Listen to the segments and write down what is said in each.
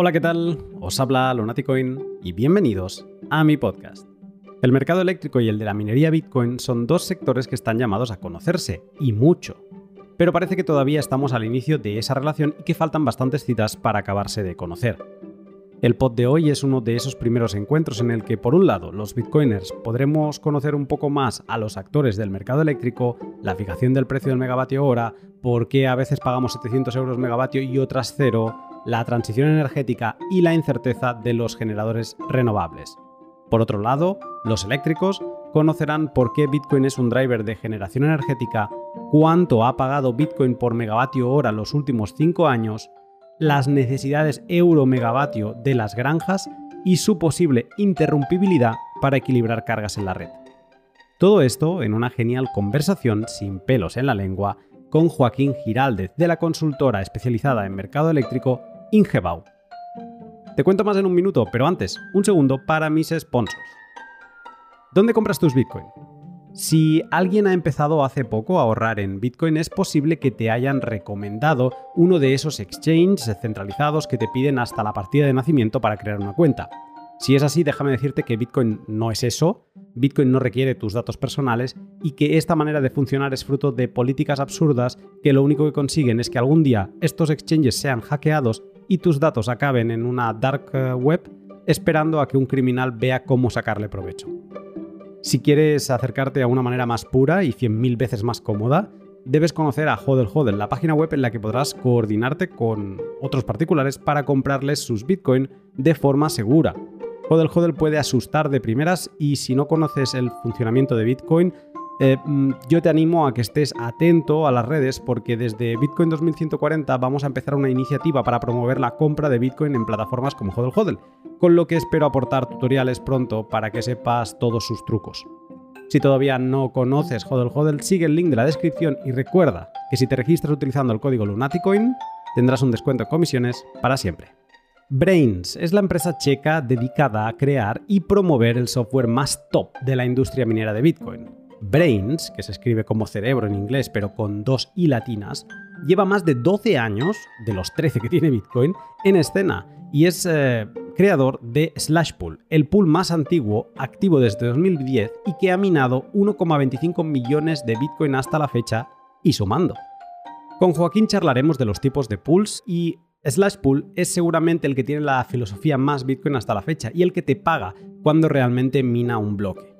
Hola, ¿qué tal? Os habla Lunaticoin y bienvenidos a mi podcast. El mercado eléctrico y el de la minería Bitcoin son dos sectores que están llamados a conocerse, y mucho. Pero parece que todavía estamos al inicio de esa relación y que faltan bastantes citas para acabarse de conocer. El pod de hoy es uno de esos primeros encuentros en el que, por un lado, los bitcoiners podremos conocer un poco más a los actores del mercado eléctrico, la fijación del precio del megavatio hora, por qué a veces pagamos 700 euros megavatio y otras cero, la transición energética y la incerteza de los generadores renovables. Por otro lado, los eléctricos conocerán por qué Bitcoin es un driver de generación energética, cuánto ha pagado Bitcoin por megavatio hora los últimos 5 años las necesidades euro-megavatio de las granjas y su posible interrumpibilidad para equilibrar cargas en la red. Todo esto en una genial conversación sin pelos en la lengua con Joaquín Giraldez de la consultora especializada en mercado eléctrico Ingebau. Te cuento más en un minuto, pero antes, un segundo para mis sponsors. ¿Dónde compras tus Bitcoin? Si alguien ha empezado hace poco a ahorrar en Bitcoin, es posible que te hayan recomendado uno de esos exchanges centralizados que te piden hasta la partida de nacimiento para crear una cuenta. Si es así, déjame decirte que Bitcoin no es eso, Bitcoin no requiere tus datos personales y que esta manera de funcionar es fruto de políticas absurdas que lo único que consiguen es que algún día estos exchanges sean hackeados y tus datos acaben en una dark eh, web esperando a que un criminal vea cómo sacarle provecho. Si quieres acercarte a una manera más pura y 100.000 veces más cómoda, debes conocer a Hodel Hodel, la página web en la que podrás coordinarte con otros particulares para comprarles sus Bitcoin de forma segura. Hodel Hodel puede asustar de primeras y si no conoces el funcionamiento de Bitcoin, eh, mm, yo te animo a que estés atento a las redes porque desde Bitcoin 2140 vamos a empezar una iniciativa para promover la compra de Bitcoin en plataformas como Hodel Hodel, con lo que espero aportar tutoriales pronto para que sepas todos sus trucos. Si todavía no conoces Hodel Hodel, sigue el link de la descripción y recuerda que si te registras utilizando el código Lunaticoin, tendrás un descuento en comisiones para siempre. Brains es la empresa checa dedicada a crear y promover el software más top de la industria minera de Bitcoin. Brains, que se escribe como cerebro en inglés pero con dos i latinas, lleva más de 12 años, de los 13 que tiene Bitcoin, en escena y es eh, creador de Slashpool, el pool más antiguo, activo desde 2010 y que ha minado 1,25 millones de Bitcoin hasta la fecha y sumando. Con Joaquín charlaremos de los tipos de pools y Slashpool es seguramente el que tiene la filosofía más Bitcoin hasta la fecha y el que te paga cuando realmente mina un bloque.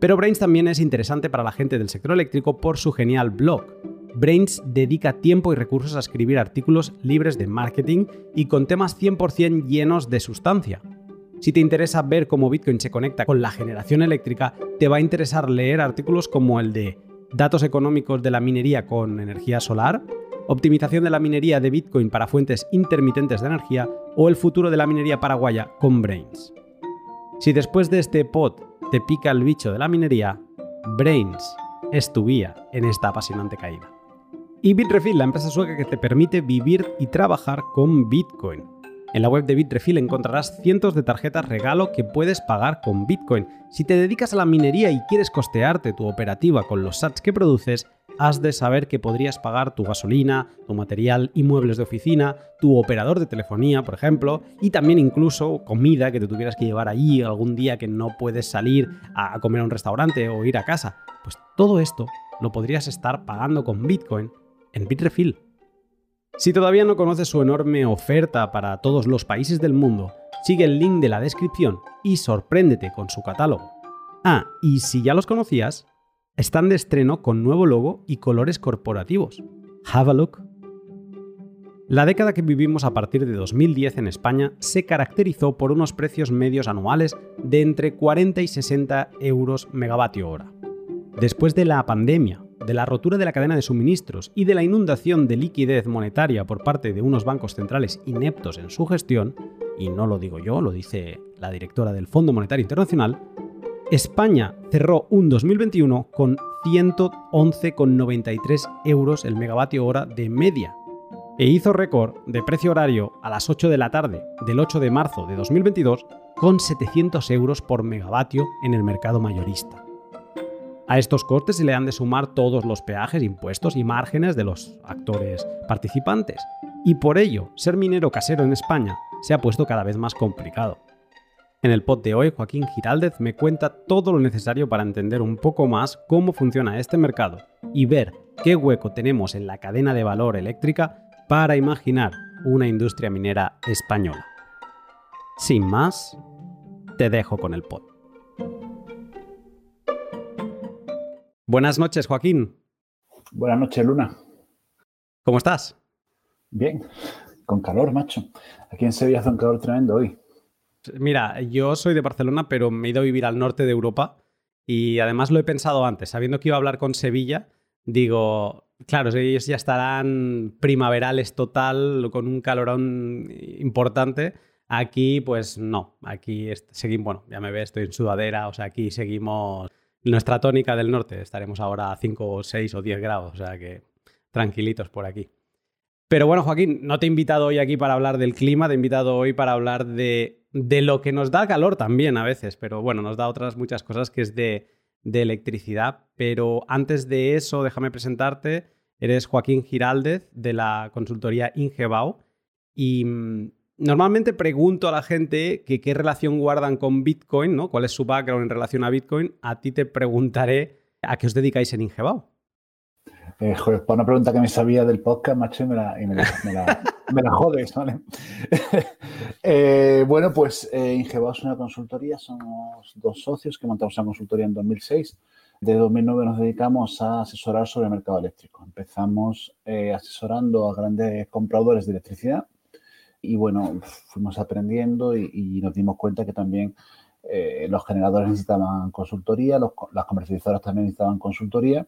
Pero Brains también es interesante para la gente del sector eléctrico por su genial blog. Brains dedica tiempo y recursos a escribir artículos libres de marketing y con temas 100% llenos de sustancia. Si te interesa ver cómo Bitcoin se conecta con la generación eléctrica, te va a interesar leer artículos como el de Datos económicos de la minería con energía solar, Optimización de la minería de Bitcoin para fuentes intermitentes de energía o el futuro de la minería paraguaya con Brains. Si después de este pod te pica el bicho de la minería, Brains es tu guía en esta apasionante caída. Y Bitrefill, la empresa sueca que te permite vivir y trabajar con Bitcoin. En la web de Bitrefill encontrarás cientos de tarjetas regalo que puedes pagar con Bitcoin. Si te dedicas a la minería y quieres costearte tu operativa con los sats que produces, has de saber que podrías pagar tu gasolina, tu material y muebles de oficina, tu operador de telefonía, por ejemplo, y también incluso comida que te tuvieras que llevar allí algún día que no puedes salir a comer a un restaurante o ir a casa. Pues todo esto lo podrías estar pagando con Bitcoin en Bitrefill. Si todavía no conoces su enorme oferta para todos los países del mundo, sigue el link de la descripción y sorpréndete con su catálogo. Ah, y si ya los conocías, están de estreno con nuevo logo y colores corporativos. Have a look. La década que vivimos a partir de 2010 en España se caracterizó por unos precios medios anuales de entre 40 y 60 euros megavatio hora. Después de la pandemia, de la rotura de la cadena de suministros y de la inundación de liquidez monetaria por parte de unos bancos centrales ineptos en su gestión, y no lo digo yo, lo dice la directora del Fondo Monetario Internacional, España cerró un 2021 con 111,93 euros el megavatio hora de media e hizo récord de precio horario a las 8 de la tarde del 8 de marzo de 2022 con 700 euros por megavatio en el mercado mayorista. A estos costes se le han de sumar todos los peajes, impuestos y márgenes de los actores participantes. Y por ello, ser minero casero en España se ha puesto cada vez más complicado. En el pod de hoy, Joaquín Giraldez me cuenta todo lo necesario para entender un poco más cómo funciona este mercado y ver qué hueco tenemos en la cadena de valor eléctrica para imaginar una industria minera española. Sin más, te dejo con el pod. Buenas noches, Joaquín. Buenas noches, Luna. ¿Cómo estás? Bien, con calor, macho. Aquí en Sevilla hace un calor tremendo hoy. Mira, yo soy de Barcelona, pero me he ido a vivir al norte de Europa y además lo he pensado antes, sabiendo que iba a hablar con Sevilla, digo, claro, ellos ya estarán primaverales total, con un calorón importante. Aquí, pues no, aquí seguimos, bueno, ya me ves, estoy en sudadera, o sea, aquí seguimos nuestra tónica del norte, estaremos ahora a 5 o 6 o 10 grados, o sea que tranquilitos por aquí. Pero bueno, Joaquín, no te he invitado hoy aquí para hablar del clima, te he invitado hoy para hablar de, lo que nos da calor también a veces, pero bueno, nos da otras muchas cosas que es de, electricidad. Pero antes de eso, déjame presentarte. Eres Joaquín Giraldez de la consultoría Ingebau y mm, normalmente pregunto a la gente que qué relación guardan con Bitcoin, ¿no? ¿Cuál es su background en relación a Bitcoin? A ti te preguntaré a qué os dedicáis en Ingebau. Eh, joder, para una pregunta que me sabía del podcast, macho, y me la, me jodes, ¿vale? Eh, bueno, pues eh, Ingeba es una consultoría, somos dos socios que montamos una consultoría en 2006. De 2009 nos dedicamos a asesorar sobre el mercado eléctrico. Empezamos eh, asesorando a grandes compradores de electricidad y bueno, fuimos aprendiendo y, nos dimos cuenta que también los generadores necesitaban consultoría, las comercializadoras también necesitaban consultoría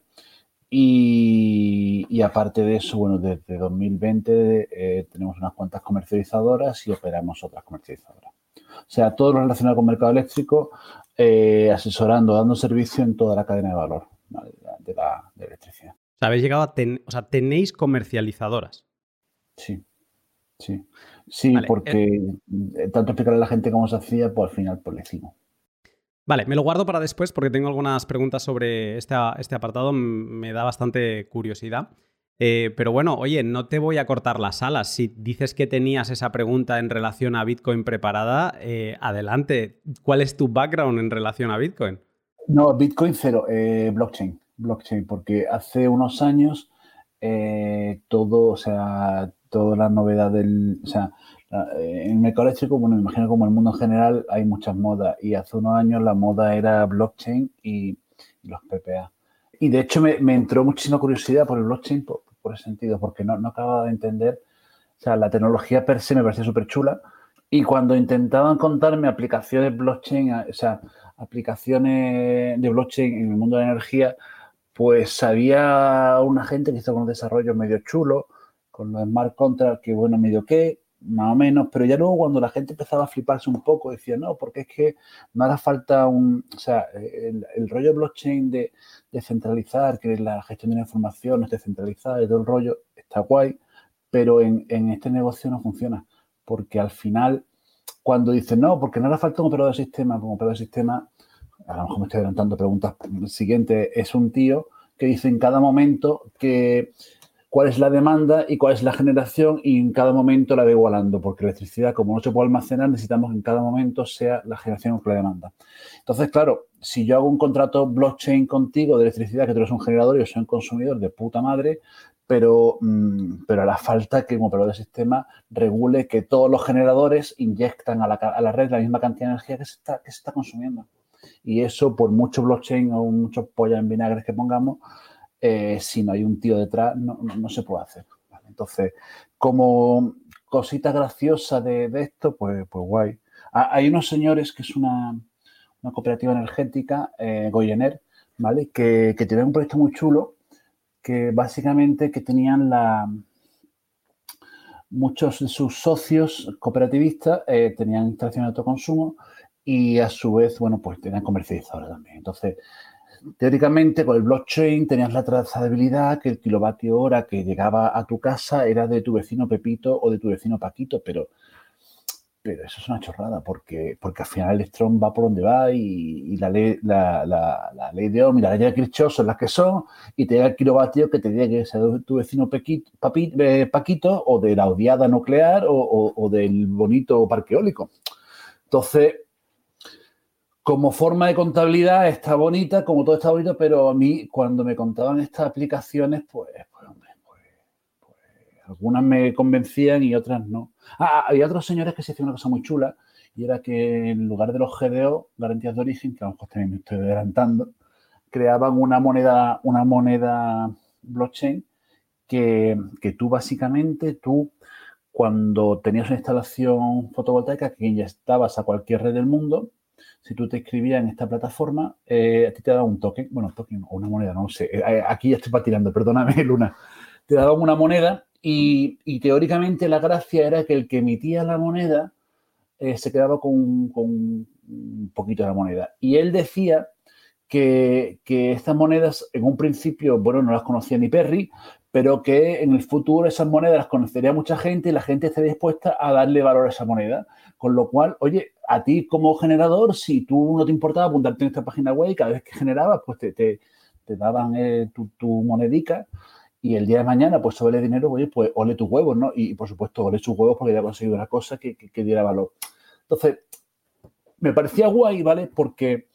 y, aparte de eso, bueno, desde 2020 eh, tenemos unas cuantas comercializadoras y operamos otras comercializadoras. O sea, todo lo relacionado con mercado eléctrico, eh, asesorando, dando servicio en toda la cadena de valor de, la, electricidad. O sea, habéis llegado a o sea, tenéis comercializadoras. Sí, sí. Sí, porque eh, tanto explicarle a la gente cómo se hacía, pues al final pues le hicimos. Vale, me lo guardo para después porque tengo algunas preguntas sobre este, este apartado, me da bastante curiosidad. Eh, pero bueno, oye, no te voy a cortar las alas. Si dices que tenías esa pregunta en relación a Bitcoin preparada, eh, adelante. ¿Cuál es tu background en relación a Bitcoin? No, Bitcoin cero, eh, blockchain. Blockchain, porque hace unos años todo, o sea, toda la novedad del. O sea, en el mercado eléctrico, bueno, me imagino como en el mundo en general, hay muchas modas. Y hace unos años la moda era blockchain y, los PPA. Y de hecho me, entró muchísima curiosidad por el blockchain por, ese sentido, porque no, no, acababa de entender. O sea, la tecnología per se me parecía súper chula. Y cuando intentaban contarme aplicaciones blockchain, o sea, aplicaciones de blockchain en el mundo de la energía, pues había una gente que hizo con un desarrollo medio chulo, con los smart contracts, que bueno, medio qué, más o menos, pero ya luego cuando la gente empezaba a fliparse un poco, decía, no, porque es que no hará falta un, o sea, el, rollo blockchain de descentralizar, que la gestión de la información es descentralizada y todo el rollo, está guay, pero en, este negocio no funciona, porque al final, cuando dicen, no, porque no hará falta un operador de sistema, como operador de sistema, a lo mejor me estoy adelantando preguntas siguiente, es un tío que dice en cada momento que cuál es la demanda y cuál es la generación y en cada momento la va igualando, porque la electricidad, como no se puede almacenar, necesitamos que en cada momento sea la generación con la demanda. Entonces, claro, si yo hago un contrato blockchain contigo de electricidad, que tú eres un generador y yo soy un consumidor de puta madre, pero, mm, pero hará falta que un operador de sistema regule que todos los generadores inyectan a la, red la misma cantidad de energía que se está, que se está consumiendo. Y eso, por mucho blockchain o muchos pollas en vinagres que pongamos, eh, si no hay un tío detrás, no, se puede hacer. Entonces, como cosita graciosa de, esto, pues, pues guay. hay unos señores que es una, cooperativa energética, eh, Goyener, ¿vale? Que, que tienen un proyecto muy chulo, que básicamente que tenían la... Muchos de sus socios cooperativistas eh, tenían instalaciones de autoconsumo y a su vez, bueno, pues tenían comercializadores también. Entonces, teóricamente con el blockchain tenías la trazabilidad que el kilovatio hora que llegaba a tu casa era de tu vecino Pepito o de tu vecino Paquito, pero pero eso es una chorrada, porque, porque al final el electrón va por donde va y, la, ley, de Ohm y la ley de Kirchhoff son las que son, y te llega el kilovatio que te que sea de tu vecino eh, Paquito o de la odiada nuclear o, del bonito parque eólico. Entonces, como forma de contabilidad está bonita, como todo está bonito, pero a mí cuando me contaban estas aplicaciones, pues, pues hombre, pues, pues algunas me convencían y otras no. Ah, había otros señores que se hacían una cosa muy chula y era que en lugar de los GDO, garantías de origen, que a lo mejor también me estoy adelantando, creaban una moneda, una moneda blockchain que, tú básicamente, tú cuando tenías una instalación fotovoltaica que ya estabas a cualquier red del mundo, si tú te escribías en esta plataforma, eh, a ti te daba un token, bueno, token o una moneda, no sé, eh, aquí ya estoy patinando, perdóname, Luna, te daban una moneda y, teóricamente la gracia era que el que emitía la moneda eh, se quedaba con, un poquito de la moneda. Y él decía que, estas monedas en un principio, bueno, no las conocía ni Perry, pero que en el futuro esas monedas las conocería mucha gente y la gente estaría dispuesta a darle valor a esa moneda. Con lo cual, oye, a ti como generador, si tú no te importaba apuntarte en esta página web y cada vez que generabas, pues te, te, daban eh, tu, tu monedica y el día de mañana, pues sobre el dinero, oye, pues ole tus huevos, ¿no? Y, por supuesto, ole sus huevos porque ya ha conseguido una cosa que, diera valor. Entonces, me parecía guay, ¿vale? Porque,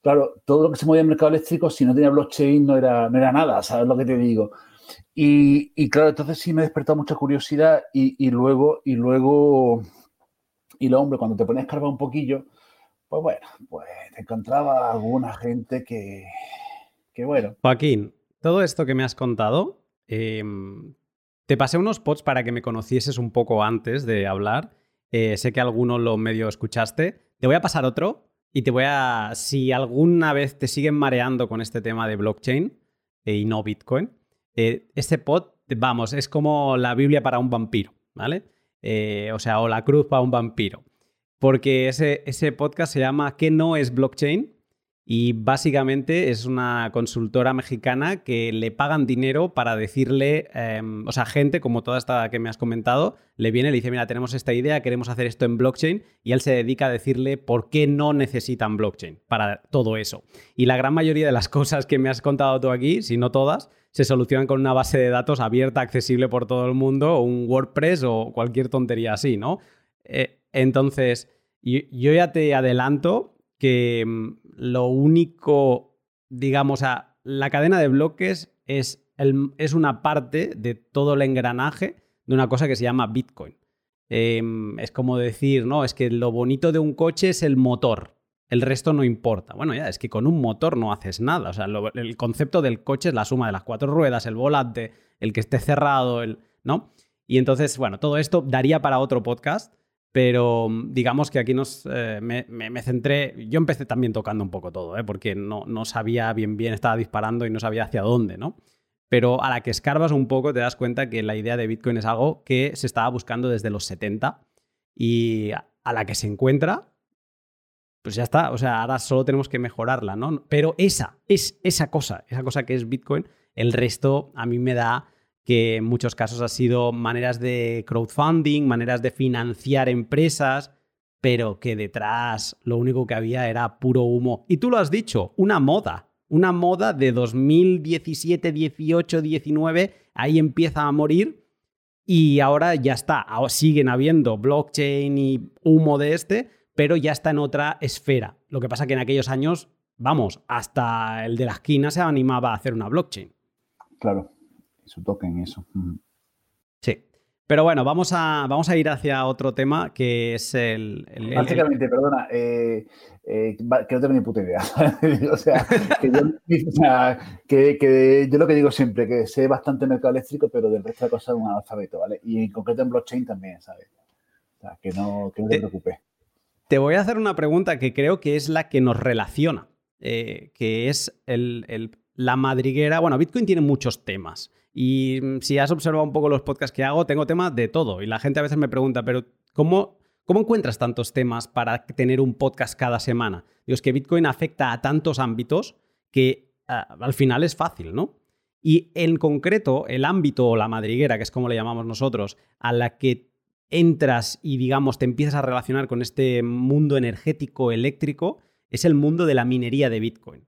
claro, todo lo que se movía en el mercado eléctrico, si no tenía blockchain, no era, no era nada, ¿sabes lo que te digo? Y, claro, entonces sí me ha despertado mucha curiosidad y, luego, y luego, y lo hombre, cuando te pones a escarbar un poquillo, pues bueno, pues te encontraba alguna gente que, que bueno. Joaquín, todo esto que me has contado Em, te pasé unos pods para que me conocieses un poco antes de hablar. Eh, sé que alguno lo medio escuchaste. Te voy a pasar otro y te voy a. Si alguna vez te siguen mareando con este tema de blockchain y no Bitcoin, eh, este pod, vamos, es como la Biblia para un vampiro, ¿vale? o sea, o la cruz para un vampiro. Porque ese, ese podcast se llama ¿Qué no es blockchain? Y básicamente es una consultora mexicana que le pagan dinero para decirle, em, o sea, gente como toda esta que me has comentado, le viene y le dice, mira, tenemos esta idea, queremos hacer esto en blockchain, y él se dedica a decirle por qué no necesitan blockchain para todo eso. Y la gran mayoría de las cosas que me has contado tú aquí, si no todas, se solucionan con una base de datos abierta, accesible por todo el mundo, o un WordPress o cualquier tontería así, ¿no? Eh, entonces, yo ya te adelanto que mm, lo único, digamos, a la cadena de bloques es, es una parte de todo el engranaje de una cosa que se llama Bitcoin. Em, es como decir, no, es que lo bonito de un coche es el motor, el resto no importa. Bueno, ya, es que con un motor no haces nada. O sea, el concepto del coche es la suma de las cuatro ruedas, el volante, el que esté cerrado, el, ¿no? Y entonces, bueno, todo esto daría para otro podcast. Pero mm, digamos que aquí nos, eh, me, centré, yo empecé también tocando un poco todo, ¿eh? porque no, no, sabía bien bien, estaba disparando y no sabía hacia dónde, ¿no? Pero a la que escarbas un poco te das cuenta que la idea de Bitcoin es algo que se estaba buscando desde los 70 y a la que se encuentra, pues ya está, o sea, ahora solo tenemos que mejorarla, ¿no? Pero esa, es esa cosa, esa cosa que es Bitcoin, el resto a mí me da que en muchos casos ha sido maneras de crowdfunding, maneras de financiar empresas, pero que detrás lo único que había era puro humo. Y tú lo has dicho, una moda, una moda de 2017, 18, 19, ahí empieza a morir y ahora ya está, siguen habiendo blockchain y humo de este, pero ya está en otra esfera. Lo que pasa que en aquellos años, vamos, hasta el de la esquina se animaba a hacer una blockchain. Claro su token, eso. Sí. Pero bueno, vamos a, vamos a ir hacia otro tema que es el. Básicamente, perdona, eh, eh, que no tengo ni puta idea. o sea, que yo, lo que digo siempre, que sé bastante mercado eléctrico, pero del resto de cosas un alfabeto, ¿vale? Y en concreto en blockchain también, ¿sabes? O sea, que no, que no te, preocupes. Te voy a hacer una pregunta que creo que es la que nos relaciona, eh, que es la madriguera. Bueno, Bitcoin tiene muchos temas. Y mm, si has observado un poco los podcasts que hago, tengo temas de todo. Y la gente a veces me pregunta, pero ¿cómo, cómo encuentras tantos temas para tener un podcast cada semana? Digo, es que Bitcoin afecta a tantos ámbitos que ah, al final es fácil, ¿no? Y en concreto, el ámbito o la madriguera, que es como le llamamos nosotros, a la que entras y, digamos, te empiezas a relacionar con este mundo energético eléctrico es el mundo de la minería de Bitcoin.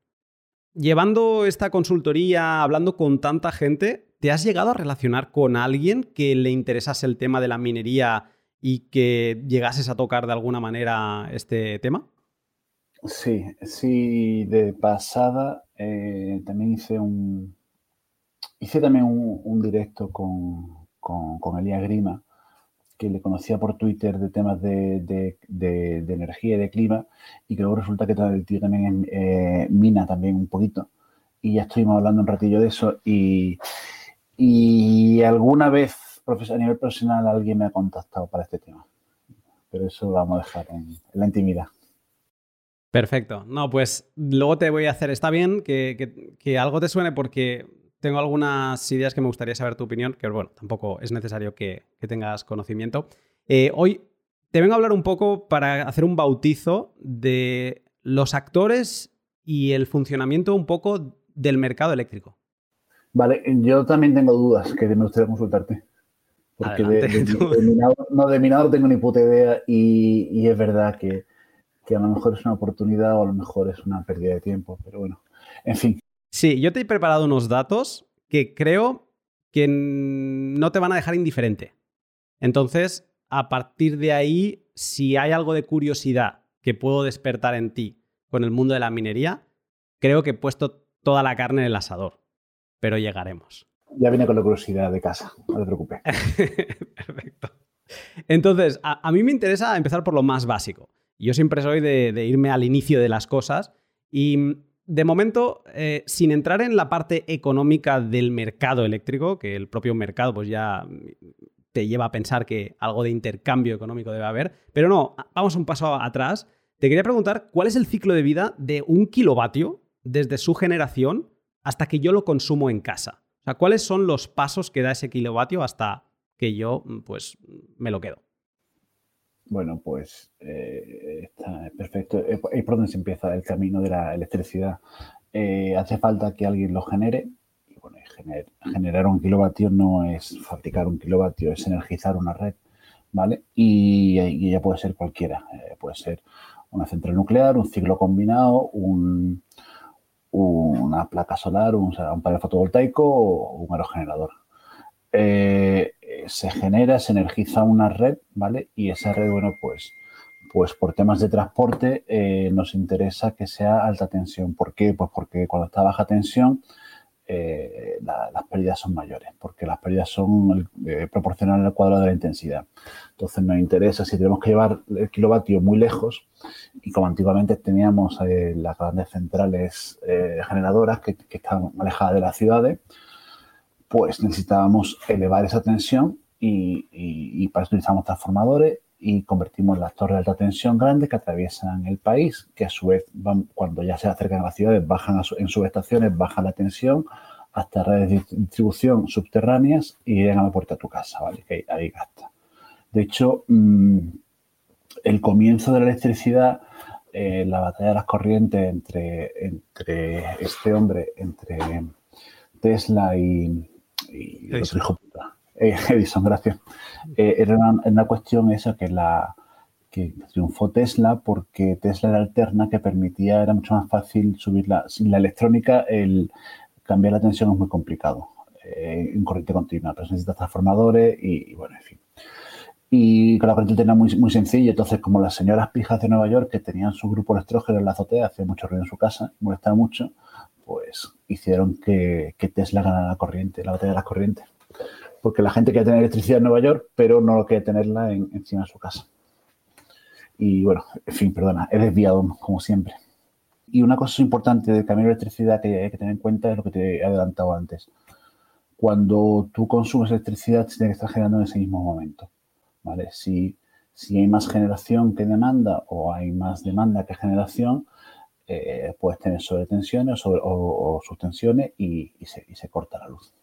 Llevando esta consultoría, hablando con tanta gente, ¿te has llegado a relacionar con alguien que le interesase el tema de la minería y que llegases a tocar de alguna manera este tema? Sí, sí, de pasada eh, también hice un hice también un, directo con, con, Elías Grima, que le conocía por Twitter de temas de, energía y de clima, y que luego resulta que el tío también eh, mina también un poquito. Y ya estuvimos hablando un ratillo de eso. Y, y alguna vez a nivel profesional alguien me ha contactado para este tema. Pero eso lo vamos a dejar en la intimidad. Perfecto. No, pues luego te voy a hacer, está bien que, algo te suene porque tengo algunas ideas que me gustaría saber tu opinión, que bueno, tampoco es necesario que, tengas conocimiento. Eh, hoy te vengo a hablar un poco para hacer un bautizo de los actores y el funcionamiento un poco del mercado eléctrico. Vale, yo también tengo dudas que me gustaría consultarte. Porque de, de minado no tengo ni puta idea y es verdad que que a lo mejor es una oportunidad o a lo mejor es una pérdida de tiempo, pero bueno, en fin. Sí, yo te he preparado unos datos que creo que no te van a dejar indiferente. Entonces, a partir de ahí, si hay algo de curiosidad que puedo despertar en ti con el mundo de la minería, creo que he puesto toda la carne en el asador, pero llegaremos. Ya vine con la curiosidad de casa, no te preocupes. Perfecto. Entonces, a, mí me interesa empezar por lo más básico. Yo siempre soy de, irme al inicio de las cosas y de momento, eh, sin entrar en la parte económica del mercado eléctrico, que el propio mercado pues ya te lleva a pensar que algo de intercambio económico debe haber, pero no, vamos un paso atrás. Te quería preguntar, ¿cuál es el ciclo de vida de un kilovatio desde su generación hasta que yo lo consumo en casa? O sea, ¿cuáles son los pasos que da ese kilovatio hasta que yo pues me lo quedo? Bueno, pues eh, está perfecto. Es por donde se empieza el camino de la electricidad. Eh, hace falta que alguien lo genere. Y bueno, generar un kilovatio no es fabricar un kilovatio, es energizar una red, ¿vale? Y, ya puede ser cualquiera. Eh, puede ser una central nuclear, un ciclo combinado, un, una placa solar, un, un panel fotovoltaico o un aerogenerador. Eh, se genera, se energiza una red, ¿vale? Y esa red, bueno, pues, pues por temas de transporte eh, nos interesa que sea alta tensión. ¿Por qué? Pues porque cuando está baja tensión eh, las pérdidas son mayores, porque las pérdidas son proporcionales al cuadrado de la intensidad. Entonces nos interesa si tenemos que llevar el kilovatio muy lejos y como antiguamente teníamos las grandes centrales generadoras que, que están alejadas de las ciudades, pues necesitábamos elevar esa tensión y, para eso utilizamos transformadores y convertimos las torres de alta tensión grandes que atraviesan el país, que a su vez, van, cuando ya se acercan a las ciudades, bajan en subestaciones, bajan la tensión hasta redes de distribución subterráneas y llegan a la puerta de tu casa, ¿vale? Que ahí, gasta. De hecho, mm, el comienzo de la electricidad, eh, la batalla de las corrientes entre, entre este hombre, entre Tesla y, Edison. Eh, Edison, gracias. Eh, era una, cuestión esa que la que triunfó Tesla porque Tesla era alterna que permitía, era mucho más fácil subir la, sin la electrónica, el cambiar la tensión es muy complicado eh, en corriente continua, pero se necesita transformadores y, bueno, en fin. Y con la corriente tenía muy, muy sencillo, entonces como las señoras pijas de Nueva York que tenían su grupo electrógeno en la azotea, hacía mucho ruido en su casa, molestaba mucho, pues hicieron que, Tesla ganara la corriente, la batalla de las corrientes. Porque la gente quiere tener electricidad en Nueva York, pero no lo quiere tenerla encima de su casa. Y bueno, en fin, perdona, he desviado como siempre. Y una cosa importante del camino de electricidad que hay que tener en cuenta es lo que te he adelantado antes. Cuando tú consumes electricidad, tiene que estar generando en ese mismo momento. ¿vale? Si, si hay más generación que demanda o hay más demanda que generación, eh, puedes tener sobretensiones o, o, subtensiones y, se, corta la luz.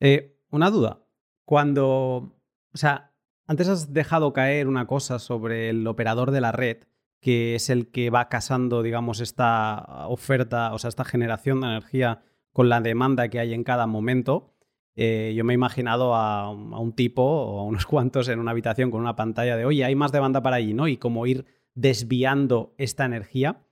Eh, una duda. Cuando, o sea, antes has dejado caer una cosa sobre el operador de la red, que es el que va casando, digamos, esta oferta, o sea, esta generación de energía con la demanda que hay en cada momento. eh, yo me he imaginado a, un tipo o a unos cuantos en una habitación con una pantalla de, oye, hay más demanda para allí, ¿no? Y como ir desviando esta energía.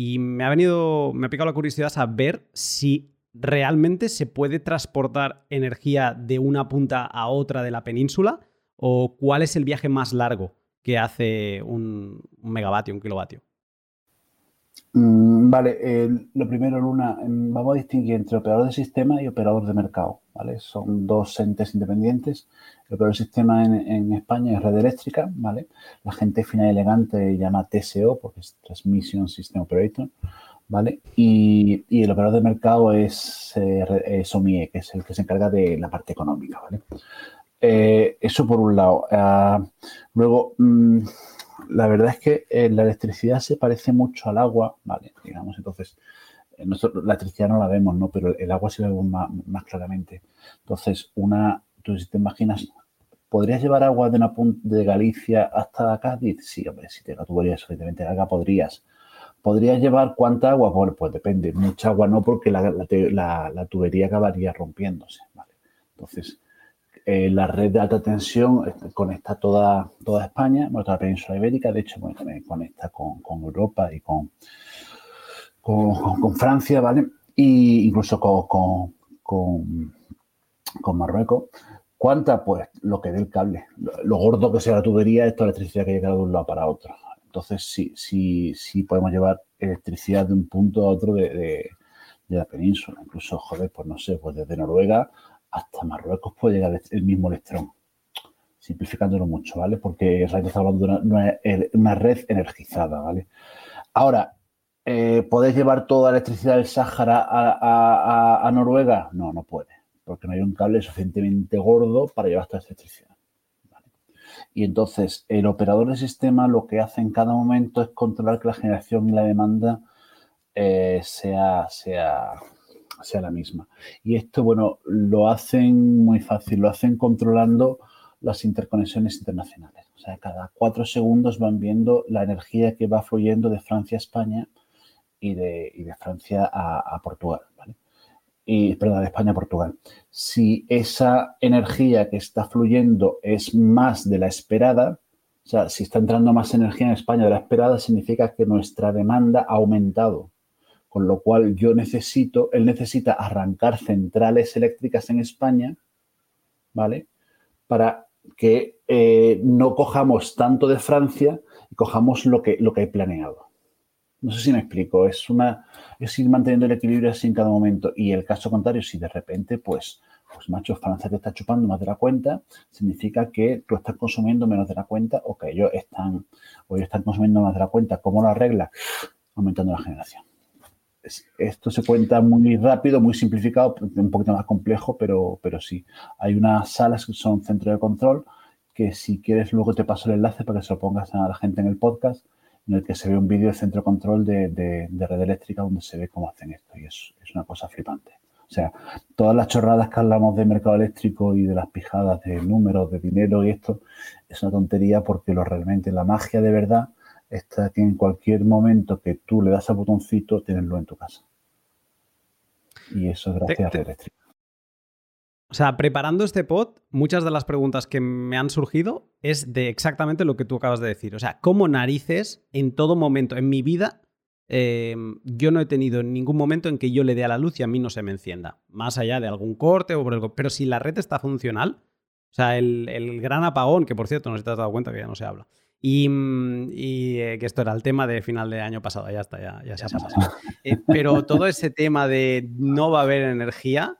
Y me ha venido, me ha picado la curiosidad saber si realmente se puede transportar energía de una punta a otra de la península o cuál es el viaje más largo que hace un, megavatio, un kilovatio. Mm, vale, lo primero, Luna, em, vamos a distinguir entre operador de sistema y operador de mercado. ¿vale? Son dos entes independientes. El operador de sistema en, España es red eléctrica. ¿vale? La gente fina y elegante llama TSO porque es Transmission System Operator. ¿vale? Y, el operador de mercado es, eh, SOMIE, que es el que se encarga de la parte económica, ¿vale? Eh, eso por un lado. Ah, luego, mm, la verdad es que eh, la electricidad se parece mucho al agua, ¿vale? Digamos, entonces, nosotros la electricidad no la vemos, ¿no? Pero el agua sí la vemos más, claramente. Entonces, una, tú si te imaginas, ¿podrías llevar agua de una punta de Galicia hasta Cádiz? Sí, hombre, si te la tubería suficientemente larga, podrías. ¿Podrías llevar cuánta agua? Bueno, pues depende. Mucha agua no, porque la, tubería acabaría rompiéndose. ¿vale? Entonces, eh, la red de alta tensión este, conecta toda, toda España, toda la península ibérica. De hecho, bueno, conecta con, Europa y con, con, Francia, ¿vale? Y incluso con, con, Marruecos. ¿Cuánta? Pues lo que dé el cable. Lo, gordo que sea la tubería es electricidad que llega de un lado para otro. Entonces, sí, sí, sí podemos llevar electricidad de un punto a otro de, la península. Incluso, joder, pues no sé, pues desde Noruega hasta Marruecos puede llegar el mismo electrón. Simplificándolo mucho, ¿vale? Porque está hablando de una, red energizada, ¿vale? Ahora, eh, ¿podés llevar toda la electricidad del Sáhara a, Noruega? No, no puede, porque no hay un cable suficientemente gordo para llevar toda esa electricidad. Y entonces el operador de sistema lo que hace en cada momento es controlar que la generación y la demanda eh, sea, sea, sea la misma. Y esto, bueno, lo hacen muy fácil, lo hacen controlando las interconexiones internacionales. O sea, cada cuatro segundos van viendo la energía que va fluyendo de Francia a España y de, de Francia a, a Portugal. ¿vale? y, perdón, de España a Portugal. Si esa energía que está fluyendo es más de la esperada, o sea, si está entrando más energía en España de la esperada, significa que nuestra demanda ha aumentado. Con lo cual yo necesito, él necesita arrancar centrales eléctricas en España, ¿vale? Para que eh, no cojamos tanto de Francia y cojamos lo que, lo que planeado. No sé si me explico, es una es ir manteniendo el equilibrio así en cada momento. Y el caso contrario, si de repente, pues, pues macho, Francia te está chupando más de la cuenta, significa que tú estás consumiendo menos de la cuenta o que ellos están, o ellos están consumiendo más de la cuenta. ¿Cómo lo arregla? Aumentando la generación. Esto se cuenta muy rápido, muy simplificado, un poquito más complejo, pero, pero sí. Hay unas salas que son centro de control que si quieres luego te paso el enlace para que se lo pongas a la gente en el podcast en el que se ve un vídeo de centro control de, red eléctrica donde se ve cómo hacen esto y es, una cosa flipante. O sea, todas las chorradas que hablamos de mercado eléctrico y de las pijadas de números, de dinero y esto, es una tontería porque lo realmente la magia de verdad está que en cualquier momento que tú le das al botoncito, tenerlo en tu casa. Y eso es gracias a red eléctrica. O sea, preparando este pod, muchas de las preguntas que me han surgido es de exactamente lo que tú acabas de decir. O sea, ¿cómo narices en todo momento en mi vida em, yo no he tenido ningún momento en que yo le dé a la luz y a mí no se me encienda? Más allá de algún corte o por algo. Pero si la red está funcional, o sea, el, gran apagón, que por cierto no se te has dado cuenta que ya no se habla. Y, mm, eh, que esto era el tema de final de año pasado, ya está, ya, ya se ha pasado. Eh, pero todo ese tema de no va a haber energía,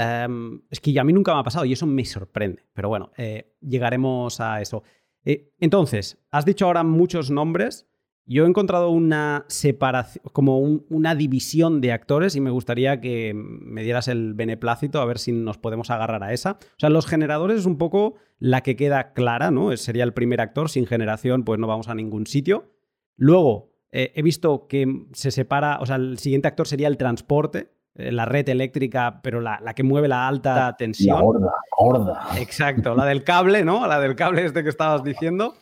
Em, es que a mí nunca me ha pasado y eso me sorprende. Pero bueno, eh, llegaremos a eso. Entonces, has dicho ahora muchos nombres. Yo he encontrado una separación, como una división de actores y me gustaría que me dieras el beneplácito a ver si nos podemos agarrar a esa. O sea, los generadores es un poco la que queda clara, ¿no? Sería el primer actor. Sin generación, pues no vamos a ningún sitio. Luego, eh, he visto que se separa, o sea, el siguiente actor sería el transporte, eh, la red eléctrica, pero la, que mueve la alta tensión. La gorda, gorda. Exacto, la del cable, ¿no? La del cable este que estabas diciendo.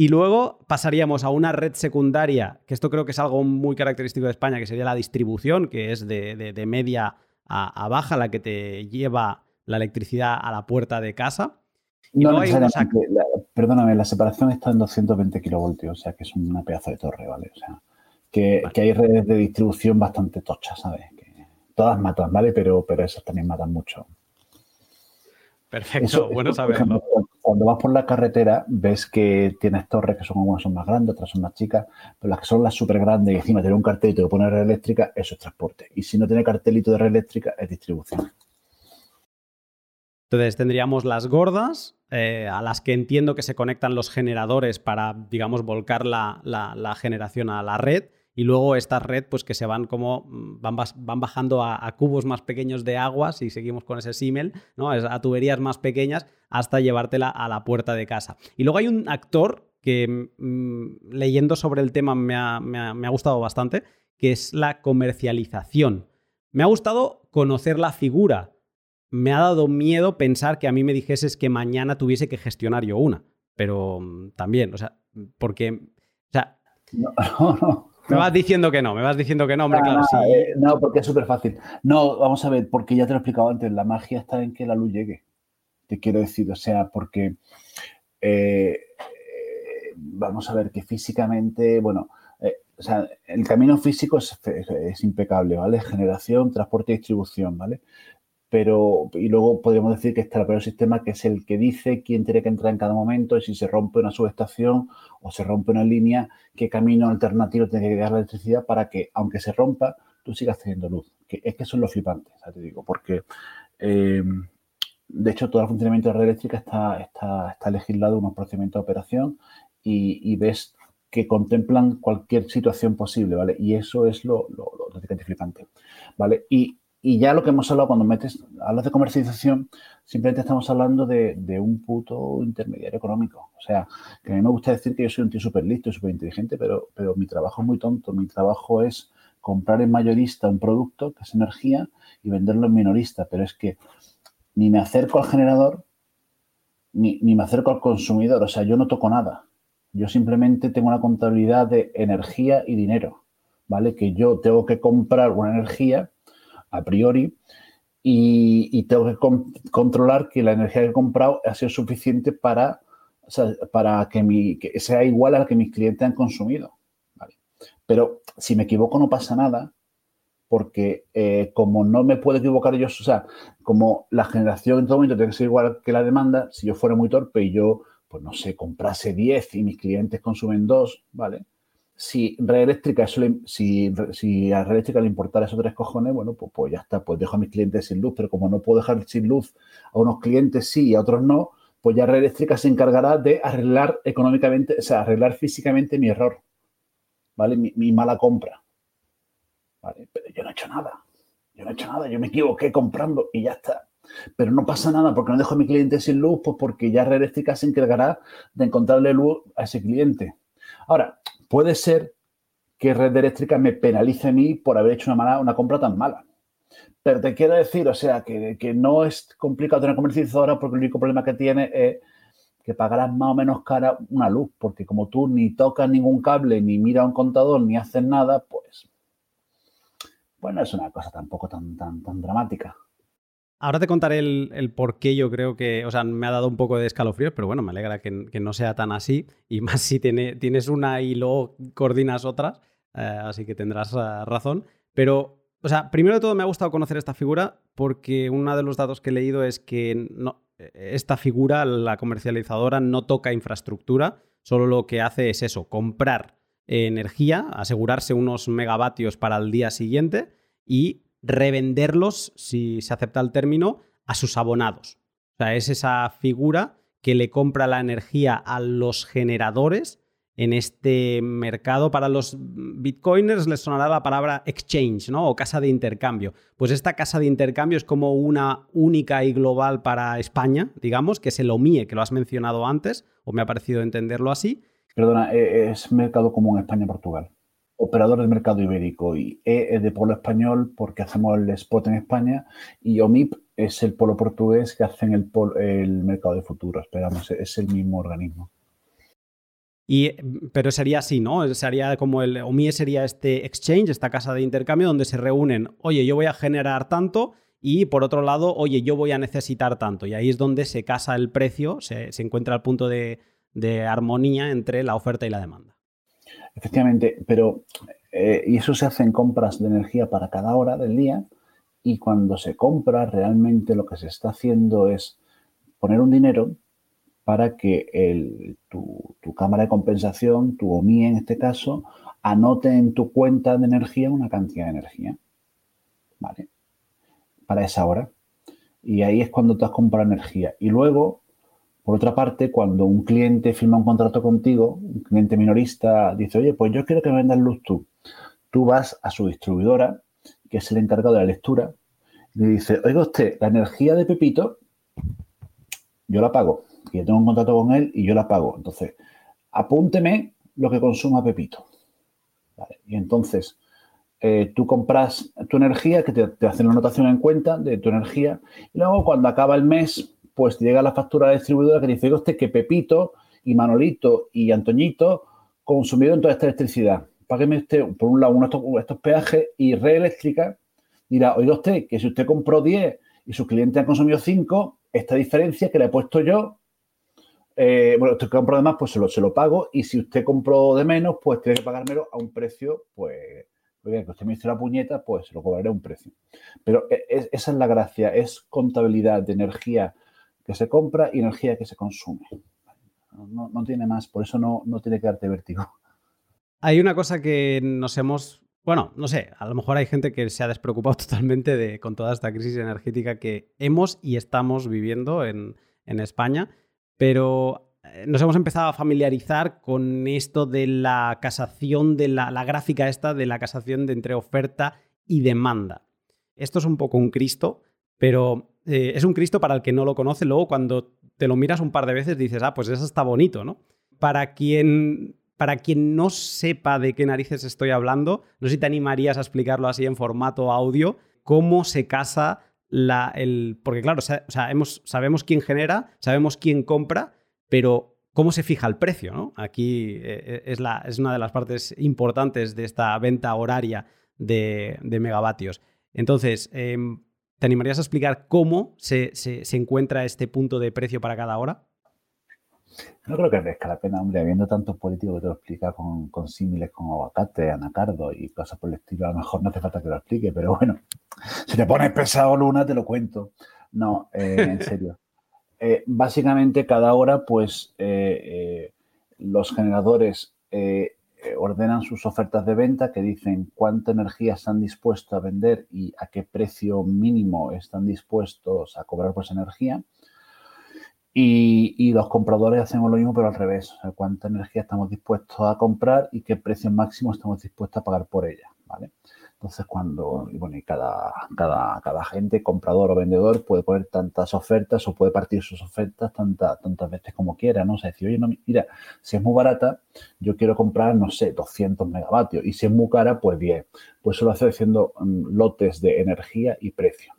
Y luego pasaríamos a una red secundaria, que esto creo que es algo muy característico de España, que sería la distribución, que es de, media a, baja, la que te lleva la electricidad a la puerta de casa. no necesariamente, perdóname, la separación está en 220 kilovoltios, o sea que es una pedazo de torre, ¿vale? O sea, que, hay redes de distribución bastante tochas, ¿sabes? Que todas matan, ¿vale? Pero, pero esas también matan mucho. Perfecto, bueno saberlo. Cuando vas por la carretera, ves que tienes torres que son algunas son más grandes, otras son más chicas, pero las que son las súper grandes y encima tiene un cartelito que pone red eléctrica, eso es transporte. Y si no tiene cartelito de red eléctrica, es distribución. Entonces tendríamos las gordas, eh, a las que entiendo que se conectan los generadores para, digamos, volcar la, la generación a la red y luego esta red pues que se van como mm, van, van bajando a, cubos más pequeños de agua si seguimos con ese símil, ¿no? a tuberías más pequeñas hasta llevártela a la puerta de casa. Y luego hay un actor que mm, leyendo sobre el tema me ha, me ha gustado bastante, que es la comercialización. Me ha gustado conocer la figura. Me ha dado miedo pensar que a mí me dijeses que mañana tuviese que gestionar yo una. Pero mm, también, o sea, porque, no, no, me vas diciendo que no, me vas diciendo que no, hombre, claro. sí. Eh, no, porque es súper fácil. No, vamos a ver, porque ya te lo he explicado antes, la magia está en que la luz llegue. Te quiero decir, o sea, porque eh, vamos a ver que físicamente, bueno, eh, o sea, el camino físico es, es, impecable, ¿vale? Generación, transporte y distribución, ¿vale? Pero y luego podríamos decir que está el peor sistema que es el que dice quién tiene que entrar en cada momento y si se rompe una subestación o se rompe una línea, qué camino alternativo tiene que dar la electricidad para que, aunque se rompa, tú sigas teniendo luz. Que es que son los flipantes, te digo, porque eh, de hecho todo el funcionamiento de la red eléctrica está, está, está legislado unos procedimientos de operación y, ves que contemplan cualquier situación posible, ¿vale? Y eso es lo, lo, lo, flipante, ¿vale? Y y ya lo que hemos hablado cuando metes, hablas de comercialización, simplemente estamos hablando de, un puto intermediario económico. O sea, que a mí me gusta decir que yo soy un tío súper listo y súper inteligente, pero, pero mi trabajo es muy tonto. Mi trabajo es comprar en mayorista un producto, que es energía, y venderlo en minorista. Pero es que ni me acerco al generador, ni, ni me acerco al consumidor. O sea, yo no toco nada. Yo simplemente tengo una contabilidad de energía y dinero. ¿Vale? Que yo tengo que comprar una energía a priori y, tengo que controlar que la energía que he comprado ha sido suficiente para, para que, sea igual a la que mis clientes han consumido. Pero si me equivoco no pasa nada, porque eh, como no me puedo equivocar yo, o sea, como la generación en todo momento tiene que ser igual que la demanda, si yo fuera muy torpe y yo, pues no sé, comprase 10 y mis clientes consumen 2, ¿vale? Si red eléctrica, si, si a red eléctrica le importara esos tres cojones, bueno, pues, pues, ya está, pues dejo a mis clientes sin luz, pero como no puedo dejar sin luz a unos clientes sí y a otros no, pues ya red eléctrica se encargará de arreglar económicamente, o sea, arreglar físicamente mi error, ¿vale? Mi, mala compra, ¿vale? Pero yo no he hecho nada, yo no he hecho nada, yo me equivoqué comprando y ya está. Pero no pasa nada porque no dejo a mi cliente sin luz, pues porque ya red eléctrica se encargará de encontrarle luz a ese cliente. Ahora, puede ser que Red Eléctrica me penalice a mí por haber hecho una, compra tan mala. Pero te quiero decir, o sea, que, no es complicado tener comercializadora porque el único problema que tiene es que pagarás más o menos cara una luz, porque como tú ni tocas ningún cable, ni miras un contador, ni haces nada, pues, bueno, es una cosa tampoco tan, tan, tan dramática. Ahora te contaré el, por qué yo creo que, o sea, me ha dado un poco de escalofríos, pero bueno, me alegra que, no sea tan así. Y más si tienes una y luego coordinas otras, eh, así que tendrás eh, razón. Pero, o sea, primero de todo me ha gustado conocer esta figura porque uno de los datos que he leído es que esta figura, la comercializadora, no toca infraestructura, solo lo que hace es eso, comprar energía, asegurarse unos megavatios para el día siguiente y revenderlos, si se acepta el término, a sus abonados. O sea, es esa figura que le compra la energía a los generadores en este mercado. Para los bitcoiners les sonará la palabra exchange, ¿no? O casa de intercambio. Pues esta casa de intercambio es como una única y global para España, digamos, que es el OMIE, que lo has mencionado antes, o me ha parecido entenderlo así. Perdona, eh, es mercado común España-Portugal operador del mercado ibérico y E es de polo español porque hacemos el spot en España y OMIP es el polo portugués que hacen el, el mercado de futuros, esperamos, es el mismo organismo. Y, pero sería así, ¿no? Sería como el OMIE sería este exchange, esta casa de intercambio donde se reúnen, oye, yo voy a generar tanto y por otro lado, oye, yo voy a necesitar tanto. Y ahí es donde se casa el precio, se, encuentra el punto de, armonía entre la oferta y la demanda. Efectivamente, pero eh, y eso se hace en compras de energía para cada hora del día y cuando se compra realmente lo que se está haciendo es poner un dinero para que tu, tu, cámara de compensación, tu OMI en este caso, anote en tu cuenta de energía una cantidad de energía. ¿Vale? Para esa hora. Y ahí es cuando tú has comprado energía. Y luego, por otra parte, cuando un cliente firma un contrato contigo, un cliente minorista dice, oye, pues yo quiero que me vendas luz tú. Tú vas a su distribuidora, que es el encargado de la lectura, y le dice, oiga usted, la energía de Pepito, yo la pago. Y yo tengo un contrato con él y yo la pago. Entonces, apúnteme lo que consuma Pepito. Y entonces, eh, tú compras tu energía, que te, hacen la anotación en cuenta de tu energía, y luego cuando acaba el mes, pues llega la factura de distribuidora que dice, usted que Pepito y Manolito y Antoñito consumieron toda esta electricidad. Págueme usted, por un lado, uno estos, estos peajes y Red Eléctrica dirá, oiga usted, que si usted compró 10 y su cliente ha consumido 5, esta diferencia que le he puesto yo, eh, bueno, usted compró de más, pues se lo, se lo pago. Y si usted compró de menos, pues tiene que pagármelo a un precio, pues, oiga, que usted me hizo la puñeta, pues se lo cobraré a un precio. Pero e, esa es la gracia, es contabilidad de energía que se compra y energía que se consume. No, no tiene más, por eso no, no tiene que darte vértigo. Hay una cosa que nos hemos bueno, no sé, a lo mejor hay gente que se ha despreocupado totalmente de, con toda esta crisis energética que hemos y estamos viviendo en, España, pero eh, nos hemos empezado a familiarizar con esto de la casación, de la, gráfica esta de la casación de entre oferta y demanda. Esto es un poco un Cristo, pero eh, es un Cristo para el que no lo conoce. Luego, cuando te lo miras un par de veces, dices, ah, pues eso está bonito, ¿no? Para quien para quien no sepa de qué narices estoy hablando, no sé si te animarías a explicarlo así en formato audio, cómo se casa la, el... Porque claro, sabemos quién genera, sabemos quién compra, pero cómo se fija el precio, ¿no? Aquí eh, eh, es, la, es, una de las partes importantes de esta venta horaria de, megavatios. Entonces, em, ¿te animarías a explicar cómo se, se encuentra este punto de precio para cada hora? No creo que merezca la pena, hombre, habiendo tantos políticos que te lo explica con, con símiles con aguacate, anacardo y cosas por el estilo, a lo mejor no hace falta que lo explique, pero bueno, si te pones pesado, Luna, te lo cuento. No, eh, en serio. Eh, básicamente, cada hora, pues, eh, los generadores ordenan sus ofertas de venta que dicen cuánta energía están dispuestos a vender y a qué precio mínimo están dispuestos a cobrar por esa energía y, los compradores hacemos lo mismo, pero al revés. Cuánta energía estamos dispuestos a comprar y qué precio máximo estamos dispuestos a pagar por ella. ¿vale? Entonces, cuando, y bueno, y cada, cada, cada gente, comprador o vendedor, puede poner tantas ofertas o puede partir sus ofertas tantas, tantas veces como quiera, ¿no? O sea, decir, oye, no, mira, si es muy barata, yo quiero comprar, no sé, 200 megavatios. Y si es muy cara, pues bien. Pues eso lo hace haciendo mm, lotes de energía y precio.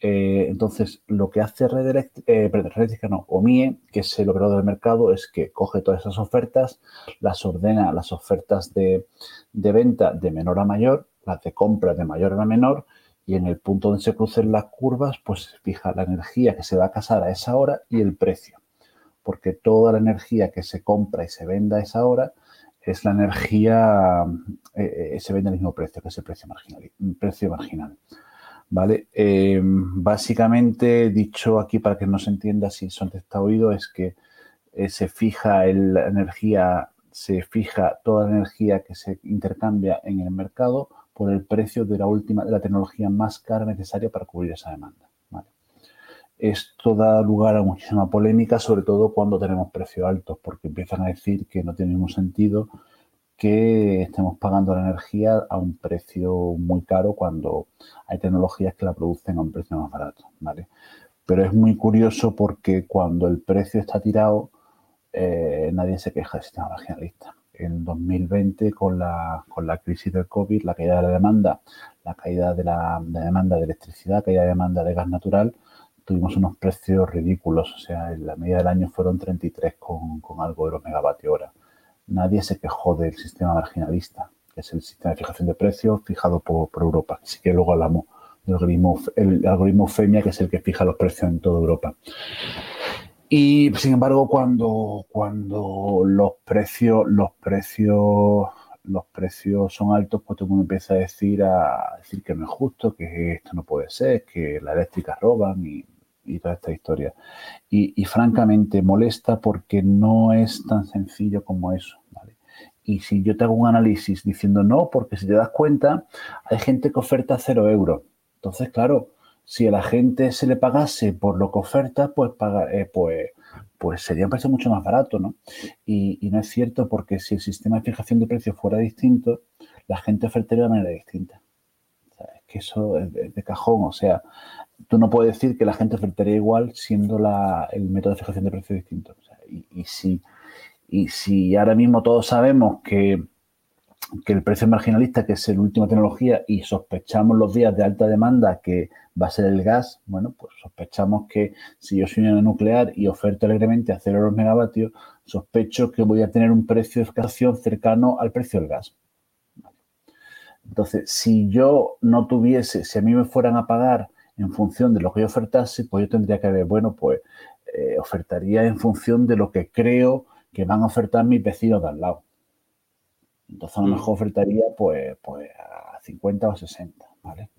Eh, entonces, lo que hace Red eh, Eléctrica, no, o MIE, que es el operador del mercado, es que coge todas esas ofertas, las ordena, las ofertas de, venta de menor a mayor, las de compra de mayor a menor, y en el punto donde se crucen las curvas, pues fija la energía que se va a casar a esa hora y el precio. Porque toda la energía que se compra y se venda a esa hora es la energía, eh, se vende al mismo precio, que es el precio marginal. Precio marginal. ¿vale? Eh, básicamente, dicho aquí para que no se entienda si son está oído, es que eh, se fija la energía, se fija toda la energía que se intercambia en el mercado por el precio de la última, de la tecnología más cara necesaria para cubrir esa demanda. Esto da lugar a muchísima polémica, sobre todo cuando tenemos precios altos, porque empiezan a decir que no tiene ningún sentido que estemos pagando la energía a un precio muy caro cuando hay tecnologías que la producen a un precio más barato. Pero es muy curioso porque cuando el precio está tirado, eh, nadie se queja del sistema marginalista. En 2020, con la, con la crisis del COVID, la caída de la demanda, la caída de la, demanda de electricidad, caída de demanda de gas natural, tuvimos unos precios ridículos. O sea, en la media del año fueron 33 con, con algo de los megavatios hora nadie se quejó del sistema marginalista, que es el sistema de fijación de precios fijado por, Europa. Así que luego hablamos del algoritmo, el algoritmo FEMIA, que es el que fija los precios en toda Europa. Y sin embargo, cuando, cuando los precios, los precios, los precios son altos, pues todo el mundo empieza a decir, a decir que no es justo, que esto no puede ser, que las eléctricas roban y, toda esta historia. Y, francamente molesta porque no es tan sencillo como eso. Y si yo te hago un análisis diciendo no, porque si te das cuenta, hay gente que oferta cero euros. Entonces, claro, si a la gente se le pagase por lo que oferta, pues, eh, pues, pues sería un precio mucho más barato, ¿no? Y, no es cierto porque si el sistema de fijación de precios fuera distinto, la gente ofertaría de manera distinta. es que eso es de, cajón, o sea, tú no puedes decir que la gente ofertaría igual siendo el método de fijación de precios distinto. y, si, y si ahora mismo todos sabemos que que el precio marginalista, que es el último tecnología, y sospechamos los días de alta demanda que va a ser el gas, bueno, pues sospechamos que si yo soy una nuclear y oferto alegremente a 0 megavatios, sospecho que voy a tener un precio de escasez cercano al precio del gas. Entonces, si yo no tuviese, si a mí me fueran a pagar en función de lo que yo ofertase, pues yo tendría que ver, bueno, pues eh, ofertaría en función de lo que creo que van a ofertar mis vecinos de al lado. Entonces a lo mm. mejor ofertaría pues, pues a 50 o 60, ¿vale?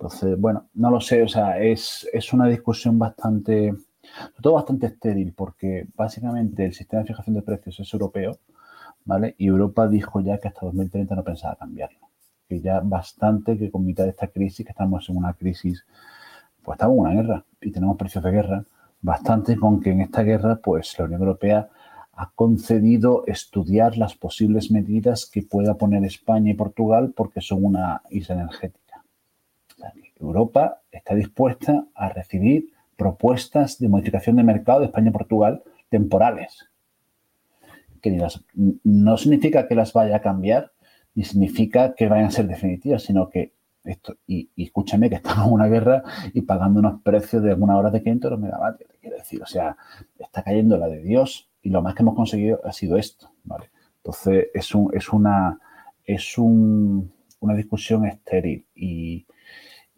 Entonces, bueno, no lo sé, o sea, es, una discusión bastante, todo bastante estéril, porque básicamente el sistema de fijación de precios es europeo, ¿vale? Y Europa dijo ya que hasta 2030 no pensaba cambiarlo. Que ya bastante que con mitad de esta crisis, que estamos en una crisis, pues estamos en una guerra y tenemos precios de guerra, bastante con que en esta guerra, pues la Unión Europea ha concedido estudiar las posibles medidas que pueda poner España y Portugal porque son una isla energética. Europa está dispuesta a recibir propuestas de modificación de mercado de España y Portugal temporales. Que no significa que las vaya a cambiar, ni significa que vayan a ser definitivas, sino que esto, y, escúchame que estamos en una guerra y pagando unos precios de alguna hora de 500 megavatios, quiero decir, o sea, está cayendo la de Dios y lo más que hemos conseguido ha sido esto, ¿vale? Entonces, es, un, es, una, es un, una discusión estéril y,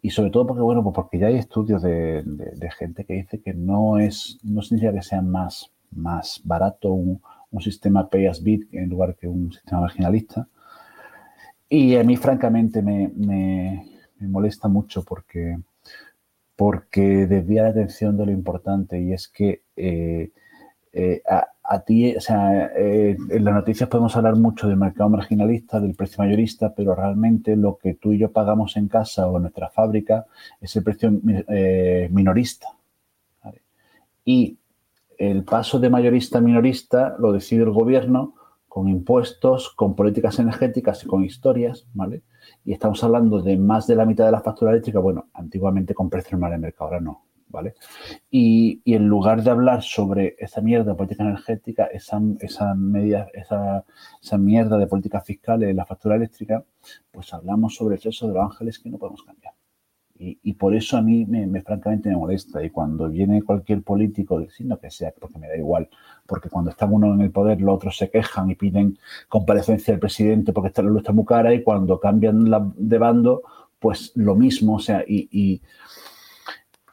y, sobre todo porque, bueno, pues porque ya hay estudios de, de, gente que dice que no es, no significa que sea más, más barato un, un sistema pay as bit en lugar que un sistema marginalista. Y a mí, francamente, me, me, molesta mucho porque, porque desvía la atención de lo importante y es que eh, eh, ti, o sea, eh, en las noticias podemos hablar mucho del mercado marginalista, del precio mayorista, pero realmente lo que tú y yo pagamos en casa o en nuestra fábrica es el precio eh, minorista. Y el paso de mayorista a minorista lo decide el gobierno con impuestos, con políticas energéticas y con historias, ¿vale? Y estamos hablando de más de la mitad de la factura eléctrica, bueno, antiguamente con precio normal en el mercado, ahora no, ¿vale? Y, en lugar de hablar sobre esa mierda de política energética, esa, esa, media, esa, esa mierda de política fiscal en la factura eléctrica, pues hablamos sobre el sexo de los ángeles que no podemos cambiar. Y, por eso a mí me, francamente me molesta. Y cuando viene cualquier político signo que sea, porque me da igual, porque cuando está uno en el poder, los otros se quejan y piden comparecencia del presidente porque está la luz está muy cara, y cuando cambian de bando, pues lo mismo. O sea, y y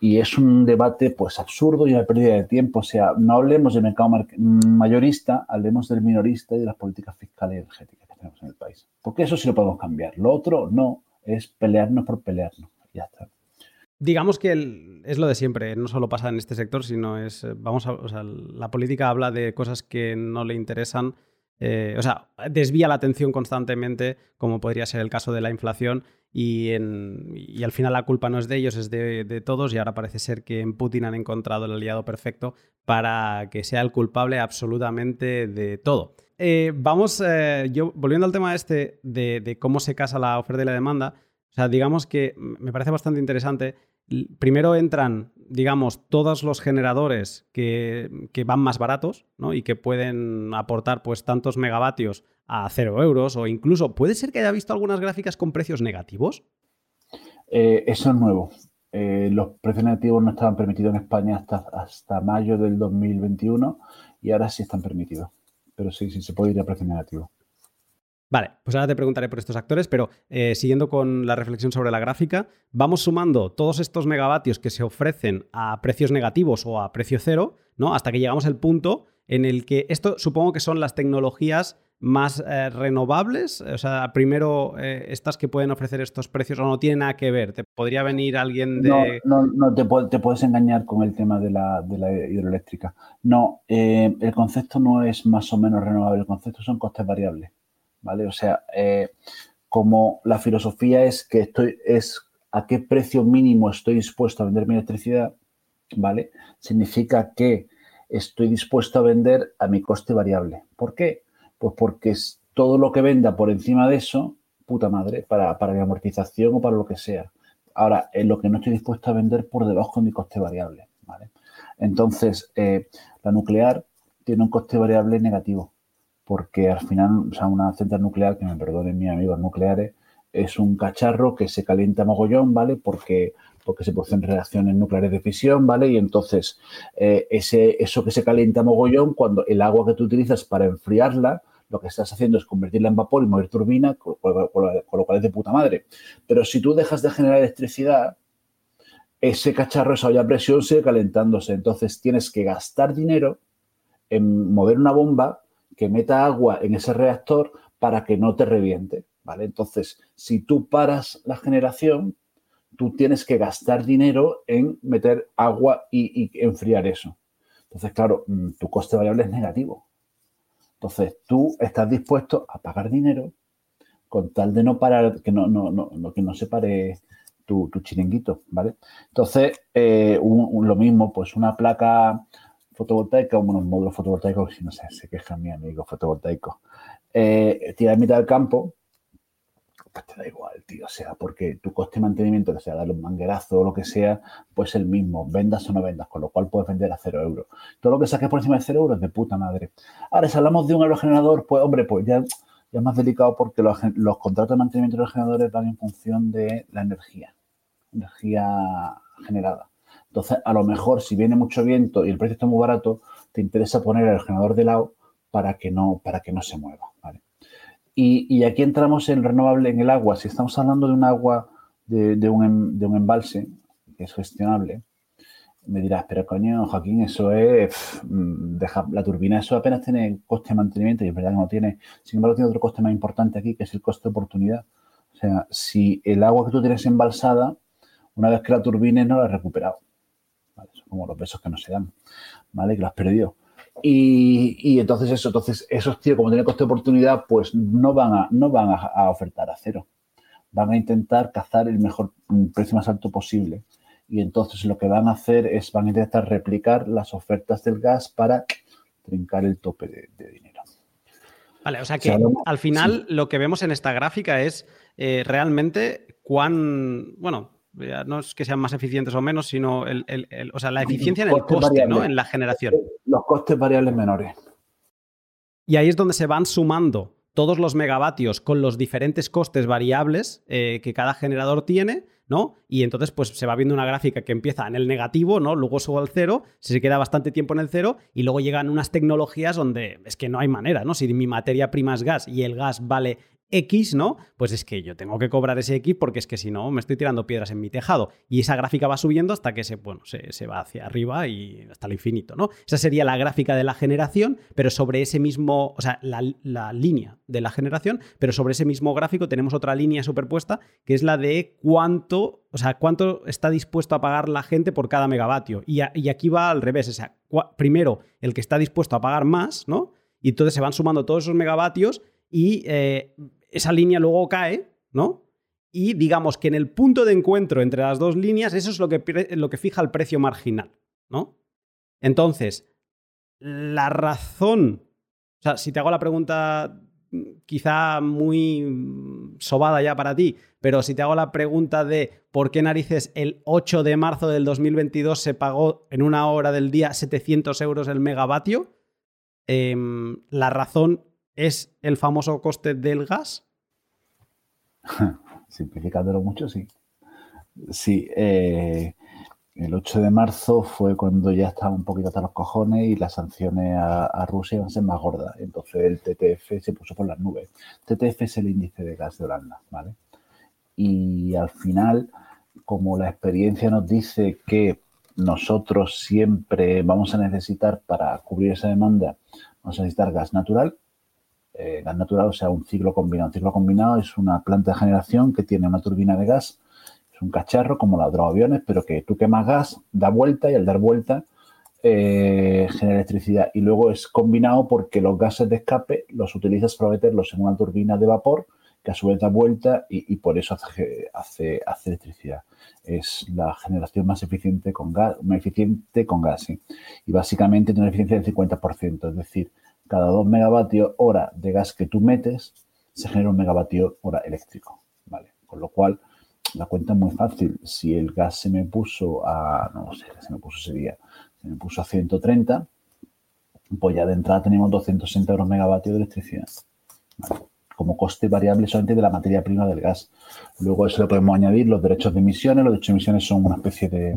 es un debate pues absurdo y una pérdida de tiempo. O sea, no hablemos del mercado mayorista, hablemos del minorista y de las políticas fiscales y energéticas que tenemos en el país. Porque eso sí lo podemos cambiar. Lo otro no, es pelearnos por pelearnos. Ya está. Digamos que es lo de siempre, no solo pasa en este sector, sino es, vamos a, o sea, la política habla de cosas que no le interesan, eh, o sea, desvía la atención constantemente, como podría ser el caso de la inflación, y, al final la culpa no es de ellos, es de, todos y ahora parece ser que en Putin han encontrado el aliado perfecto para que sea el culpable absolutamente de todo. Eh, vamos, eh, yo volviendo al tema este de, cómo se casa la oferta y la demanda, o sea, digamos que me parece bastante interesante. Primero entran, digamos, todos los generadores que, van más baratos ¿no? y que pueden aportar pues tantos megavatios a cero euros o incluso, ¿puede ser que haya visto algunas gráficas con precios negativos? Eh, eso es nuevo. Eh, los precios negativos no estaban permitidos en España hasta, hasta mayo del 2021 y ahora sí están permitidos. Pero sí, sí se puede ir a precios negativos. Vale, pues ahora te preguntaré por estos actores, pero eh, siguiendo con la reflexión sobre la gráfica, vamos sumando todos estos megavatios que se ofrecen a precios negativos o a precio cero, ¿no? Hasta que llegamos al punto en el que esto supongo que son las tecnologías más eh, renovables? O sea, primero, eh, estas que pueden ofrecer estos precios o no tienen nada que ver. ¿Te podría venir alguien de.? No, no, te, te, puedes engañar con el tema de la, de la hidroeléctrica. No, el concepto no es más o menos renovable, el concepto son costes variables. ¿Vale? O sea, como la filosofía es que estoy, es a qué precio mínimo estoy dispuesto a vender mi electricidad, ¿vale? Significa que estoy dispuesto a vender a mi coste variable. ¿Por qué? Pues porque todo lo que venda por encima de eso, puta madre, para, para mi amortización o para lo que sea. Ahora, es lo que no estoy dispuesto a vender por debajo de mi coste variable. ¿vale? Entonces, eh, la nuclear tiene un coste variable negativo, porque al final, o sea, una central nuclear, que me perdonen mis amigos nucleares, es un cacharro que se calienta mogollón, ¿vale? Porque, porque se producen reacciones nucleares de fisión, ¿vale? Y entonces, eh, ese, eso que se calienta mogollón, cuando el agua que tú utilizas para enfriarla, lo que estás haciendo es convertirla en vapor y mover turbina, con, lo cual es de puta madre. Pero si tú dejas de generar electricidad, ese cacharro, esa olla a presión sigue calentándose. Entonces tienes que gastar dinero en mover una bomba que meta agua en ese reactor para que no te reviente. ¿vale? Entonces, si tú paras la generación, tú tienes que gastar dinero en meter agua y, enfriar eso. Entonces, claro, mm, tu coste variable es negativo. Entonces, tú estás dispuesto a pagar dinero con tal de no parar, que no, no, no, que no se pare tu, chiringuito, ¿vale? Entonces, eh, lo mismo, pues una placa fotovoltaica, unos módulos fotovoltaicos, si no sé, se queja mi amigo fotovoltaico, eh, tira en mitad del campo, pues te da igual, tío. O sea, porque tu coste de mantenimiento, que sea darle un manguerazo o lo que sea, pues el mismo, vendas o no vendas, con lo cual puedes vender a cero euros. Todo lo que saques por encima de cero euros de puta madre. Ahora, si hablamos de un aerogenerador, pues hombre, pues ya, ya es más delicado porque los, contratos de mantenimiento de los generadores van en función de la energía, energía generada. Entonces, a lo mejor si viene mucho viento y el precio está muy barato, te interesa poner el generador de lado para que no, para que no se mueva. Y, aquí entramos en renovable en el agua. Si estamos hablando de un agua de, un, em, de un, embalse que es gestionable, me dirás, pero coño, Joaquín, eso es, mm, deja, la turbina, eso apenas tiene coste de mantenimiento y es verdad que no tiene. Sin embargo, tiene otro coste más importante aquí, que es el coste de oportunidad. O sea, si el agua que tú tienes embalsada, una vez que la turbina no la has recuperado. ¿Vale? Son como los besos que no se dan, ¿vale? Que lo has perdido. Y, entonces eso, entonces esos tíos, como tienen coste de oportunidad, pues no van a, no van a, ofertar a cero. Van a intentar cazar el mejor precio más alto posible. Y entonces lo que van a hacer es, van a intentar replicar las ofertas del gas para trincar el tope de, dinero. Vale, o sea que al final lo que vemos en esta gráfica es eh, realmente cuán, bueno, no es que sean más eficientes o menos, sino el, o sea, la eficiencia en el coste, ¿no? En la generación. Los costes variables menores. Y ahí es donde se van sumando todos los megavatios con los diferentes costes variables eh, que cada generador tiene, ¿no? Y entonces, pues se va viendo una gráfica que empieza en el negativo, ¿no? Luego sube al cero, se queda bastante tiempo en el cero, y luego llegan unas tecnologías donde es que no hay manera, ¿no? Si mi materia prima es gas y el gas vale X, ¿no? Pues es que yo tengo que cobrar ese X porque es que si no me estoy tirando piedras en mi tejado. Y esa gráfica va subiendo hasta que se, bueno, se, va hacia arriba y hasta el infinito, ¿no? Esa sería la gráfica de la generación, pero sobre ese mismo, o sea, la, línea de la generación, pero sobre ese mismo gráfico tenemos otra línea superpuesta que es la de cuánto, o sea, cuánto está dispuesto a pagar la gente por cada megavatio. Y, y aquí va al revés, o sea, primero el que está dispuesto a pagar más, ¿no? Y entonces se van sumando todos esos megavatios y eh, esa línea luego cae, ¿no? Y digamos que en el punto de encuentro entre las dos líneas, eso es lo que, lo que fija el precio marginal, ¿no? Entonces, la razón, o sea, si te hago la pregunta quizá muy sobada ya para ti, pero si te hago la pregunta de por qué narices el 8 de marzo del 2022 se pagó en una hora del día 700 euros el megavatio, em, la razón es el famoso coste del gas? Simplificándolo mucho, sí. Sí. Eh, el 8 de marzo fue cuando ya estaba un poquito hasta los cojones y las sanciones a, Rusia iban a ser más gordas. Entonces el TTF se puso por las nubes. TTF es el índice de gas de Holanda, ¿vale? Y al final, como la experiencia nos dice que nosotros siempre vamos a necesitar para cubrir esa demanda, vamos a necesitar gas natural, eh, gas natural, o sea, un ciclo combinado. Un ciclo combinado es una planta de generación que tiene una turbina de gas un cacharro como los otros aviones, pero que tú quemas gas, da vuelta y al dar vuelta eh, genera electricidad. Y luego es combinado porque los gases de escape los utilizas para meterlos en una turbina de vapor que a su vez da vuelta y, por eso hace, hace, hace, electricidad. Es la generación más eficiente con gas, más eficiente con gas, Y básicamente tiene una eficiencia del 50%, es decir, cada 2 megavatios hora de gas que tú metes, se genera un megavatio hora eléctrico, ¿vale? Con lo cual, la cuenta es muy fácil. Si el gas se me puso a, no sé, se me puso ese día, se me puso a 130, pues ya de entrada tenemos 260 euros megavatios de electricidad. Como coste variable solamente de la materia prima del gas. Luego eso le podemos añadir los derechos de emisiones. Los derechos de emisiones son una especie de,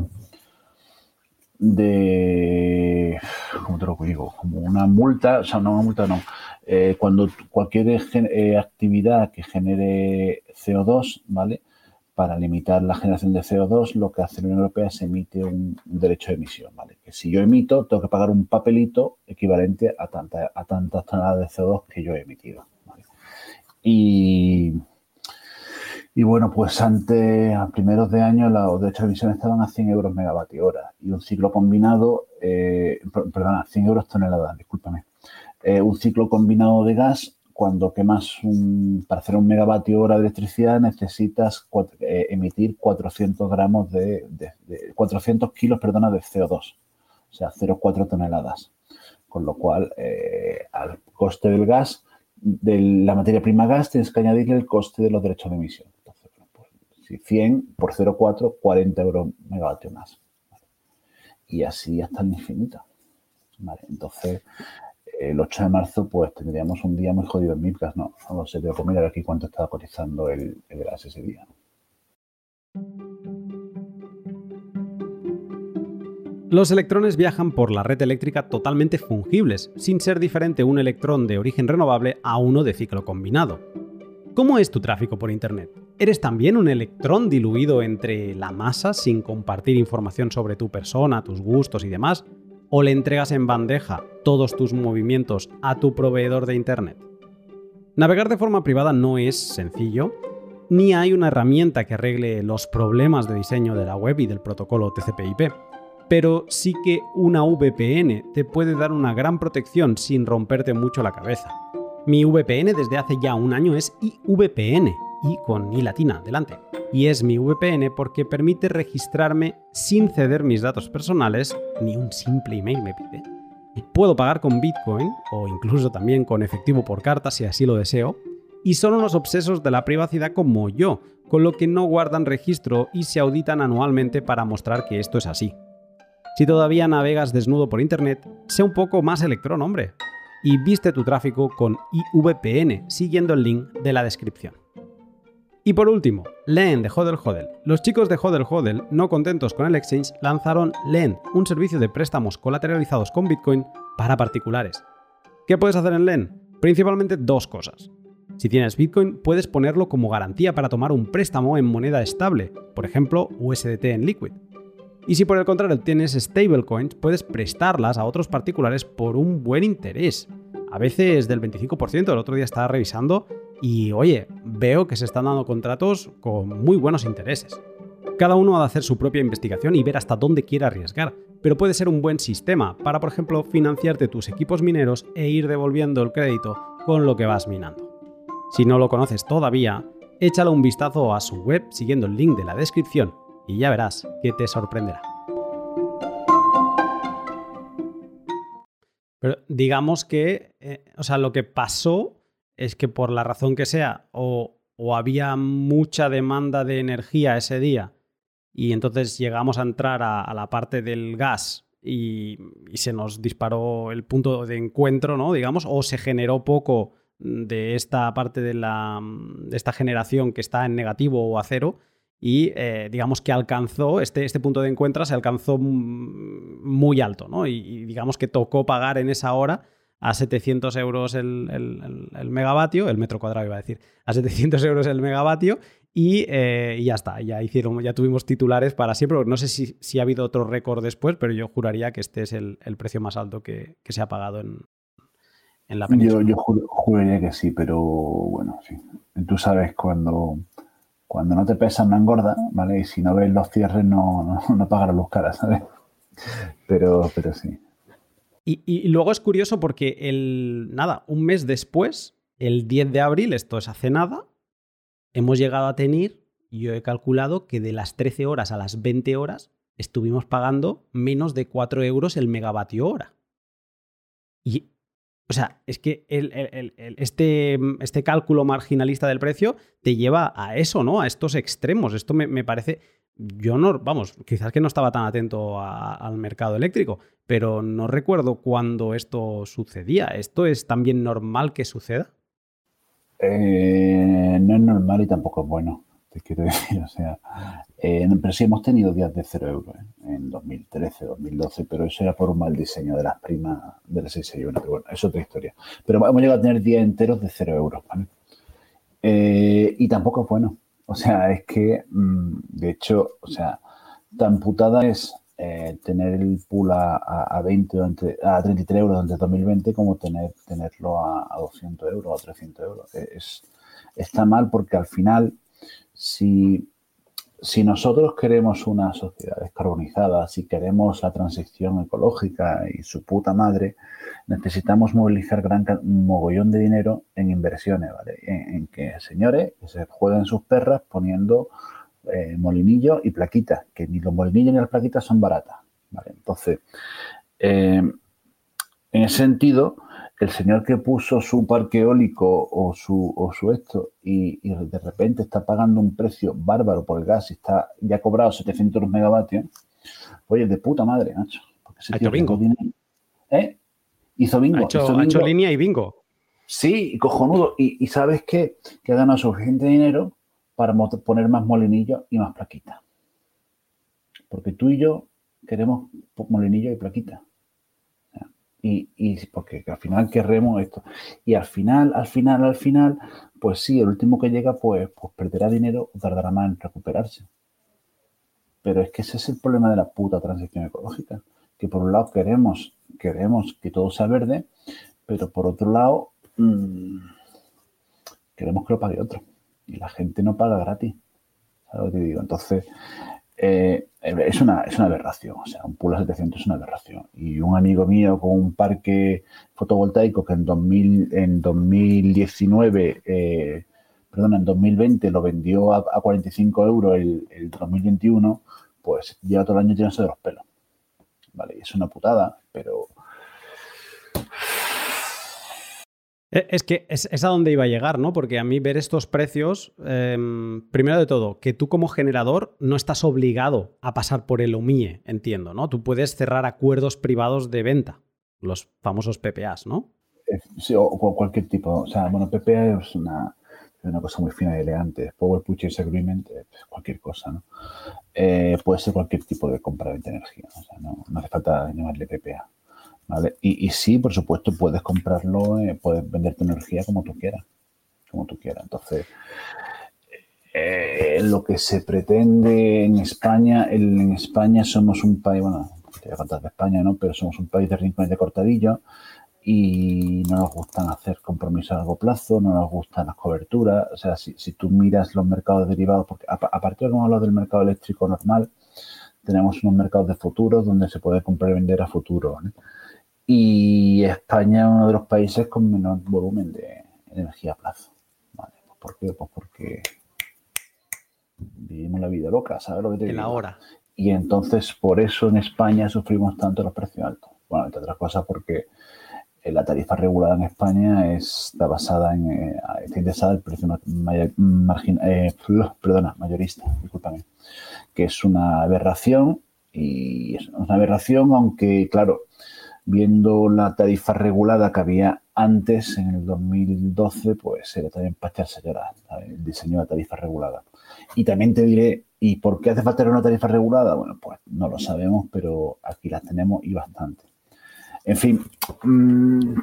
de ¿cómo te lo digo? Como una multa, o sea, no una multa, no. Eh, cuando cualquier eh, actividad que genere CO2, ¿vale? para limitar la generación de CO2, lo que hace la Unión Europea es emite un, derecho de emisión, ¿vale? Que si yo emito, tengo que pagar un papelito equivalente a, tanta, a tantas toneladas de CO2 que yo he emitido, Y, y bueno, pues antes, a primeros de año, los derechos de emisión estaban a 100 euros megavatio hora y un ciclo combinado, eh, perdona, 100 euros toneladas, discúlpame. Eh, un ciclo combinado de gas cuando quemas un, para hacer un megavatio hora de electricidad necesitas eh, emitir 400 gramos de, 400 kilos, perdona, de CO2, o sea, 0,4 toneladas. Con lo cual, al coste del gas, de la materia prima gas, tienes que añadirle el coste de los derechos de emisión. Pues, si 100 por 0,4, 40 euros megavatio más. Y así hasta el infinito. Entonces, el 8 de marzo, pues tendríamos un día muy jodido en Midcast, ¿no? No sé, tengo que mirar aquí cuánto estaba cotizando el gas ese día. Los electrones viajan por la red eléctrica totalmente fungibles, sin ser diferente un electrón de origen renovable a uno de ciclo combinado. ¿Cómo es tu tráfico por Internet? ¿Eres también un electrón diluido entre la masa sin compartir información sobre tu persona, tus gustos y demás? o le entregas en bandeja todos tus movimientos a tu proveedor de Internet. Navegar de forma privada no es sencillo, ni hay una herramienta que arregle los problemas de diseño de la web y del protocolo TCP/IP, pero sí que una VPN te puede dar una gran protección sin romperte mucho la cabeza. Mi VPN desde hace ya un año es IVPN, y con i latina delante y es mi VPN porque permite registrarme sin ceder mis datos personales, ni un simple email me pide. Puedo pagar con Bitcoin o incluso también con efectivo por carta si así lo deseo, y son unos obsesos de la privacidad como yo, con lo que no guardan registro y se auditan anualmente para mostrar que esto es así. Si todavía navegas desnudo por internet, sé un poco más electrón, hombre, y viste tu tráfico con IVPN siguiendo el link de la descripción. Y por último, Lend de Hodel Hodel. Los chicos de Hodel Hodel, no contentos con el exchange, lanzaron Lend, un servicio de préstamos colateralizados con Bitcoin para particulares. ¿Qué puedes hacer en Lend? Principalmente dos cosas. Si tienes Bitcoin, puedes ponerlo como garantía para tomar un préstamo en moneda estable, por ejemplo USDT en Liquid. Y si por el contrario tienes stablecoins, puedes prestarlas a otros particulares por un buen interés. A veces del 25%, el otro día estaba revisando y oye, veo que se están dando contratos con muy buenos intereses. Cada uno ha de hacer su propia investigación y ver hasta dónde quiere arriesgar, pero puede ser un buen sistema para, por ejemplo, financiarte tus equipos mineros e ir devolviendo el crédito con lo que vas minando. Si no lo conoces todavía, échale un vistazo a su web siguiendo el link de la descripción y ya verás que te sorprenderá. Pero digamos que, eh, o sea, lo que pasó es que por la razón que sea, o, había mucha demanda de energía ese día y entonces llegamos a entrar a, la parte del gas y, se nos disparó el punto de encuentro, ¿no? Digamos, o se generó poco de esta parte de, la, de esta generación que está en negativo o a cero y eh, digamos que alcanzó, este, este punto de encuentro se alcanzó muy alto, ¿no? Y, digamos que tocó pagar en esa hora a 700 euros el, megavatio, el metro cuadrado iba a decir, a 700 euros el megavatio eh, y, ya está, ya hicieron, ya tuvimos titulares para siempre, no sé si, ha habido otro récord después, pero yo juraría que este es el, precio más alto que, se ha pagado en, la península. Yo, juraría que sí, pero bueno, sí. Tú sabes cuando cuando no te pesas no engorda, ¿vale? Y si no ves los cierres no, no, no pagas los caras, ¿sabes? Pero, pero sí. Y, luego es curioso porque el, nada, un mes después, el 10 de abril, esto es hace nada, hemos llegado a tener, yo he calculado que de las 13 horas a las 20 horas estuvimos pagando menos de 4 euros el megavatio hora. Y o sea, es que este, este, cálculo marginalista del precio te lleva a eso, ¿no? A estos extremos. Esto me, parece. Yo no, vamos, quizás que no estaba tan atento al mercado eléctrico, pero no recuerdo cuándo esto sucedía. ¿Esto es también normal que suceda? Eh, no es normal y tampoco es bueno te quiero decir. O sea, eh, pero sí hemos tenido días de cero euros ¿eh? en 2013, 2012, pero eso era por un mal diseño de las primas del 661. Pero bueno, es otra historia. Pero hemos llegado a tener días enteros de cero euros, ¿vale? Eh, y tampoco es bueno. O sea, es que, mm, de hecho, o sea, tan putada es tener el pool a, 20 a 33 euros durante 2020 como tener, tenerlo a, 200 euros, a 300 euros. Es, está mal porque al final si, si nosotros queremos una sociedad descarbonizada, si queremos la transición ecológica y su puta madre, necesitamos movilizar gran mogollón de dinero en inversiones, ¿vale? En, que señores que se jueguen sus perras poniendo eh, molinillos y plaquitas, que ni los molinillos ni las plaquitas son baratas, ¿vale? Entonces, eh, en ese sentido, el señor que puso su parque eólico o su, o su esto y, de repente está pagando un precio bárbaro por el gas y está ya cobrado 700 megavatios, oye, de puta madre, Nacho. Ha hecho bingo. ¿Eh? Hizo bingo. Ha hecho, línea y bingo. Sí, cojonudo. Y, sabes qué? Que ha ganado suficiente dinero para poner más molinillos y más plaquitas. Porque tú y yo queremos molinillos y plaquitas y, porque al final querremos esto. Y al final, al final, al final, pues sí, el último que llega, pues, pues perderá dinero o tardará más en recuperarse. Pero es que ese es el problema de la puta transición ecológica. Que por un lado queremos, queremos que todo sea verde, pero por otro lado mm, queremos que lo pague otro. Y la gente no paga gratis. ¿Sabes lo que te digo? Entonces, eh, es, una, es una aberración, o sea, un a 700 es una aberración. Y un amigo mío con un parque fotovoltaico que en, 2000, en 2019, eh, perdón, en 2020 lo vendió a, 45 euros el, el 2021, pues lleva todo el año tirándose de los pelos. Vale, es una putada, pero es que es, a donde iba a llegar, ¿no? Porque a mí ver estos precios, em, primero de todo, que tú como generador no estás obligado a pasar por el OMIE, entiendo, ¿no? Tú puedes cerrar acuerdos privados de venta, los famosos PPAs, ¿no? Eh, sí, o, cualquier tipo. O sea, bueno, PPA es una, una cosa muy fina y elegante. Power Purchase Agreement, eh, pues, cualquier cosa, ¿no? puede ser cualquier tipo de compra de energía. O sea, no, no hace falta llamarle PPA. Y, sí, por supuesto, puedes comprarlo, eh, puedes vender tu energía como tú quieras, como tú quieras. Entonces, eh, lo que se pretende en España, en España somos un país, bueno, te voy a contar de España, ¿no? Pero somos un país de rincones de cortadillo y no nos gustan hacer compromisos a largo plazo, no nos gustan las coberturas. O sea, si, tú miras los mercados derivados, porque aparte de como hablo del mercado eléctrico normal, tenemos unos mercados de futuros donde se puede comprar y vender a futuro. Y España es uno de los países con menor volumen de energía a plazo. ¿Vale? Pues ¿Por qué? Pues porque vivimos la vida loca, ¿sabes lo que te digo? En la hora. Y entonces por eso en España sufrimos tanto los precios altos. Bueno, entre otras cosas porque eh, la tarifa regulada en España está basada en, eh, está indexada el precio margin, eh, perdona, mayorista, discúlpame, que es una aberración y es una aberración, aunque claro, viendo la tarifa regulada que había antes, en el 2012, pues era también para echarse llorar, el diseño de la tarifa regulada. Y también te diré, ¿y por qué hace falta una tarifa regulada? Bueno, pues no lo sabemos, pero aquí las tenemos y bastante. En fin, mmm,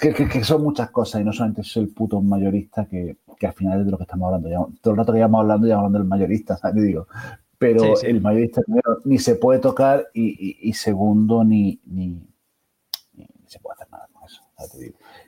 que, son muchas cosas y no solamente soy el puto mayorista que, al final es de lo que estamos hablando. todo el rato que llevamos hablando, ya hablando del mayorista, ¿sabes? Digo, pero el mayorista ni se puede tocar y, segundo ni, ni, se puede hacer nada con eso.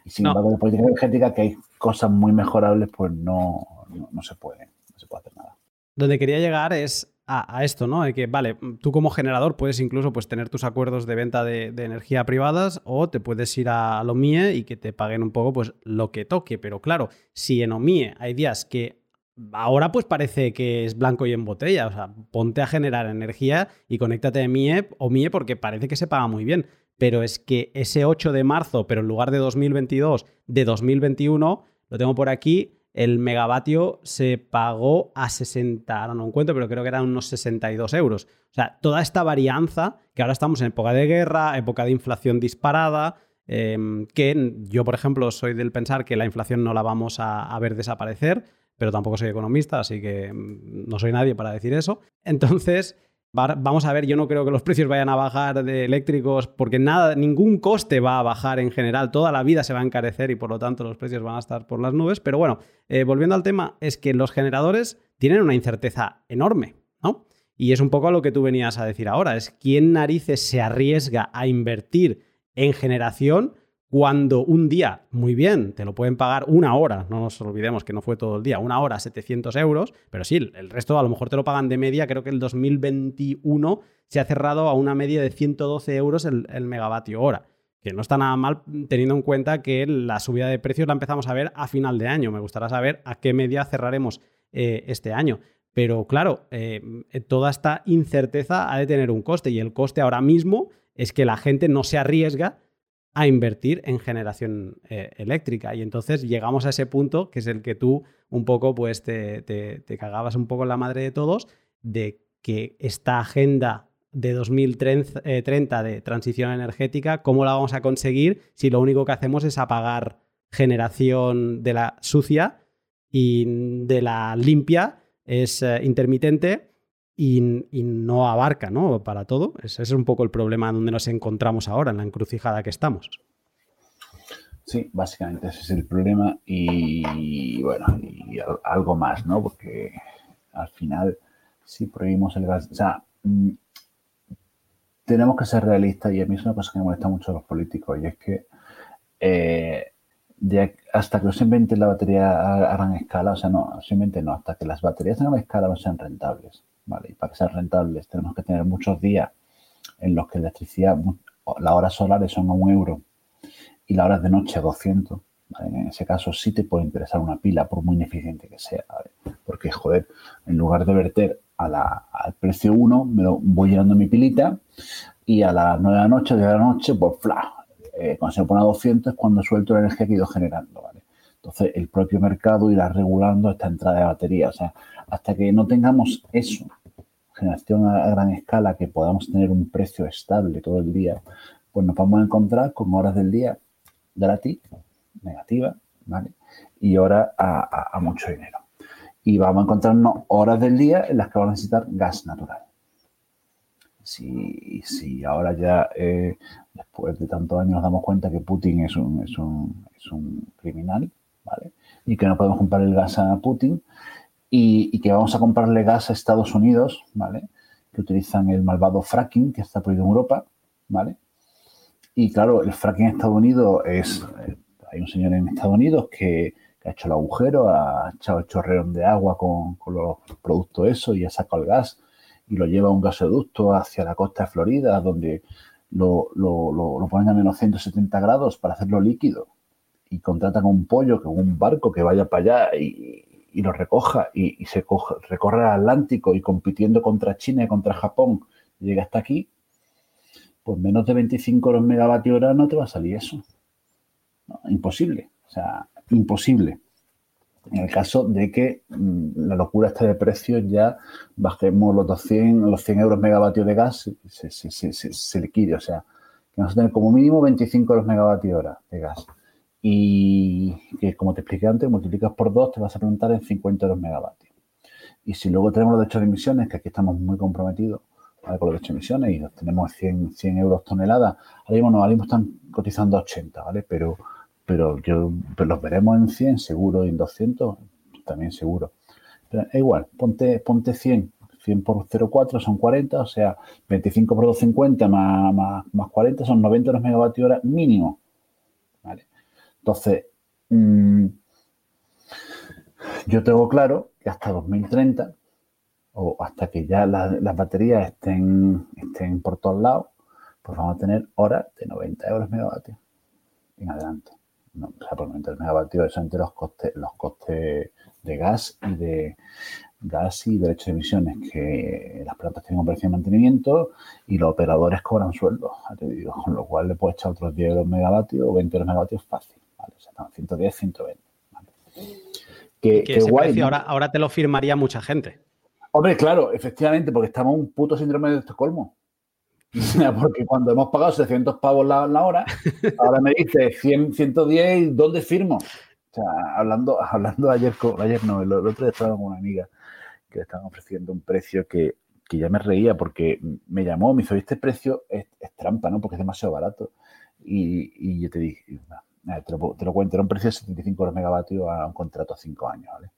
Y sin embargo, de política energética, que hay cosas muy mejorables, pues no, no, se puede, no se puede hacer nada. Donde quería llegar es a, esto, ¿no? De que, vale, tú como generador puedes incluso pues, tener tus acuerdos de venta de, energía privadas o te puedes ir a, lo MIE y que te paguen un poco pues, lo que toque. Pero claro, si en OMIE hay días que ahora pues parece que es blanco y en botella, o sea, ponte a generar energía y conéctate a MIE o MIE porque parece que se paga muy bien. Pero es que ese 8 de marzo, pero en lugar de 2022, de 2021, lo tengo por aquí, el megavatio se pagó a 60, ahora no encuentro, pero creo que eran unos 62 euros. O sea, toda esta varianza, que ahora estamos en época de guerra, época de inflación disparada, em, que yo, por ejemplo, soy del pensar que la inflación no la vamos a ver desaparecer, pero tampoco soy economista, así que mm, no soy nadie para decir eso. Entonces, Vamos a ver, yo no creo que los precios vayan a bajar de eléctricos porque nada, ningún coste va a bajar en general, toda la vida se va a encarecer y por lo tanto los precios van a estar por las nubes. Pero bueno, eh, volviendo al tema, es que los generadores tienen una incerteza enorme, ¿no? Y es un poco lo que tú venías a decir ahora, es quién narices se arriesga a invertir en generación cuando un día, muy bien, te lo pueden pagar una hora, no nos olvidemos que no fue todo el día, una hora 700 euros, pero sí, el resto a lo mejor te lo pagan de media, creo que el 2021 se ha cerrado a una media de 112 euros el, megavatio hora, que no está nada mal teniendo en cuenta que la subida de precios la empezamos a ver a final de año, me gustará saber a qué media cerraremos eh, este año. Pero claro, eh, toda esta incerteza ha de tener un coste y el coste ahora mismo es que la gente no se arriesga a invertir en generación eh, eléctrica. Y entonces llegamos a ese punto, que es el que tú un poco pues te, te, cagabas un poco en la madre de todos, de que esta agenda de 2030 eh, de transición energética, ¿cómo la vamos a conseguir si lo único que hacemos es apagar generación de la sucia y de la limpia es eh, intermitente y, no abarca ¿no? para todo. Ese es un poco el problema donde nos encontramos ahora, en la encrucijada que estamos. Sí, básicamente ese es el problema y bueno, y algo más, ¿no? Porque al final, si prohibimos el gas, o sea, mm, tenemos que ser realistas y a mí es una cosa que me molesta mucho a los políticos y es que eh, hasta que no se invente la batería a, gran escala, o sea, no, simplemente no, hasta que las baterías a gran escala no sean rentables ¿vale? Y para que sean rentables tenemos que tener muchos días en los que la electricidad, las horas solares son a un euro y las horas de noche a 200. En ese caso sí te puede interesar una pila, por muy ineficiente que sea. Porque, joder, en lugar de verter al precio 1, me voy llenando mi pilita y a las 9 de la noche, de la noche, pues, fla, eh, cuando se pone a 200 es cuando suelto la energía que he ido generando, ¿vale? Entonces, el propio mercado irá regulando esta entrada de batería. O sea, hasta que no tengamos eso, generación a gran escala, que podamos tener un precio estable todo el día, pues nos vamos a encontrar con horas del día gratis, negativa, ¿vale? Y horas a, mucho dinero. Y vamos a encontrarnos horas del día en las que vamos a necesitar gas natural. Si, si ahora ya, eh, después de tantos años, nos damos cuenta que Putin es un, es un, es un criminal, ¿vale? Y que no podemos comprar el gas a Putin, y, que vamos a comprarle gas a Estados Unidos, ¿vale? Que utilizan el malvado fracking que está prohibido en Europa, ¿vale? Y claro, el fracking en Estados Unidos es. Eh, hay un señor en Estados Unidos que, ha hecho el agujero, ha echado el chorreón de agua con, los productos eso y ha sacado el gas y lo lleva a un gasoducto hacia la costa de Florida, donde lo, lo, ponen a menos 170 grados para hacerlo líquido y contratan un pollo con un barco que vaya para allá y, lo recoja y, se recorre el Atlántico y compitiendo contra China y contra Japón llega hasta aquí, pues menos de 25 euros megavatio hora no te va a salir eso. imposible, o sea, imposible. En el caso de que mm, la locura esté de precios ya bajemos los 200, los 100 euros megavatios de gas, se, se, se, se liquide. O sea, que vamos a tener como mínimo 25 euros megavatios hora de gas. Y que, como te expliqué antes, multiplicas por 2, te vas a preguntar en 50 euros megavatios. Y si luego tenemos los derechos de emisiones, que aquí estamos muy comprometidos con los derechos de emisiones y tenemos 100, 100 euros tonelada, ahora mismo, no, ahora mismo están cotizando 80, ¿vale? Pero pero yo los veremos en 100 seguro y en 200 también seguro. Pero es igual, ponte, ponte 100, 100 por 0,4 son 40, o sea, 25 por 250 más, más, más 40 son 90 megavatios hora mínimo. Entonces, mmm, yo tengo claro que hasta 2030 o hasta que ya la, las baterías estén, estén por todos lados, pues vamos a tener horas de 90 euros megavatios en adelante. O sea, por 90 megavatios son entre los costes, los costes de gas y de gas y derechos de emisiones, que las plantas tienen un precio de mantenimiento y los operadores cobran sueldo, te digo, con lo cual le puedes echar otros 10 euros megavatios o 20 euros megavatios fácil, ¿vale? O sea, están 110, 120. ¿vale? Que, guay, precio ahora, ahora te lo firmaría mucha gente. Hombre, claro, efectivamente, porque estamos en un puto síndrome de Estocolmo. Porque cuando hemos pagado 600 pavos la, la hora, ahora me dice 100, 110, ¿dónde firmo? O sea, hablando, hablando ayer, con, ayer no, el, otro día estaba con una amiga que le estaban ofreciendo un precio que, que ya me reía porque me llamó, me hizo, este precio es, es trampa, ¿no? Porque es demasiado barato. Y, y yo te dije, te lo, cuento, era un precio de 75 euros megavatios a un contrato a 5 años, ¿vale?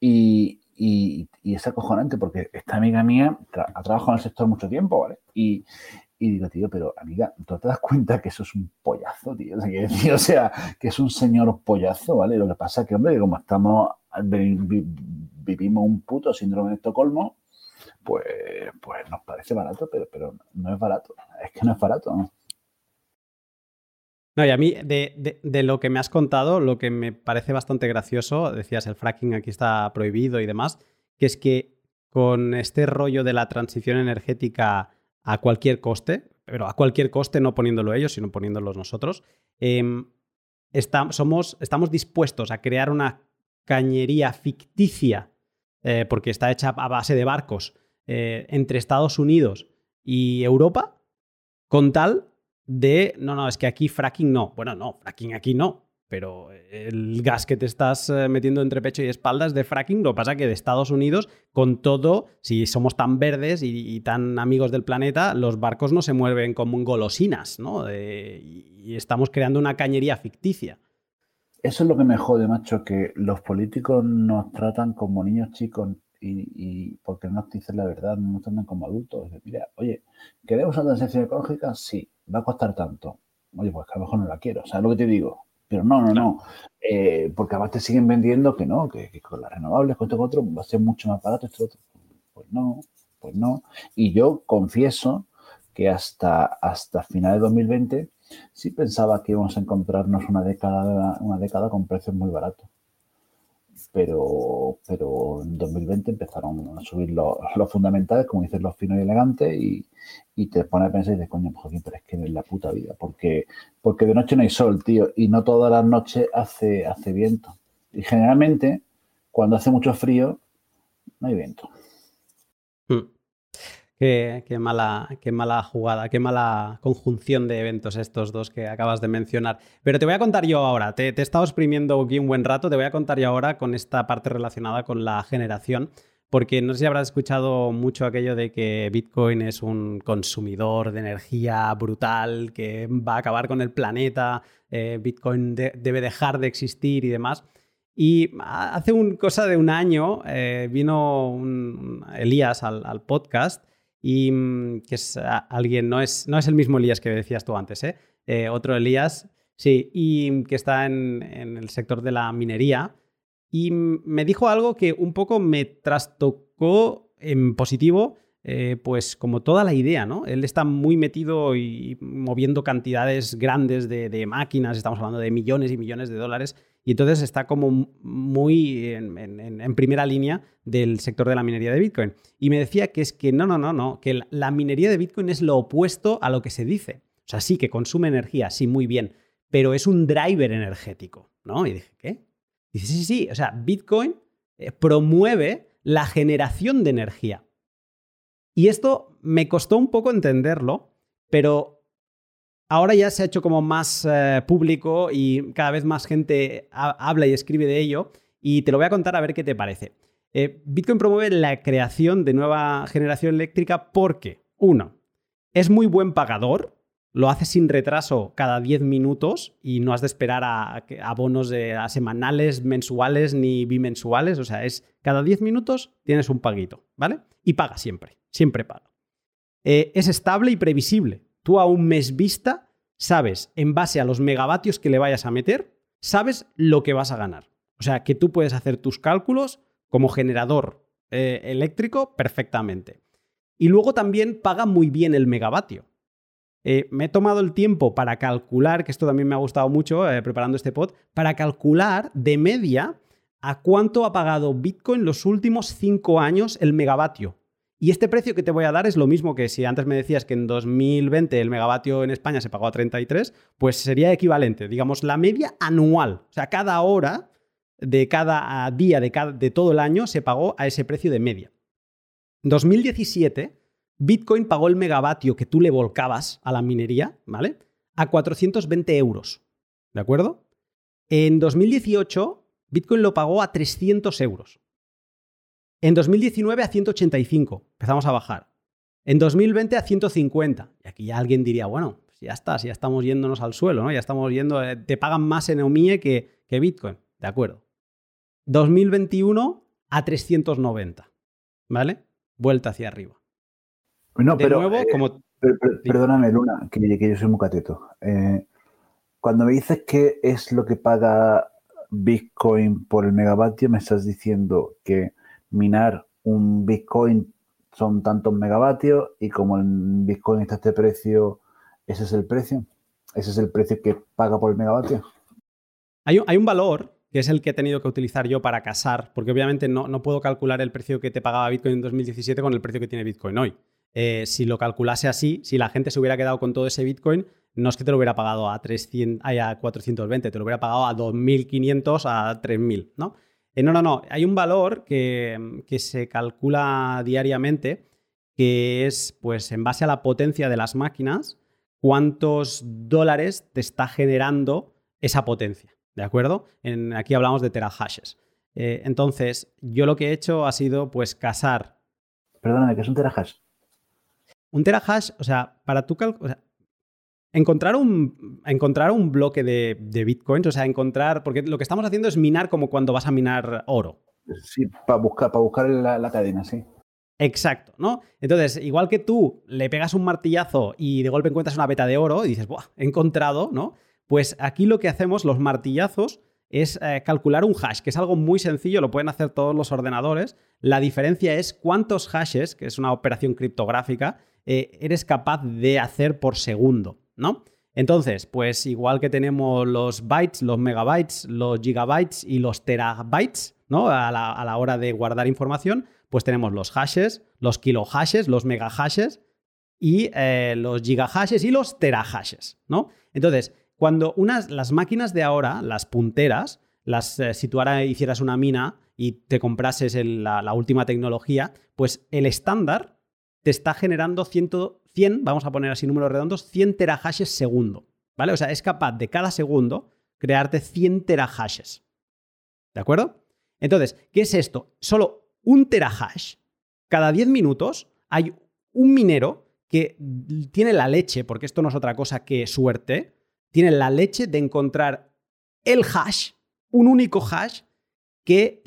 Y, y, es acojonante porque esta amiga mía ha trabajado en el sector mucho tiempo, ¿vale? Y, y, digo, tío, pero amiga, ¿tú te das cuenta que eso es un pollazo, tío? O sea, que, o sea, que es un señor pollazo, ¿vale? Lo que pasa es que, hombre, como estamos, vivimos un puto síndrome de Estocolmo, pues, pues nos parece barato, pero, pero no es barato. Es que no es barato, ¿no? No, y a mí, de, de, lo que me has contado, lo que me parece bastante gracioso, decías, el fracking aquí está prohibido y demás, que es que con este rollo de la transición energética a cualquier coste, pero a cualquier coste, no poniéndolo ellos, sino poniéndolos nosotros, está, somos, estamos dispuestos a crear una cañería ficticia, eh, porque está hecha a base de barcos, eh, entre Estados Unidos y Europa, con tal de, no, no, es que aquí fracking no. Bueno, no, fracking aquí no. Pero el gas que te estás eh, metiendo entre pecho y espaldas de fracking, lo que pasa que de Estados Unidos, con todo, si somos tan verdes y, tan amigos del planeta, los barcos no se mueven como golosinas, ¿no? Y estamos creando una cañería ficticia. Eso es lo que me jode, macho, que los políticos nos tratan como niños chicos y, y porque no nos dicen la verdad, no nos tratan como adultos. Mira, oye, ¿queremos una transición ecológica? Sí va a costar tanto. Oye, pues que a lo mejor no la quiero, ¿sabes lo que te digo? Pero no, no, no. Eh, porque además te siguen vendiendo que no, que, que, con las renovables, con esto con otro, va a ser mucho más barato esto otro. Pues no, pues no. Y yo confieso que hasta, hasta finales de 2020 sí pensaba que íbamos a encontrarnos una década, una década con precios muy baratos pero, pero en 2020 empezaron a subir los, los fundamentales, como dices, los finos y elegantes, y, y te pones a pensar y dices, coño, joder, pero es que es la puta vida, porque, porque de noche no hay sol, tío, y no todas las noches hace, hace viento. Y generalmente, cuando hace mucho frío, no hay viento. Hmm. Qué, mala, qué mala jugada, qué mala conjunción de eventos estos dos que acabas de mencionar. Pero te voy a contar yo ahora, te, he estado exprimiendo aquí un buen rato, te voy a contar yo ahora con esta parte relacionada con la generación, porque no sé si habrás escuchado mucho aquello de que Bitcoin es un consumidor de energía brutal, que va a acabar con el planeta, eh, Bitcoin de, debe dejar de existir y demás. Y hace un, cosa de un año eh, vino un, Elías al podcast y mm, que es alguien, no es, no es el mismo Elías que decías tú antes, ¿eh? Eh, otro Elías, sí, y que está en, en, el sector de la minería. Y me dijo algo que un poco me trastocó en positivo, eh, pues como toda la idea, ¿no? Él está muy metido y moviendo cantidades grandes de, de máquinas, estamos hablando de millones y millones de dólares y entonces está como muy en, en, en, primera línea del sector de la minería de Bitcoin. Y me decía que es que no, no, no, no, que la minería de Bitcoin es lo opuesto a lo que se dice. O sea, sí que consume energía, sí, muy bien, pero es un driver energético, ¿no? Y dije, ¿qué? Dice, sí, sí, sí, o sea, Bitcoin eh, promueve la generación de energía. Y esto me costó un poco entenderlo, pero ahora ya se ha hecho como más eh, público y cada vez más gente habla y escribe de ello. Y te lo voy a contar a ver qué te parece. Eh, Bitcoin promueve la creación de nueva generación eléctrica porque, uno, es muy buen pagador, lo hace sin retraso cada 10 minutos y no has de esperar a, abonos de, semanales, mensuales ni bimensuales. O sea, es cada 10 minutos tienes un paguito, ¿vale? Y paga siempre, siempre paga. Eh, es estable y previsible. Tú a un mes vista sabes, en base a los megavatios que le vayas a meter, sabes lo que vas a ganar. O sea, que tú puedes hacer tus cálculos como generador eh, eléctrico perfectamente. Y luego también paga muy bien el megavatio. Eh, me he tomado el tiempo para calcular, que esto también me ha gustado mucho eh, preparando este pod, para calcular de media a cuánto ha pagado Bitcoin los últimos cinco años el megavatio. Y este precio que te voy a dar es lo mismo que si antes me decías que en 2020 el megavatio en España se pagó a 33, pues sería equivalente, digamos, la media anual. O sea, cada hora de cada día de, de todo el año se pagó a ese precio de media. En 2017 Bitcoin pagó el megavatio que tú le volcabas a la minería, ¿vale? A 420 euros. ¿De acuerdo? En 2018, Bitcoin lo pagó a 300 euros. En 2019 a 185. Empezamos a bajar. En 2020 a 150. Y aquí ya alguien diría, bueno, pues ya está, ya estamos yéndonos al suelo, ¿no? Ya estamos yendo, eh, te pagan más en OMIE que, que Bitcoin. De acuerdo. 2021 a 390. ¿Vale? Vuelta hacia arriba. No, pero, eh, perdóname, Luna, que, yo soy muy cateto. Eh, cuando me dices que es lo que paga Bitcoin por el megavatio, me estás diciendo que minar un Bitcoin son tantos megavatios y como el Bitcoin está a este precio, ese es el precio. Ese es el precio que paga por el megavatio. Hay, un valor que es el que he tenido que utilizar yo para casar, porque obviamente no, no puedo calcular el precio que te pagaba Bitcoin en 2017 con el precio que tiene Bitcoin hoy. Eh, si lo calculase así, si la gente se hubiera quedado con todo ese Bitcoin, no es que te lo hubiera pagado a, 300, a 420, te lo hubiera pagado a 2.500, a 3.000, ¿no? Eh, no, no, no. Hay un valor que, que, se calcula diariamente que es, pues, en base a la potencia de las máquinas, cuántos dólares te está generando esa potencia, ¿de acuerdo? En, aquí hablamos de terahashes. Eh, entonces, yo lo que he hecho ha sido, pues, casar. Perdóname, ¿qué es un terahash? Un terahash, o sea, para tu cálculo. Encontrar un, encontrar un bloque de, de, bitcoins, o sea, encontrar. Porque lo que estamos haciendo es minar como cuando vas a minar oro. Sí, para buscar, para buscar la, cadena, sí. Exacto, ¿no? Entonces, igual que tú le pegas un martillazo y de golpe encuentras una beta de oro y dices, ¡buah! He encontrado, ¿no? Pues aquí lo que hacemos, los martillazos, es eh, calcular un hash, que es algo muy sencillo, lo pueden hacer todos los ordenadores. La diferencia es cuántos hashes, que es una operación criptográfica, eh, eres capaz de hacer por segundo, ¿no? Entonces, pues igual que tenemos los bytes, los megabytes, los gigabytes y los terabytes, ¿no? A la, hora de guardar información, pues tenemos los hashes, los kilohashes, los megahashes y eh, los gigahashes y los terahashes, ¿no? Entonces, cuando unas, las máquinas de ahora, las punteras, las, eh, si tú hicieras una mina y te comprases la última tecnología, pues el estándar te está generando 100, 100, vamos a poner así números redondos, 100 terahashes segundo. ¿Vale? O sea, es capaz de cada segundo crearte 100 terahashes. ¿De acuerdo? Entonces, ¿qué es esto? Solo un terahash. Cada 10 minutos hay un minero que tiene la leche, porque esto no es otra cosa que suerte, tiene la leche de encontrar el hash, un único hash, que,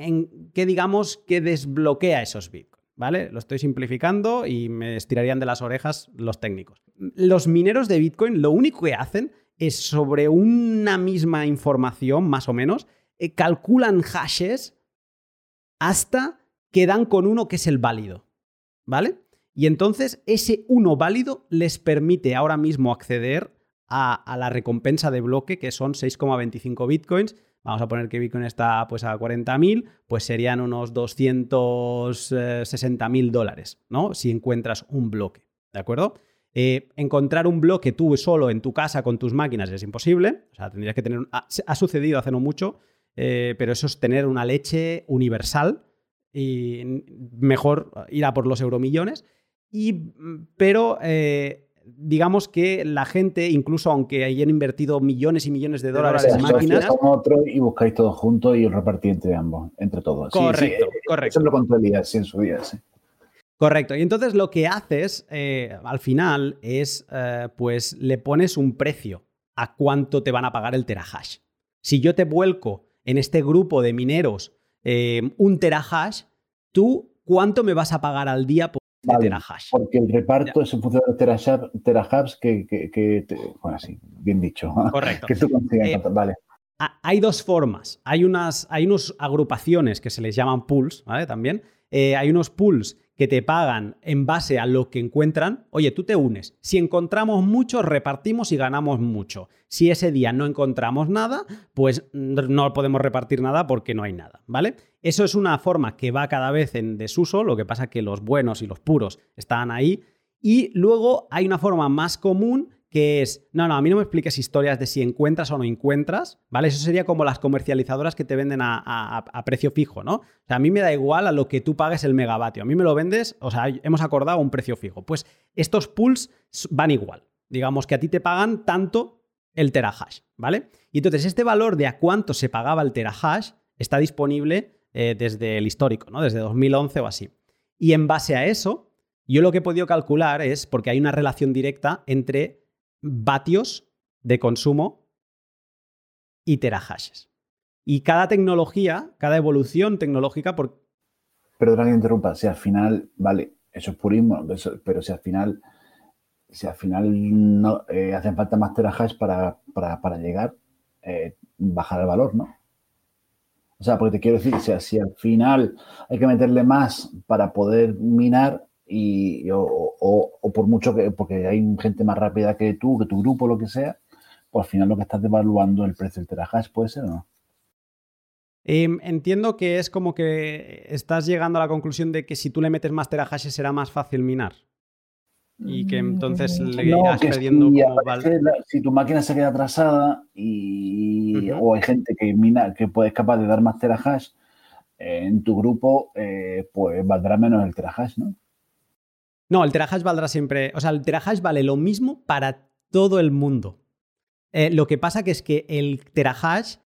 que digamos que desbloquea esos bits. ¿Vale? Lo estoy simplificando y me estirarían de las orejas los técnicos. Los mineros de Bitcoin lo único que hacen es sobre una misma información, más o menos, eh, calculan hashes hasta que dan con uno que es el válido, ¿vale? Y entonces ese uno válido les permite ahora mismo acceder a, a la recompensa de bloque, que son 6,25 bitcoins, vamos a poner que Bitcoin está pues a 40.000, pues serían unos 260.000 dólares, ¿no? Si encuentras un bloque, ¿de acuerdo? Eh, encontrar un bloque tú solo en tu casa con tus máquinas es imposible, o sea, tendrías que tener... Ha, sucedido hace no mucho, eh, pero eso es tener una leche universal y mejor ir a por los euromillones. Y, pero eh, digamos que la gente, incluso aunque hayan invertido millones y millones de dólares en máquinas. otro y buscáis todos juntos y os repartís entre ambos, entre todos. Correcto, correcto. Eso lo contó Elías en su día, sí. Correcto. Y entonces lo que haces eh, al final es, eh, pues le pones un precio a cuánto te van a pagar el terahash. Si yo te vuelco en este grupo de mineros eh, un terahash, tú cuánto me vas a pagar al día por terahash. Porque el reparto es en función de terahash que, que, bueno, sí, bien dicho. Correcto. que tú consigas. vale. Hay dos formas. Hay unas, hay unas agrupaciones que se les llaman pools, ¿vale? También. hay unos pools que te pagan en base a lo que encuentran, oye, tú te unes. Si encontramos mucho, repartimos y ganamos mucho. Si ese día no encontramos nada, pues no podemos repartir nada porque no hay nada, ¿vale? Eso es una forma que va cada vez en desuso, lo que pasa que los buenos y los puros están ahí. Y luego hay una forma más común que es, no, no, a mí no me expliques historias de si encuentras o no encuentras, ¿vale? Eso sería como las comercializadoras que te venden a, precio fijo, ¿no? O sea, a mí me da igual a lo que tú pagues el megavatio, a mí me lo vendes, o sea, hemos acordado un precio fijo. Pues estos pools van igual. Digamos que a ti te pagan tanto el terahash, ¿vale? Y entonces este valor de a cuánto se pagaba el terahash está disponible eh, desde el histórico, ¿no? Desde 2011 o así. Y en base a eso, yo lo que he podido calcular es, porque hay una relación directa entre vatios de consumo y terahashes. Y cada tecnología, cada evolución tecnológica... Por... Perdona que interrumpa, si al final, vale, eso es purismo, pero si al final, si al final no eh, hacen falta más terahashes para, para, llegar, eh, bajar el valor, ¿no? O sea, porque te quiero decir, si, si al final hay que meterle más para poder minar, y, o, por mucho que, porque hay gente más rápida que tú, que tu grupo, lo que sea, pues al final lo que estás devaluando el precio del terahash, ¿puede ser o no? Em, entiendo que es como que estás llegando a la conclusión de que si tú le metes más terahashes será más fácil minar. Y que entonces le irás perdiendo si, tu máquina se queda atrasada y, o hay gente que mina, que puede capaz de dar más terahash, en tu grupo, eh, pues valdrá menos el terahash, ¿no? No, el terahash valdrá siempre. O sea, el terahash vale lo mismo para todo el mundo. Eh, lo que pasa que es que el terahash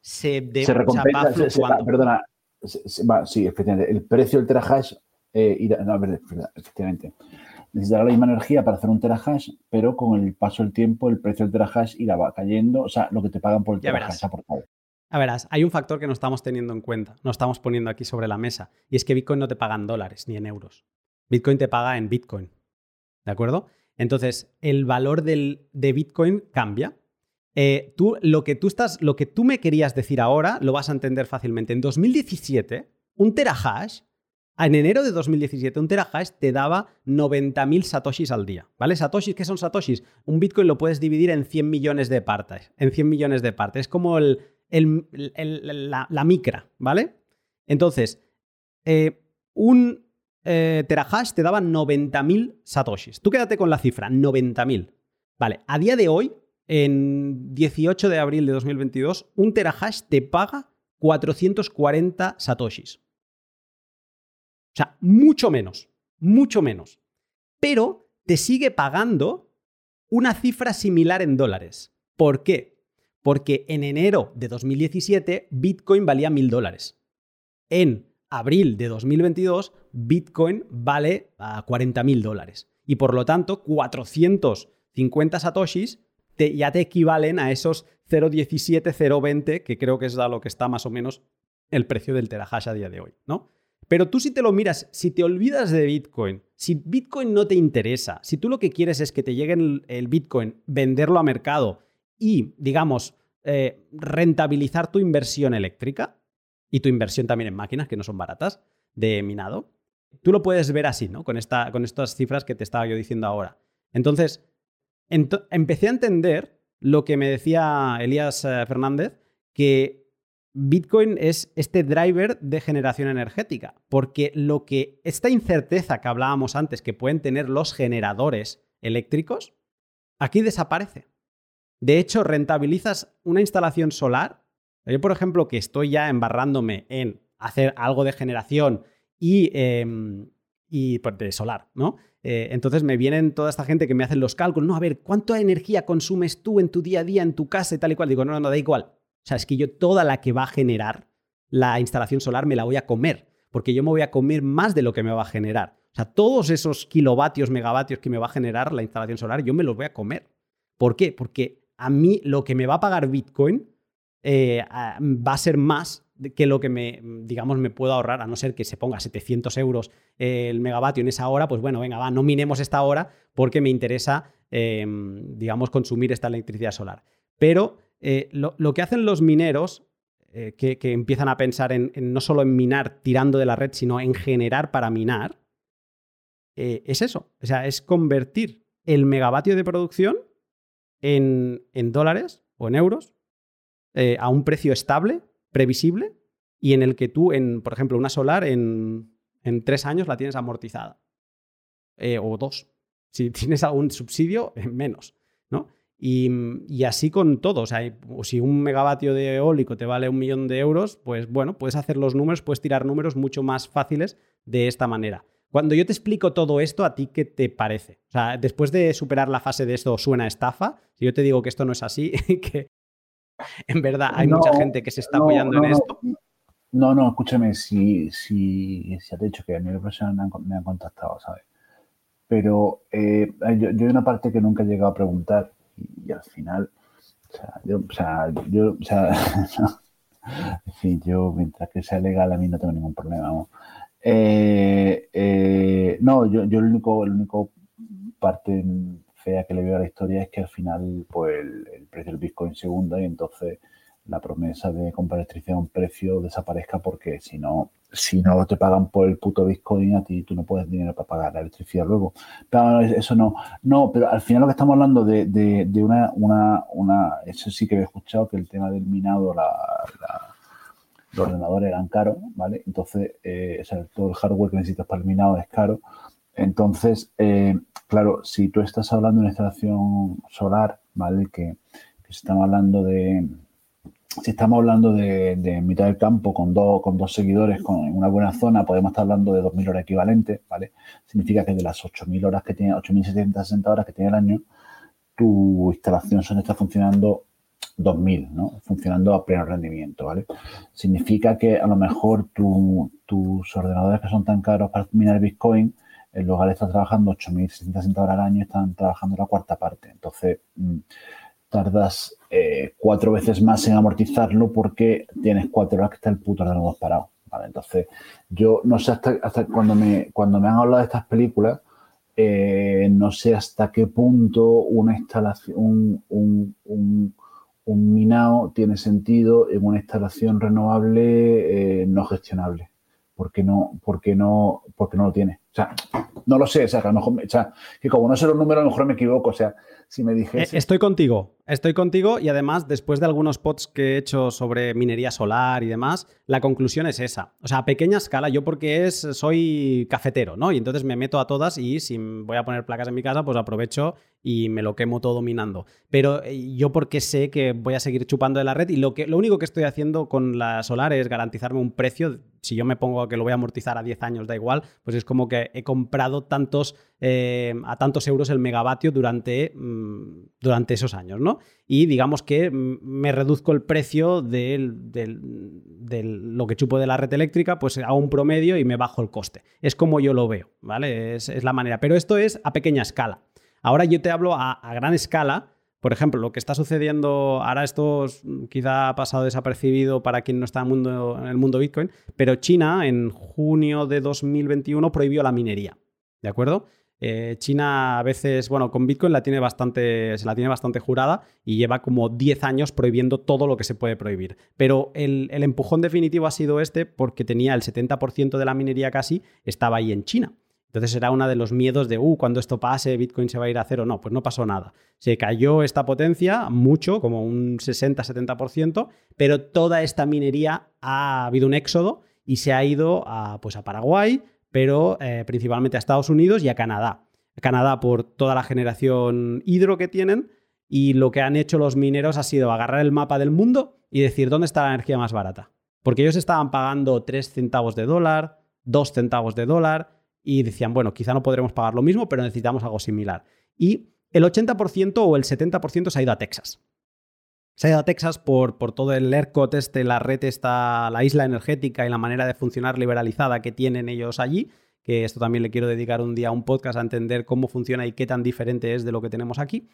se, de, se recompensa, perdona, sí, efectivamente. El precio del terahash eh, irá, no, efectivamente. Necesitará la misma energía para hacer un terahash, pero con el paso del tiempo el precio del terahash irá cayendo, o sea, lo que te pagan por el terahash aportado. A verás, hay un factor que no estamos teniendo en cuenta, no estamos poniendo aquí sobre la mesa, y es que Bitcoin no te pagan dólares ni en euros. Bitcoin te paga en Bitcoin. ¿De acuerdo? Entonces, el valor del, de Bitcoin cambia. Eh, tú, lo, que tú estás, lo que tú me querías decir ahora lo vas a entender fácilmente. En 2017, un terahash, en enero de 2017, un terahash te daba 90.000 satoshis al día. ¿Vale? Satoshis, ¿qué son satoshis? Un Bitcoin lo puedes dividir en 100 millones de partes. En 100 millones de partes. Es como el, la, micra, ¿vale? Entonces, eh, un eh, terahash te daba 90.000 satoshis. Tú quédate con la cifra, 90.000. Vale, a día de hoy, en 18 de abril de 2022, un terahash te paga 440 satoshis. O sea, mucho menos, mucho menos. Pero te sigue pagando una cifra similar en dólares. ¿Por qué? Porque en enero de 2017 Bitcoin valía 1.000 dólares. En abril de 2022, Bitcoin vale a 40 mil dólares. Y por lo tanto, 450 satoshis ya te equivalen a esos 0.17, 0.20, que creo que es a lo que está más o menos el precio del terahash a día de hoy, ¿no? Pero tú si te lo miras, si te olvidas de Bitcoin, si Bitcoin no te interesa, si tú lo que quieres es que te llegue el, Bitcoin, venderlo a mercado y, digamos, eh, rentabilizar tu inversión eléctrica, y tu inversión también en máquinas que no son baratas de minado, tú lo puedes ver así, ¿no? Con, esta, con estas cifras que te estaba yo diciendo ahora. Entonces, empecé a entender lo que me decía Elías eh, Fernández, que Bitcoin es este driver de generación energética, porque lo que esta incerteza que hablábamos antes que pueden tener los generadores eléctricos, aquí desaparece. De hecho, rentabilizas una instalación solar Yo, por ejemplo, que estoy ya embarrándome en hacer algo de generación y, em, y pues, de solar, ¿no? Eh, entonces me vienen toda esta gente que me hacen los cálculos, no, a ver, ¿cuánta energía consumes tú en tu día a día, en tu casa y tal y cual? Digo, no, no, no, da igual. O sea, es que yo toda la que va a generar la instalación solar me la voy a comer, porque yo me voy a comer más de lo que me va a generar. O sea, todos esos kilovatios, megavatios que me va a generar la instalación solar, yo me los voy a comer. ¿Por qué? Porque a mí lo que me va a pagar Bitcoin eh, va a ser más que lo que me, digamos, me puedo ahorrar, a no ser que se ponga 700 euros el megavatio en esa hora, pues bueno, venga, va, no minemos esta hora porque me interesa, em, digamos, consumir esta electricidad solar. Pero eh, lo, que hacen los mineros, eh, que, empiezan a pensar en, no solo en minar tirando de la red, sino en generar para minar, es eso. O sea, es convertir el megavatio de producción en, dólares o en euros eh, a un precio estable, previsible, y en el que tú, en, por ejemplo, una solar en, tres años la tienes amortizada. Eh, o dos. Si tienes algún subsidio, menos. ¿no? Y, así con todo. O sea, si un megavatio de eólico te vale un millón de euros, pues bueno, puedes hacer los números, puedes tirar números mucho más fáciles de esta manera. Cuando yo te explico todo esto, ¿a ti qué te parece? O sea, después de superar la fase de esto suena estafa, si yo te digo que esto no es así, que en verdad hay mucha gente que se está apoyando en esto. No, no, escúchame, si, si, si has dicho que a nivel profesional me han, contactado, ¿sabes? Pero eh, yo, yo, hay una parte que nunca he llegado a preguntar y, al final, o sea, yo, o sea, yo, o sea, en fin, yo mientras que sea legal a mí no tengo ningún problema, vamos. Eh, eh, no, yo, yo el único, el único parte fea que le veo a la historia es que al final pues el, precio del Bitcoin segunda y entonces la promesa de comprar electricidad a un precio desaparezca porque si no, si no te pagan por el puto Bitcoin, a ti tú no puedes dinero para pagar la electricidad luego. Pero eso no, no, pero al final lo que estamos hablando de, de, una, una, una, eso sí que he escuchado, que el tema del minado, la los ordenadores eran caros, ¿vale? Entonces, eh, todo el hardware que necesitas para el minado es caro. Entonces, eh, claro, si tú estás hablando de una instalación solar, ¿vale? Que, estamos hablando de, si estamos hablando de, mitad del campo con, dos con dos seguidores con una buena zona, podemos estar hablando de 2.000 horas equivalentes, ¿vale? Significa que de las 8.000 horas que tiene, 8.760 horas que tiene el año, tu instalación solo está funcionando 2000, ¿no? Funcionando a pleno rendimiento, ¿vale? Significa que a lo mejor tus ordenadores que son tan caros para minar Bitcoin, en de estar trabajando 8.660 horas al año, están trabajando la cuarta parte. Entonces, mm, tardas eh, cuatro veces más en amortizarlo porque tienes cuatro horas que está el puto ordenador parado, ¿vale? Entonces, yo no sé hasta, hasta cuando, me, cuando me han hablado de estas películas, eh, no sé hasta qué punto una instalación, un un minado tiene sentido en una instalación renovable eh, no gestionable, porque no, porque no, porque no lo tiene. O sea, no lo sé, o sea, que a lo mejor, o sea, que como no sé los números, a lo mejor me equivoco, o sea, si me dijese... Eh, estoy contigo, estoy contigo y además, después de algunos pods que he hecho sobre minería solar y demás, la conclusión es esa. O sea, a pequeña escala, yo porque es, soy cafetero, ¿no? Y entonces me meto a todas y si voy a poner placas en mi casa, pues aprovecho y me lo quemo todo minando. Pero eh, yo porque sé que voy a seguir chupando de la red y lo, que, lo único que estoy haciendo con la solar es garantizarme un precio. Si yo me pongo que lo voy a amortizar a 10 años, da igual, pues es como que he comprado tantos, eh, a tantos euros el megavatio durante, mm, durante esos años, ¿no? Y digamos que mm, me reduzco el precio de lo que chupo de la red eléctrica, pues a un promedio y me bajo el coste. Es como yo lo veo, ¿vale? Es, es la manera. Pero esto es a pequeña escala. Ahora yo te hablo a, gran escala. Por ejemplo, lo que está sucediendo, ahora esto quizá ha pasado desapercibido para quien no está en el mundo, en el mundo Bitcoin, pero China en junio de 2021 prohibió la minería. ¿De acuerdo? Eh, China a veces, bueno, con Bitcoin la tiene bastante, se la tiene bastante jurada y lleva como 10 años prohibiendo todo lo que se puede prohibir. Pero el, el empujón definitivo ha sido este porque tenía el 70% de la minería casi, estaba ahí en China. Entonces era uno de los miedos de, uh, cuando esto pase, Bitcoin se va a ir a cero. No, pues no pasó nada. Se cayó esta potencia mucho, como un 60-70%, pero toda esta minería ha habido un éxodo y se ha ido a, pues a Paraguay, pero eh, principalmente a Estados Unidos y a Canadá. Canadá por toda la generación hidro que tienen y lo que han hecho los mineros ha sido agarrar el mapa del mundo y decir, ¿dónde está la energía más barata? Porque ellos estaban pagando 3 centavos de dólar, 2 centavos de dólar, y decían, bueno, quizá no podremos pagar lo mismo, pero necesitamos algo similar. Y el 80% o el 70% se ha ido a Texas. Se ha ido a Texas por, por todo el ERCOT, este, la red está, la isla energética y la manera de funcionar liberalizada que tienen ellos allí, que esto también le quiero dedicar un día a un podcast a entender cómo funciona y qué tan diferente es de lo que tenemos aquí.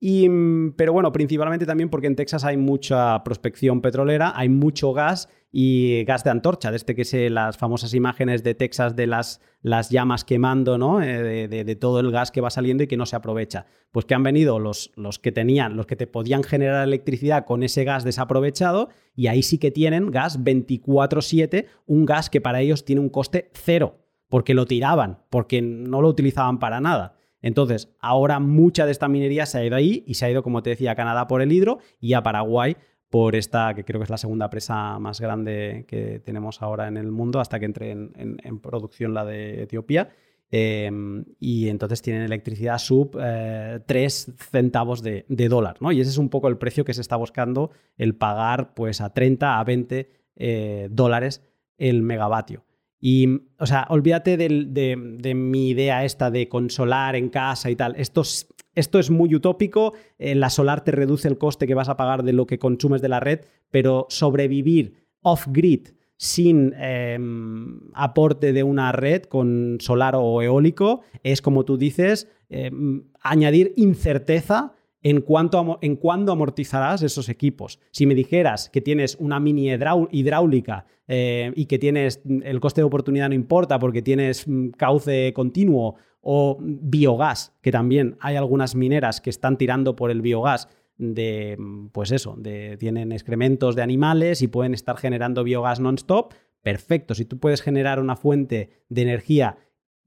Mm, pero bueno, principalmente también porque en Texas hay mucha prospección petrolera, hay mucho gas y gas de antorcha, desde que sé las famosas imágenes de Texas de las, las llamas quemando, ¿no? Eh, de, todo el gas que va saliendo y que no se aprovecha. Pues que han venido los, los que tenían, los que te podían generar electricidad con ese gas desaprovechado y ahí sí que tienen gas 24/7, un gas que para ellos tiene un coste cero, porque lo tiraban, porque no lo utilizaban para nada. Entonces, ahora mucha de esta minería se ha ido ahí y se ha ido, como te decía, a Canadá por el hidro y a Paraguay por esta, que creo que es la segunda presa más grande que tenemos ahora en el mundo, hasta que entre en, producción la de Etiopía. Em, y entonces tienen electricidad sub 3 eh, centavos de, dólar, ¿no? Y ese es un poco el precio que se está buscando, el pagar pues a 30, a 20 eh, dólares el megavatio. Y, o sea, olvídate de, mi idea esta de consolar en casa y tal. Esto es, esto es muy utópico. Eh, la solar te reduce el coste que vas a pagar de lo que consumes de la red, pero sobrevivir off-grid sin em, aporte de una red con solar o eólico es, como tú dices, em, añadir incerteza en, cuanto en cuándo amortizarás esos equipos. Si me dijeras que tienes una mini hidráulica eh, y que tienes el coste de oportunidad no importa porque tienes mm, cauce continuo o biogás, que también hay algunas mineras que están tirando por el biogás de, mm, pues eso, de, tienen excrementos de animales y pueden estar generando biogás non-stop, perfecto. Si tú puedes generar una fuente de energía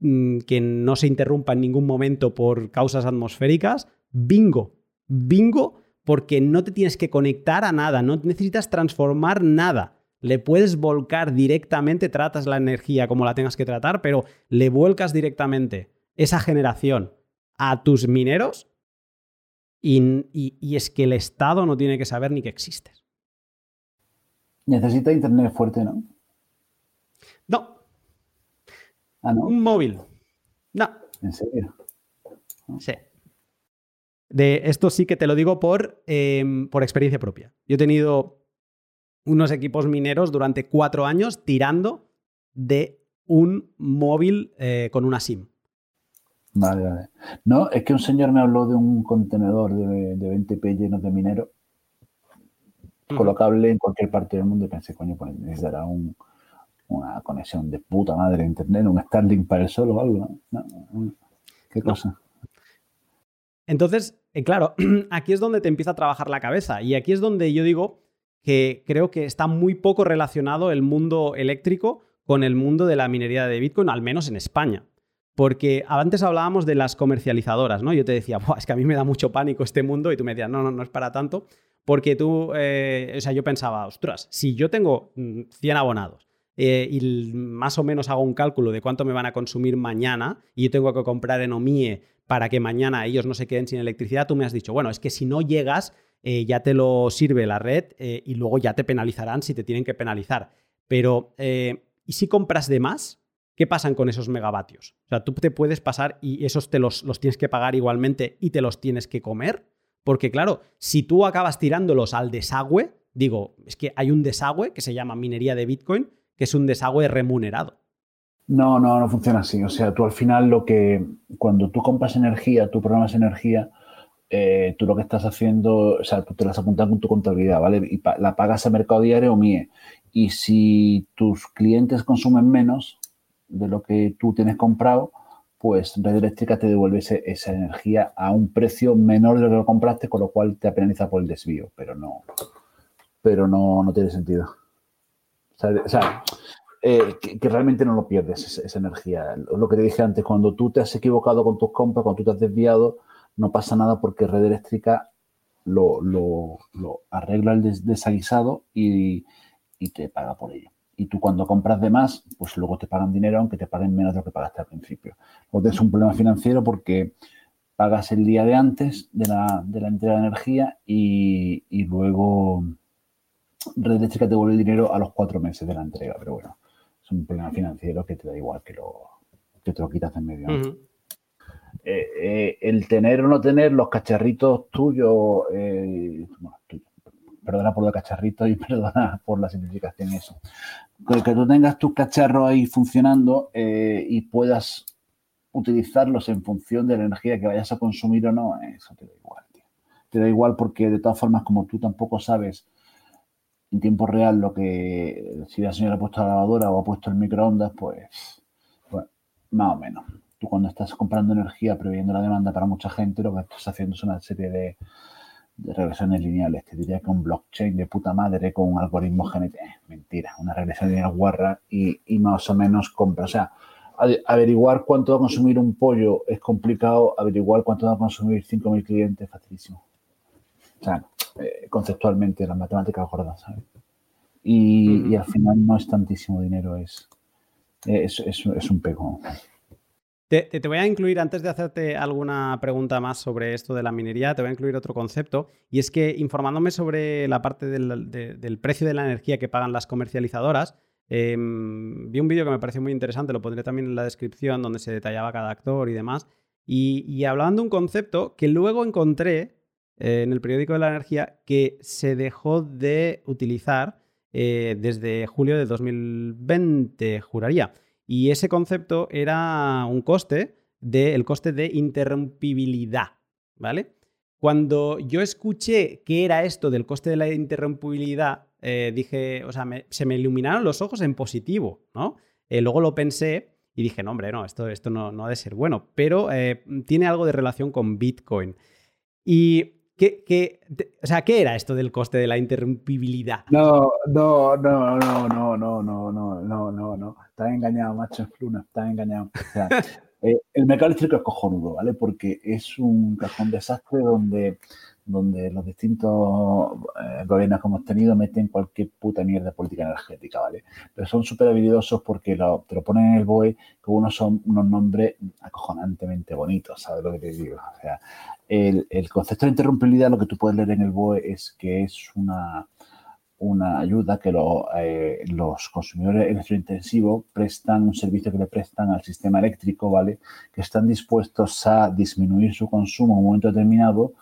mm, que no se interrumpa en ningún momento por causas atmosféricas, bingo, bingo porque no te tienes que conectar a nada, no necesitas transformar nada. Le puedes volcar directamente, tratas la energía como la tengas que tratar, pero le vuelcas directamente esa generación a tus mineros y, es que el Estado no tiene que saber ni que existes. Necesita internet fuerte, ¿no? No. ¿Ah, no? Un móvil. No. ¿En serio? Sí. De esto sí que te lo digo por, em, por experiencia propia. Yo he tenido unos equipos mineros durante cuatro años tirando de un móvil eh, con una SIM. Vale, vale. No, es que un señor me habló de un contenedor de, 20 p lleno de minero colocable en cualquier parte del mundo y pensé, coño, pues necesitará una conexión de puta madre a internet, un Starlink para el solo o algo. ¿Qué cosa? Entonces, eh, claro, aquí es donde te empieza a trabajar la cabeza y aquí es donde yo digo que creo que está muy poco relacionado el mundo eléctrico con el mundo de la minería de Bitcoin, al menos en España. Porque antes hablábamos de las comercializadoras, ¿no? Yo te decía, es que a mí me da mucho pánico este mundo y tú me decías, no, no, no es para tanto. Porque tú, eh, o sea, yo pensaba, ostras, si yo tengo 100 mm, abonados eh, y más o menos hago un cálculo de cuánto me van a consumir mañana y yo tengo que comprar en OMIE para que mañana ellos no se queden sin electricidad, tú me has dicho, bueno, es que si no llegas, eh, ya te lo sirve la red eh, y luego ya te penalizarán si te tienen que penalizar. Pero, ¿y si compras de más? ¿Qué pasan con esos megavatios? O sea, tú te puedes pasar y esos te los, los tienes que pagar igualmente y te los tienes que comer. Porque claro, si tú acabas tirándolos al desagüe, digo, es que hay un desagüe que se llama minería de Bitcoin, que es un desagüe remunerado. No, no, no funciona así. O sea, tú al final lo que, cuando tú compras energía, tú programas energía, eh, tú lo que estás haciendo, o sea, tú te las apuntas con tu contabilidad, ¿vale? Y la pagas a mercado diario o MIE. Y si tus clientes consumen menos de lo que tú tienes comprado, pues Red Eléctrica te devuelve esa energía a un precio menor de lo que lo compraste, con lo cual te penaliza por el desvío, pero no, pero no, no tiene sentido. O sea, eh, que, realmente no lo pierdes, esa, energía. Lo que te dije antes, cuando tú te has equivocado con tus compras, cuando tú te has desviado, no pasa nada porque Red Eléctrica lo, arregla el desaguisado y, te paga por ello. Y tú cuando compras de más, pues luego te pagan dinero, aunque te paguen menos de lo que pagaste al principio. O tienes un problema financiero porque pagas el día de antes de la, entrega de energía y luego Red Eléctrica te devuelve el dinero a los cuatro meses de la entrega, pero bueno, es un problema financiero que te da igual que, lo, que te lo quitas en medio. Eh, eh, el tener o no tener los cacharritos tuyos, eh, perdona por los cacharritos y perdona por la simplificación eso. Que, que tú tengas tus cacharros ahí funcionando y puedas utilizarlos en función de la energía que vayas a consumir o no, eso te da igual, tío. Te da igual porque de todas formas, como tú tampoco sabes en tiempo real lo que si la señora ha puesto la lavadora o ha puesto el microondas, pues, pues más o menos. Tú cuando estás comprando energía previendo la demanda para mucha gente, lo que estás haciendo es una serie de, regresiones lineales. Te diría que un blockchain de puta madre con un algoritmo genético. Mentira, una regresión lineal guarra y, y, más o menos compra. O sea, averiguar cuánto va a consumir un pollo es complicado, averiguar cuánto va a consumir 5.000 clientes es facilísimo. O sea, eh, conceptualmente las matemáticas gordas, ¿sabes? Y, al final no es tantísimo dinero, es, es, es un pego. Te, te, voy a incluir, antes de hacerte alguna pregunta más sobre esto de la minería, te voy a incluir otro concepto, y es que informándome sobre la parte del, del precio de la energía que pagan las comercializadoras, em, vi un vídeo que me pareció muy interesante, lo pondré también en la descripción, donde se detallaba cada actor y demás, y, y hablaban de un concepto que luego encontré eh, en el periódico de la energía que se dejó de utilizar eh, desde julio de 2020, juraría. Y ese concepto era un coste del coste de interrumpibilidad, ¿vale? Cuando yo escuché qué era esto del coste de la interrumpibilidad, eh, dije, o sea, se me iluminaron los ojos en positivo, ¿no? Luego lo pensé y dije, no, hombre, no, esto, esto no, no ha de ser bueno, pero tiene algo de relación con Bitcoin. Y ¿Qué, o sea, ¿qué era esto del coste de la interrumpibilidad? No, no, no, no, no, no, no, no, no, no, no. Estás engañado, macho, Luna, estás engañado. O sea, eh, el mercado eléctrico es cojonudo, ¿vale? Porque es un cajón desastre donde donde los distintos eh, gobiernos que hemos tenido meten cualquier puta mierda de política energética, ¿vale? Pero son súper habilidosos porque lo, te lo ponen en el BOE con unos son unos nombres acojonantemente bonitos, ¿sabes lo que te digo? O sea, el, concepto de interrumpibilidad, lo que tú puedes leer en el BOE es que es una, una ayuda que eh, los consumidores electrointensivos prestan, un servicio que le prestan al sistema eléctrico, ¿vale? Que están dispuestos a disminuir su consumo en un momento determinado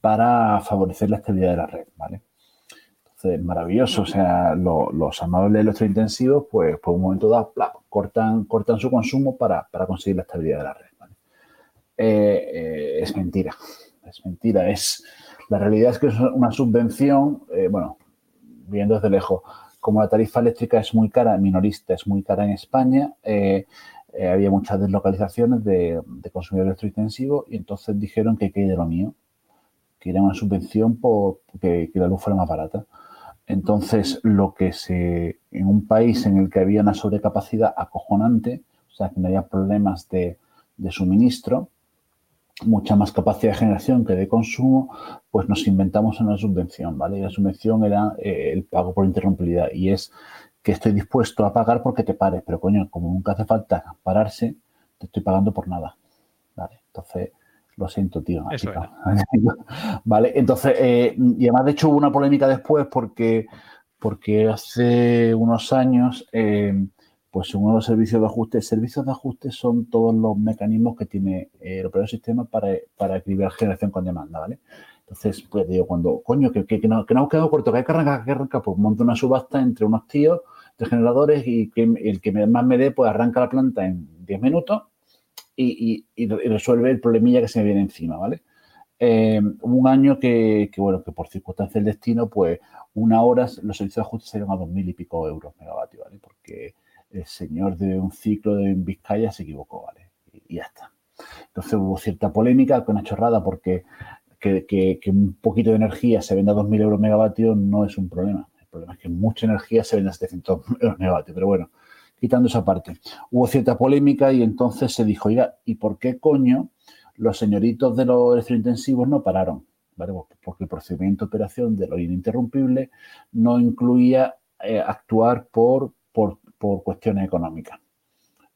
para favorecer la estabilidad de la red, ¿vale? Entonces, maravilloso, o sea, los amables electrointensivos, pues por un momento dado, cortan, cortan su consumo para, conseguir la estabilidad de la red. Eh, eh, es mentira, es mentira, es... La realidad es que es una subvención, eh, bueno, viendo desde lejos, como la tarifa eléctrica es muy cara, minorista, es muy cara en España, había muchas deslocalizaciones de, de consumidores electrointensivos y entonces dijeron que quede lo mío, que era una subvención por que, la luz fuera más barata. Entonces, lo que se, en un país en el que había una sobrecapacidad acojonante, o sea, que no había problemas de, suministro, mucha más capacidad de generación que de consumo, pues nos inventamos una subvención, ¿vale? Y la subvención era eh, el pago por interrumpibilidad y es que estoy dispuesto a pagar porque te pares, pero coño, como nunca hace falta pararse, te estoy pagando por nada, ¿vale? Entonces, lo siento, tío. vale, entonces, eh, y además, de hecho, hubo una polémica después porque, porque hace unos años, eh, pues según los servicios de ajuste, servicios de ajuste son todos los mecanismos que tiene el propio sistema para, para equilibrar generación con demanda, ¿vale? Entonces, pues digo, cuando, coño, que, que, no, que no hemos quedado corto, que hay que arrancar, que arrancar, pues monto una subasta entre unos tíos de generadores y que el que más me dé, pues arranca la planta en 10 minutos y, resuelve el problemilla que se me viene encima, ¿vale? Eh, un año que, bueno, que por circunstancias del destino, pues una hora los servicios de ajuste salieron a dos mil y pico euros megavatios, ¿vale? Porque el señor de un ciclo de Vizcaya se equivocó, ¿vale? Y, ya está. Entonces hubo cierta polémica con una chorrada porque que, un poquito de energía se venda a 2.000 euros megavatios no es un problema. El problema es que mucha energía se venda a 700 euros megavatios. Pero bueno, quitando esa parte. Hubo cierta polémica y entonces se dijo, oiga, ¿y por qué coño los señoritos de los electrointensivos no pararon? ¿Vale? Pues porque el procedimiento de operación de lo ininterrumpible no incluía eh, actuar por, cuestiones económicas.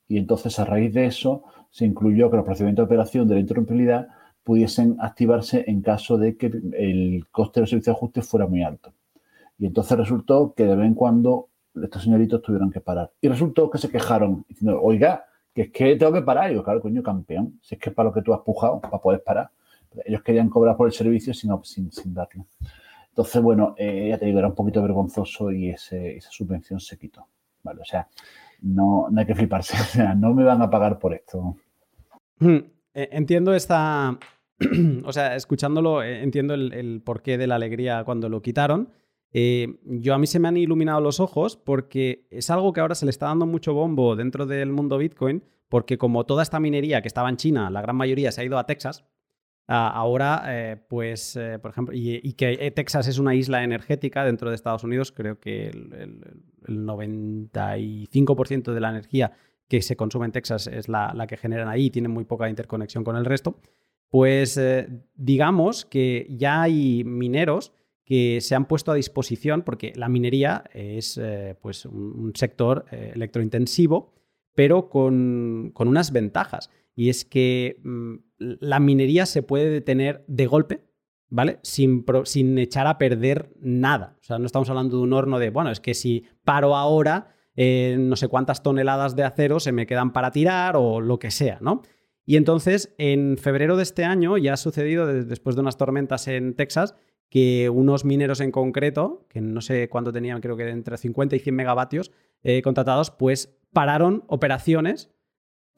Y entonces, a raíz de eso, se incluyó que los procedimientos de operación de la interrumpibilidad pudiesen activarse en caso de que el coste del servicio de ajuste fuera muy alto. Y entonces resultó que de vez en cuando estos señoritos tuvieron que parar. Y resultó que se quejaron diciendo, oiga, que es que tengo que parar. Y yo, claro, coño, campeón, si es que es para lo que tú has pujado, para poder parar. Ellos querían cobrar por el servicio sin, sin darlo. Entonces, bueno, eh, ya te digo, era un poquito vergonzoso y ese, esa subvención se quitó. ¿Vale? O sea, no, no hay que fliparse. O sea, no me van a pagar por esto. Hmm, eh, entiendo esta. o sea, escuchándolo, eh, entiendo el, porqué de la alegría cuando lo quitaron. yo a mí se me han iluminado los ojos porque es algo que ahora se le está dando mucho bombo dentro del mundo Bitcoin, porque como toda esta minería que estaba en China, la gran mayoría se ha ido a Texas, ahora, eh, pues, eh, por ejemplo, y, que eh, Texas es una isla energética dentro de Estados Unidos, creo que el, 95% de la energía que se consume en Texas es la, que generan ahí y tienen muy poca interconexión con el resto, pues digamos que ya hay mineros que se han puesto a disposición, porque la minería es pues un, sector electrointensivo, pero con unas ventajas. Y es que mm, la minería se puede detener de golpe, ¿vale? Sin, sin, echar a perder nada. O sea, no estamos hablando de un horno de, bueno, es que si paro ahora, eh, no sé cuántas toneladas de acero se me quedan para tirar o lo que sea, ¿no? Y entonces, en febrero de este año, ya ha sucedido, después de unas tormentas en Texas, que unos mineros en concreto, que no sé cuánto tenían, creo que entre 50 y 100 megavatios eh, contratados, pues pararon operaciones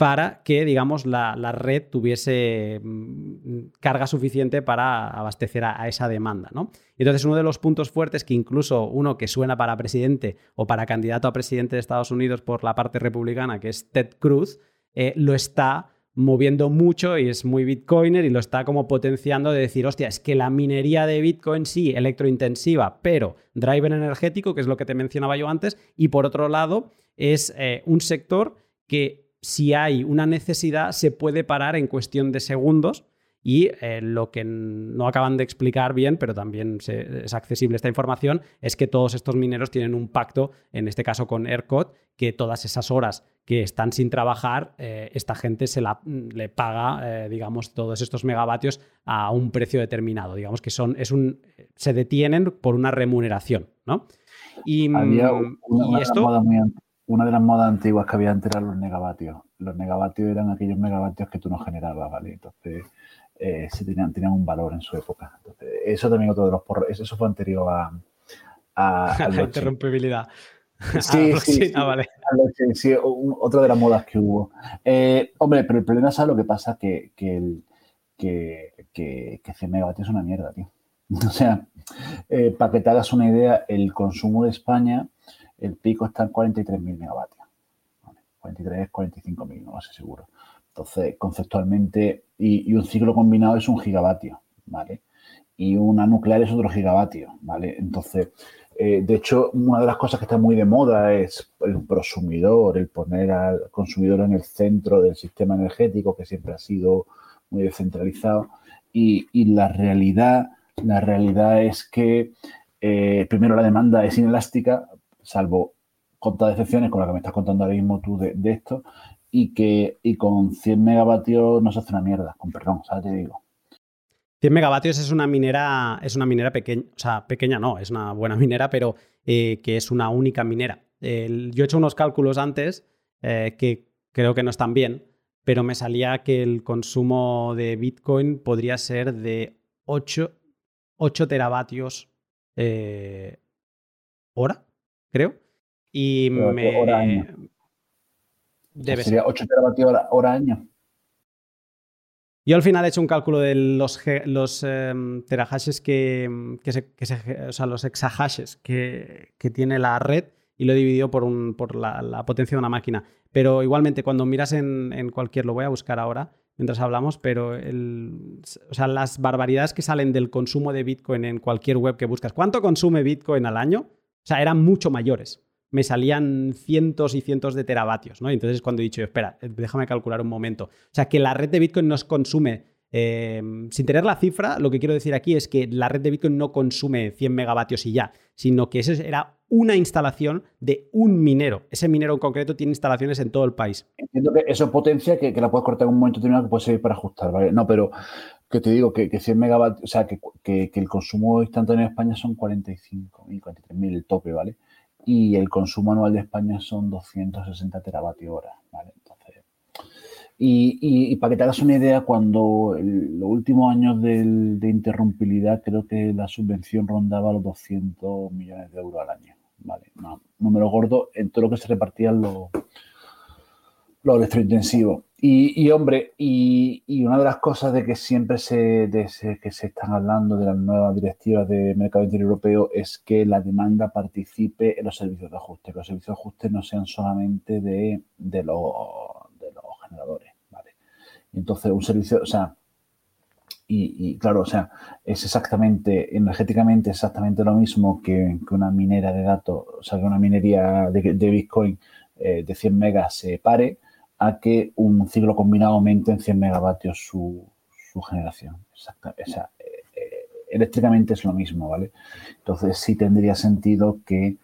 para que, digamos, la, red tuviese mm, carga suficiente para abastecer a, esa demanda. ¿no? Entonces, uno de los puntos fuertes que incluso uno que suena para presidente o para candidato a presidente de Estados Unidos por la parte republicana, que es Ted Cruz, eh, lo está moviendo mucho y es muy bitcoiner y lo está como potenciando de decir, hostia, es que la minería de Bitcoin sí, electrointensiva, pero driver energético, que es lo que te mencionaba yo antes, y por otro lado es eh, un sector que si hay una necesidad, se puede parar en cuestión de segundos. Y eh, lo que no acaban de explicar bien, pero también es accesible esta información, es que todos estos mineros tienen un pacto, en este caso con ERCOT, que todas esas horas que están sin trabajar, eh, esta gente se la, le paga, eh, digamos, todos estos megavatios a un precio determinado. Digamos que son, es un, se detienen por una remuneración, ¿no? Y, esto una de las modas antiguas que había antes eran los negavatios. Los negavatios eran aquellos megavatios que tú no generabas, ¿vale? Entonces, eh, tenían, tenían un valor en su época. Entonces, eso también otro de los eso fue anterior a, a, la interrumpibilidad. Sí, sí, ah, vale. sí, otra de las modas que hubo. Eh, hombre, pero el problema es lo que pasa que, que, el, que, que, que 100 megavatios es una mierda, tío. O sea, eh, para que te hagas una idea, el consumo de España el pico está en 43.000 megavatios. 43, 45.000, no sé seguro. Entonces, conceptualmente, y, un ciclo combinado es un gigavatio, ¿vale? Y una nuclear es otro gigavatio, ¿vale? Entonces, eh, de hecho, una de las cosas que está muy de moda es el prosumidor, el poner al consumidor en el centro del sistema energético, que siempre ha sido muy descentralizado. Y, la realidad, la realidad es que, eh, primero, la demanda es inelástica, salvo contadas excepciones con la que me estás contando ahora mismo tú de, esto, y que y con 100 megavatios no se hace una mierda, con perdón, ¿sabes? Te digo. 100 megavatios es una minera, es una minera pequeña, o sea, pequeña no, es una buena minera, pero eh, que es una única minera. yo he hecho unos cálculos antes eh, que creo que no están bien, pero me salía que el consumo de Bitcoin podría ser de 8, 8 teravatios eh, hora creo. Y me. Hora año. sería 8 teravatios hora, año. Yo al final he hecho un cálculo de los, los em, terahashes que, que, se, o sea, los exahashes que, que, tiene la red y lo he dividido por, un, por la, potencia de una máquina. Pero igualmente, cuando miras en, en, cualquier, lo voy a buscar ahora mientras hablamos, pero el, o sea, las barbaridades que salen del consumo de Bitcoin en cualquier web que buscas. ¿Cuánto consume Bitcoin al año? O sea, eran mucho mayores. Me salían cientos y cientos de teravatios, ¿no? Y entonces cuando he dicho, espera, eh, déjame calcular un momento. O sea, que la red de Bitcoin nos consume, eh, sin tener la cifra, lo que quiero decir aquí es que la red de Bitcoin no consume 100 megavatios y ya, sino que eso era una instalación de un minero. Ese minero en concreto tiene instalaciones en todo el país. Entiendo que eso potencia que, que la puedes cortar en un momento determinado que puede servir para ajustar, ¿vale? No, pero que te digo que, 100 megavatios, o sea, que, el consumo instantáneo en España son 45.000, 43.000 el tope, ¿vale? Y el consumo anual de España son 260 teravatios hora, ¿vale? Entonces, y, para que te hagas una idea, cuando los últimos años de interrumpibilidad, creo que la subvención rondaba los 200 millones de euros al año, ¿vale? número gordo en todo lo que se repartían los, los electrointensivos. Y, hombre, y, una de las cosas de que siempre se, que se están hablando de las nuevas directivas de mercado interior europeo es que la demanda participe en los servicios de ajuste, que los servicios de ajuste no sean solamente de, de, los, generadores. ¿vale? entonces, un servicio, o sea, y, claro, o sea, es exactamente, energéticamente exactamente lo mismo que, una minera de datos, o sea, que una minería de, Bitcoin eh, de 100 megas se pare a que un ciclo combinado aumente en 100 megavatios su, generación. Exacto. Eh, eh, eléctricamente es lo mismo, ¿vale? Entonces sí tendría sentido que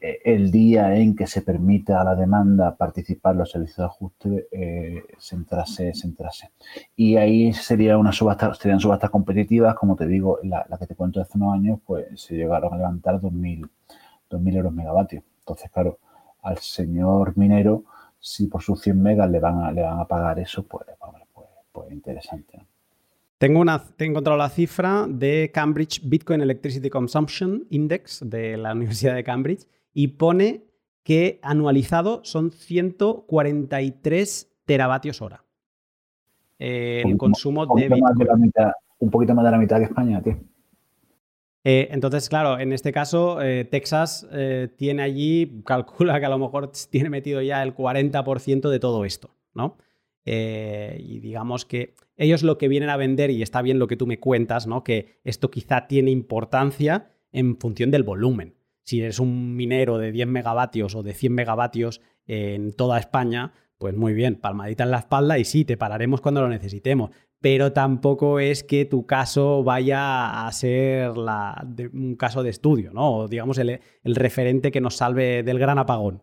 eh, el día en que se permita a la demanda participar en los servicios de ajuste se, entrase, se entrase. Y ahí sería una subasta, serían subastas competitivas, como te digo, la, que te cuento hace unos años, pues se llegaron a levantar 2.000, 2.000 euros megavatios. Entonces, claro, al señor minero si por sus 100 megas le van a, le van a pagar eso, pues, pues, pues interesante. Tengo una, he encontrado la cifra de Cambridge Bitcoin Electricity Consumption Index de la Universidad de Cambridge y pone que anualizado son 143 teravatios hora. Eh, el consumo de Bitcoin. un poquito más de la mitad que España, tío. Eh, entonces, claro, en este caso, eh, Texas eh, tiene allí, calcula que a lo mejor tiene metido ya el 40% de todo esto, ¿no? y digamos que ellos lo que vienen a vender, y está bien lo que tú me cuentas, ¿no? Que esto quizá tiene importancia en función del volumen. Si eres un minero de 10 megavatios o de 100 megavatios en toda España, pues muy bien, palmadita en la espalda y sí, te pararemos cuando lo necesitemos pero tampoco es que tu caso vaya a ser un caso de estudio, ¿no? O digamos el, referente que nos salve del gran apagón.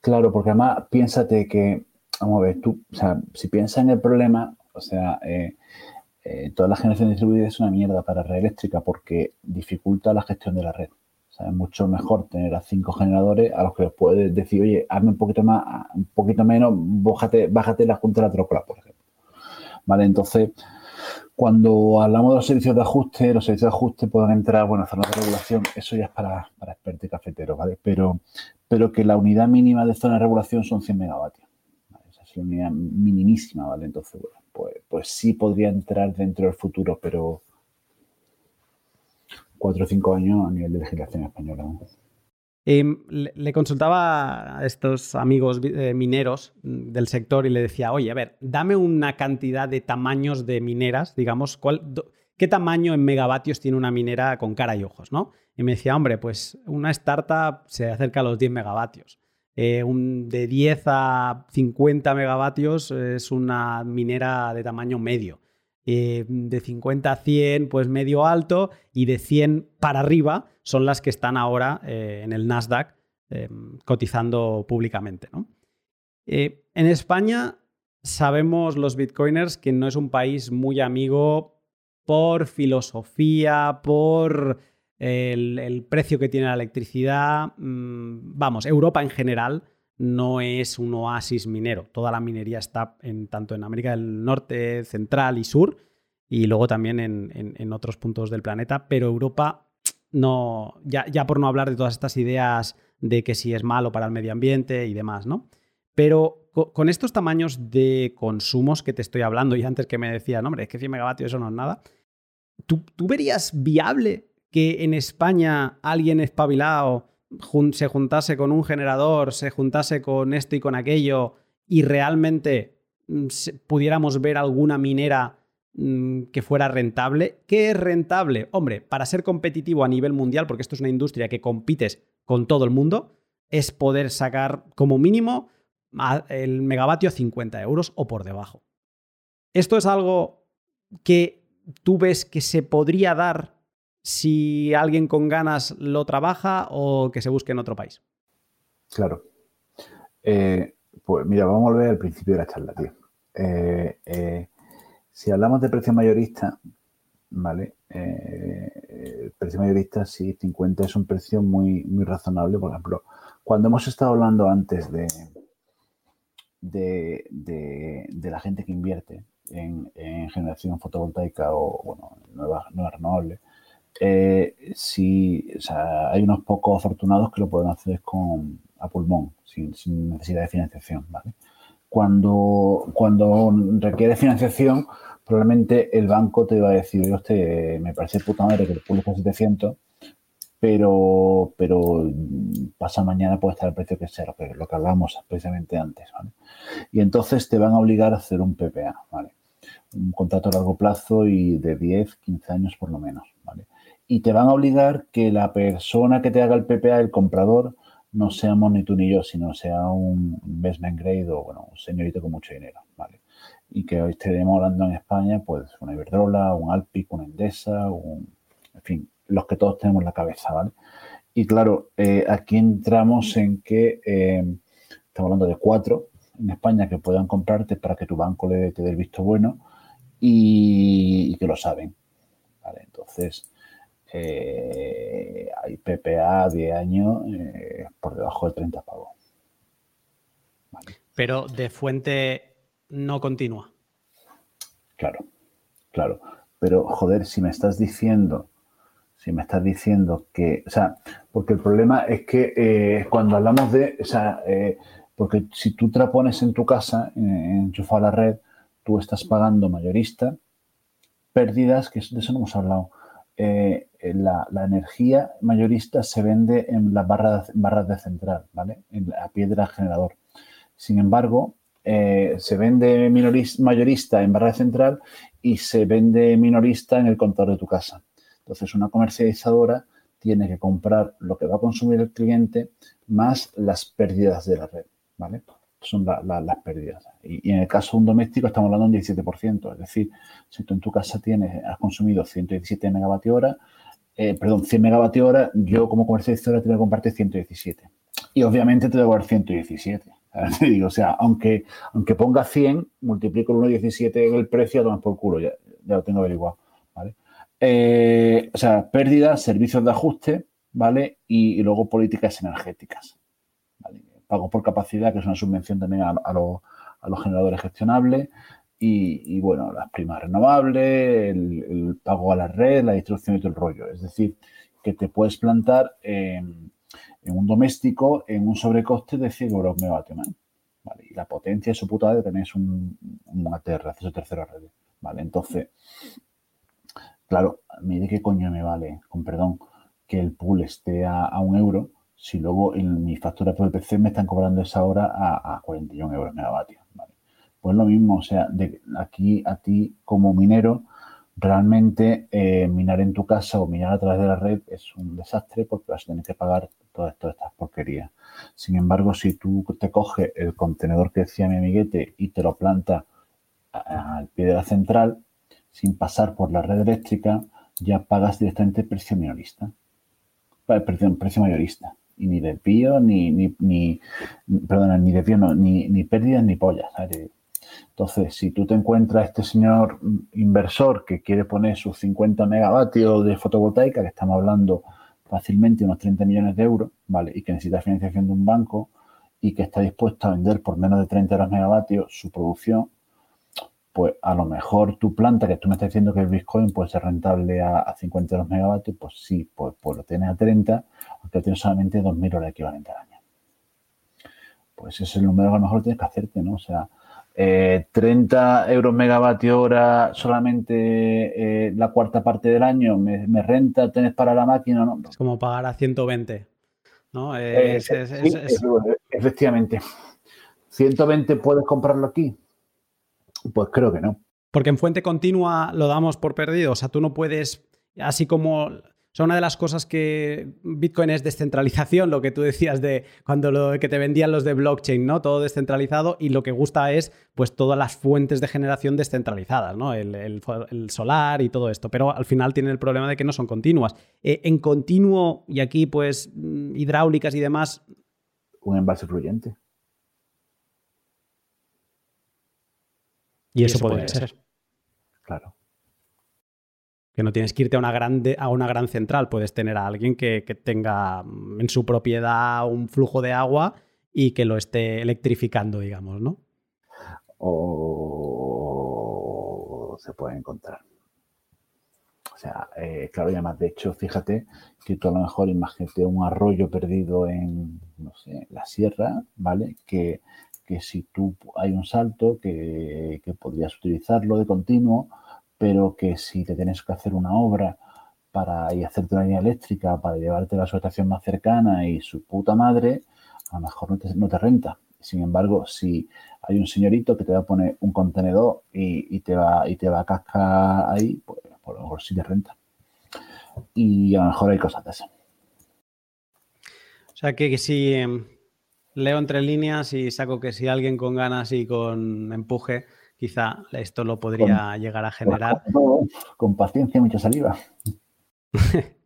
Claro, porque además piénsate que, vamos a ver, tú, o sea, si piensas en el problema, o sea, eh, eh, toda la generación distribuida es una mierda para red eléctrica porque dificulta la gestión de la red. O sea, es mucho mejor tener a cinco generadores a los que puedes decir, oye, hazme un poquito más, un poquito menos, bájate, bájate la junta de la trócola, por ejemplo. ¿Vale? Entonces, cuando hablamos de los servicios de ajuste, los servicios de ajuste pueden entrar, bueno, zonas de regulación, eso ya es para, para expertos y cafeteros, ¿vale? Pero, pero que la unidad mínima de zona de regulación son 100 megavatios. Esa es la unidad minimísima, ¿vale? Entonces, bueno, pues, pues sí podría entrar dentro del futuro, pero cuatro o cinco años a nivel de legislación española. Em, le, consultaba a estos amigos eh, mineros mm, del sector y le decía, oye, a ver, dame una cantidad de tamaños de mineras, digamos, ¿qué tamaño en megavatios tiene una minera con cara y ojos? ¿no? Y me decía, hombre, pues una startup se acerca a los 10 megavatios. Eh, un, de 10 a 50 megavatios es una minera de tamaño medio. Eh, de 50 a 100, pues medio alto, y de 100 para arriba son las que están ahora eh, en el Nasdaq eh, cotizando públicamente. en España sabemos los bitcoiners que no es un país muy amigo por filosofía, por el, precio que tiene la electricidad. Mm, vamos, Europa en general no es un oasis minero. Toda la minería está en, tanto en América del Norte, Central y Sur, y luego también en, otros puntos del planeta, pero Europa no, ya, ya, por no hablar de todas estas ideas de que si es malo para el medio ambiente y demás, ¿no? Pero con estos tamaños de consumos que te estoy hablando, y antes que me decían, hombre, es que 100 megavatios eso no es nada, ¿tú, tú verías viable que en España alguien espabilado se juntase con un generador, se juntase con esto y con aquello y realmente mm, pudiéramos ver alguna minera mm, que fuera rentable. ¿Qué es rentable? Hombre, para ser competitivo a nivel mundial, porque esto es una industria que compites con todo el mundo, es poder sacar como mínimo el megavatio a 50 euros o por debajo. Esto es algo que tú ves que se podría dar si alguien con ganas lo trabaja o que se busque en otro país. Claro. Eh, pues mira, vamos a volver al principio de la charla, tío. Eh, eh, Si hablamos de precio mayorista, ¿vale? Eh, precio mayorista, sí, 50 es un precio muy, muy razonable. Por ejemplo, cuando hemos estado hablando antes de, de, la gente que invierte en, generación fotovoltaica o, bueno, nuevas, renovables, eh, si, hay unos pocos afortunados que lo pueden hacer con, a pulmón, sin, necesidad de financiación, ¿vale? Cuando, cuando requiere financiación, probablemente el banco te va a decir, oye, usted, me parece puta madre que el pool con 700, pero, pero pasa mañana puede estar el precio que sea, lo que, hablamos precisamente antes, ¿vale? Y entonces te van a obligar a hacer un PPA, ¿vale? Un contrato a largo plazo y de 10, 15 años por lo menos, ¿vale? Y te van a obligar que la persona que te haga el PPA, el comprador, no seamos ni tú ni yo, sino sea un investment grade o, bueno, un señorito con mucho dinero, ¿vale? Y que hoy estaremos hablando en España, pues una Iberdrola, un Alpic, una Endesa, un, en fin, los que todos tenemos en la cabeza, ¿vale? Y claro, eh, aquí entramos en que eh, estamos hablando de cuatro en España que puedan comprarte para que tu banco le te dé el visto bueno y, que lo saben, ¿vale? Entonces, eh, hay PPA de año por debajo de 30 pavos. Pero de fuente no continúa. Claro, claro. Pero, joder, si me estás diciendo, si me estás diciendo que, o sea, porque el problema es que eh, cuando hablamos de, o sea, eh, porque si tú te la pones en tu casa, en a la red, tú estás pagando mayorista, pérdidas, que de eso no hemos hablado. Eh, la, energía mayorista se vende en las barras, de central, ¿vale? En, a pie del generador. Sin embargo, eh, se vende mayorista en barra central y se vende minorista en el contador de tu casa. Entonces, una comercializadora tiene que comprar lo que va a consumir el cliente más las pérdidas de la red, ¿vale? Son las pérdidas. Y, en el caso de un doméstico estamos hablando de un 17%. Es decir, si tú en tu casa tienes, has consumido 117 megavatios hora, perdón, 100 megavatios hora, yo como comercializadora tengo que comprarte 117. Y obviamente te debo dar 117. o sea, aunque, aunque ponga 100, multiplico el 1,17 en el precio, tomas por culo, ya, lo tengo averiguado. Eh, o sea, pérdidas, servicios de ajuste, ¿vale? Y, luego políticas energéticas. Pago por capacidad, que es una subvención también a, los generadores gestionables. Y, bueno, las primas renovables, el, pago a la red, la distribución y todo el rollo. Es decir, que te puedes plantar en un doméstico en un sobrecoste de 100 euros megavatio ¿vale? Y la potencia es su puta de tener un, un ATR, acceso a tercera red, ¿vale? Entonces, claro, a mí de qué coño me vale, con perdón, que el pool esté a, un euro si luego en mi factura por el PC me están cobrando esa hora a, a 41 euros megavatios, ¿vale? Pues lo mismo, o sea, de aquí a ti como minero, realmente eh, minar en tu casa o minar a través de la red es un desastre porque vas a tener que pagar todas, estas porquerías. Sin embargo, si tú te coges el contenedor que decía mi amiguete y te lo planta al pie de la central, sin pasar por la red eléctrica, ya pagas directamente precio minorista. Precio, mayorista. Y ni de pío, ni, ni, ni perdona, ni de pío, no, ni, ni pérdidas ni pollas. Entonces, si tú te encuentras este señor inversor que quiere poner sus 50 megavatios de fotovoltaica, que estamos hablando fácilmente unos 30 millones de euros, ¿vale? Y que necesita financiación de un banco y que está dispuesto a vender por menos de 30 euros megavatios su producción, pues a lo mejor tu planta, que tú me estás diciendo que el Bitcoin puede ser rentable a, 50 euros megavatios, pues sí, pues, pues, lo tienes a 30, aunque tienes solamente 2.000 horas equivalentes al año. Pues ese es el número que a lo mejor tienes que hacerte, ¿no? O sea, 30 eh, euros megavatio hora solamente eh, la cuarta parte del año, ¿me, renta, tenés para la máquina no? Es como pagar a 120, ¿no? Eh, efectivamente. ¿120 puedes comprarlo aquí? Pues creo que no. Porque en fuente continua lo damos por perdido. O sea, tú no puedes, así como sea, una de las cosas que Bitcoin es descentralización, lo que tú decías de cuando lo que te vendían los de blockchain, ¿no? Todo descentralizado y lo que gusta es pues todas las fuentes de generación descentralizadas, ¿no? El, solar y todo esto, pero al final tienen el problema de que no son continuas. Eh, en continuo, y aquí pues mm, hidráulicas y demás... Un envase fluyente. Y, eso, podría ser. claro. Que no tienes que irte a una, grande, a una gran central, puedes tener a alguien que, que tenga mm, en su propiedad un flujo de agua y que lo esté electrificando, digamos, ¿no? O se puede encontrar. O sea, eh, claro, y además, de hecho, fíjate que tú a lo mejor imagínate un arroyo perdido en, no sé, la sierra, ¿vale? Que, que si tú hay un salto que, que, podrías utilizarlo de continuo, pero que si te tienes que hacer una obra para y hacerte una línea eléctrica para llevarte a la subestación más cercana y su puta madre, a lo mejor no te, no te renta. Sin embargo, si hay un señorito que te va a poner un contenedor y, y te va y te va a cascar ahí, pues a lo mejor sí te renta. Y a lo mejor hay cosas de eso. O sea que, si eh, leo entre líneas y saco que si alguien con ganas y con empuje, quizá esto lo podría con, llegar a generar. Con, paciencia mucha saliva.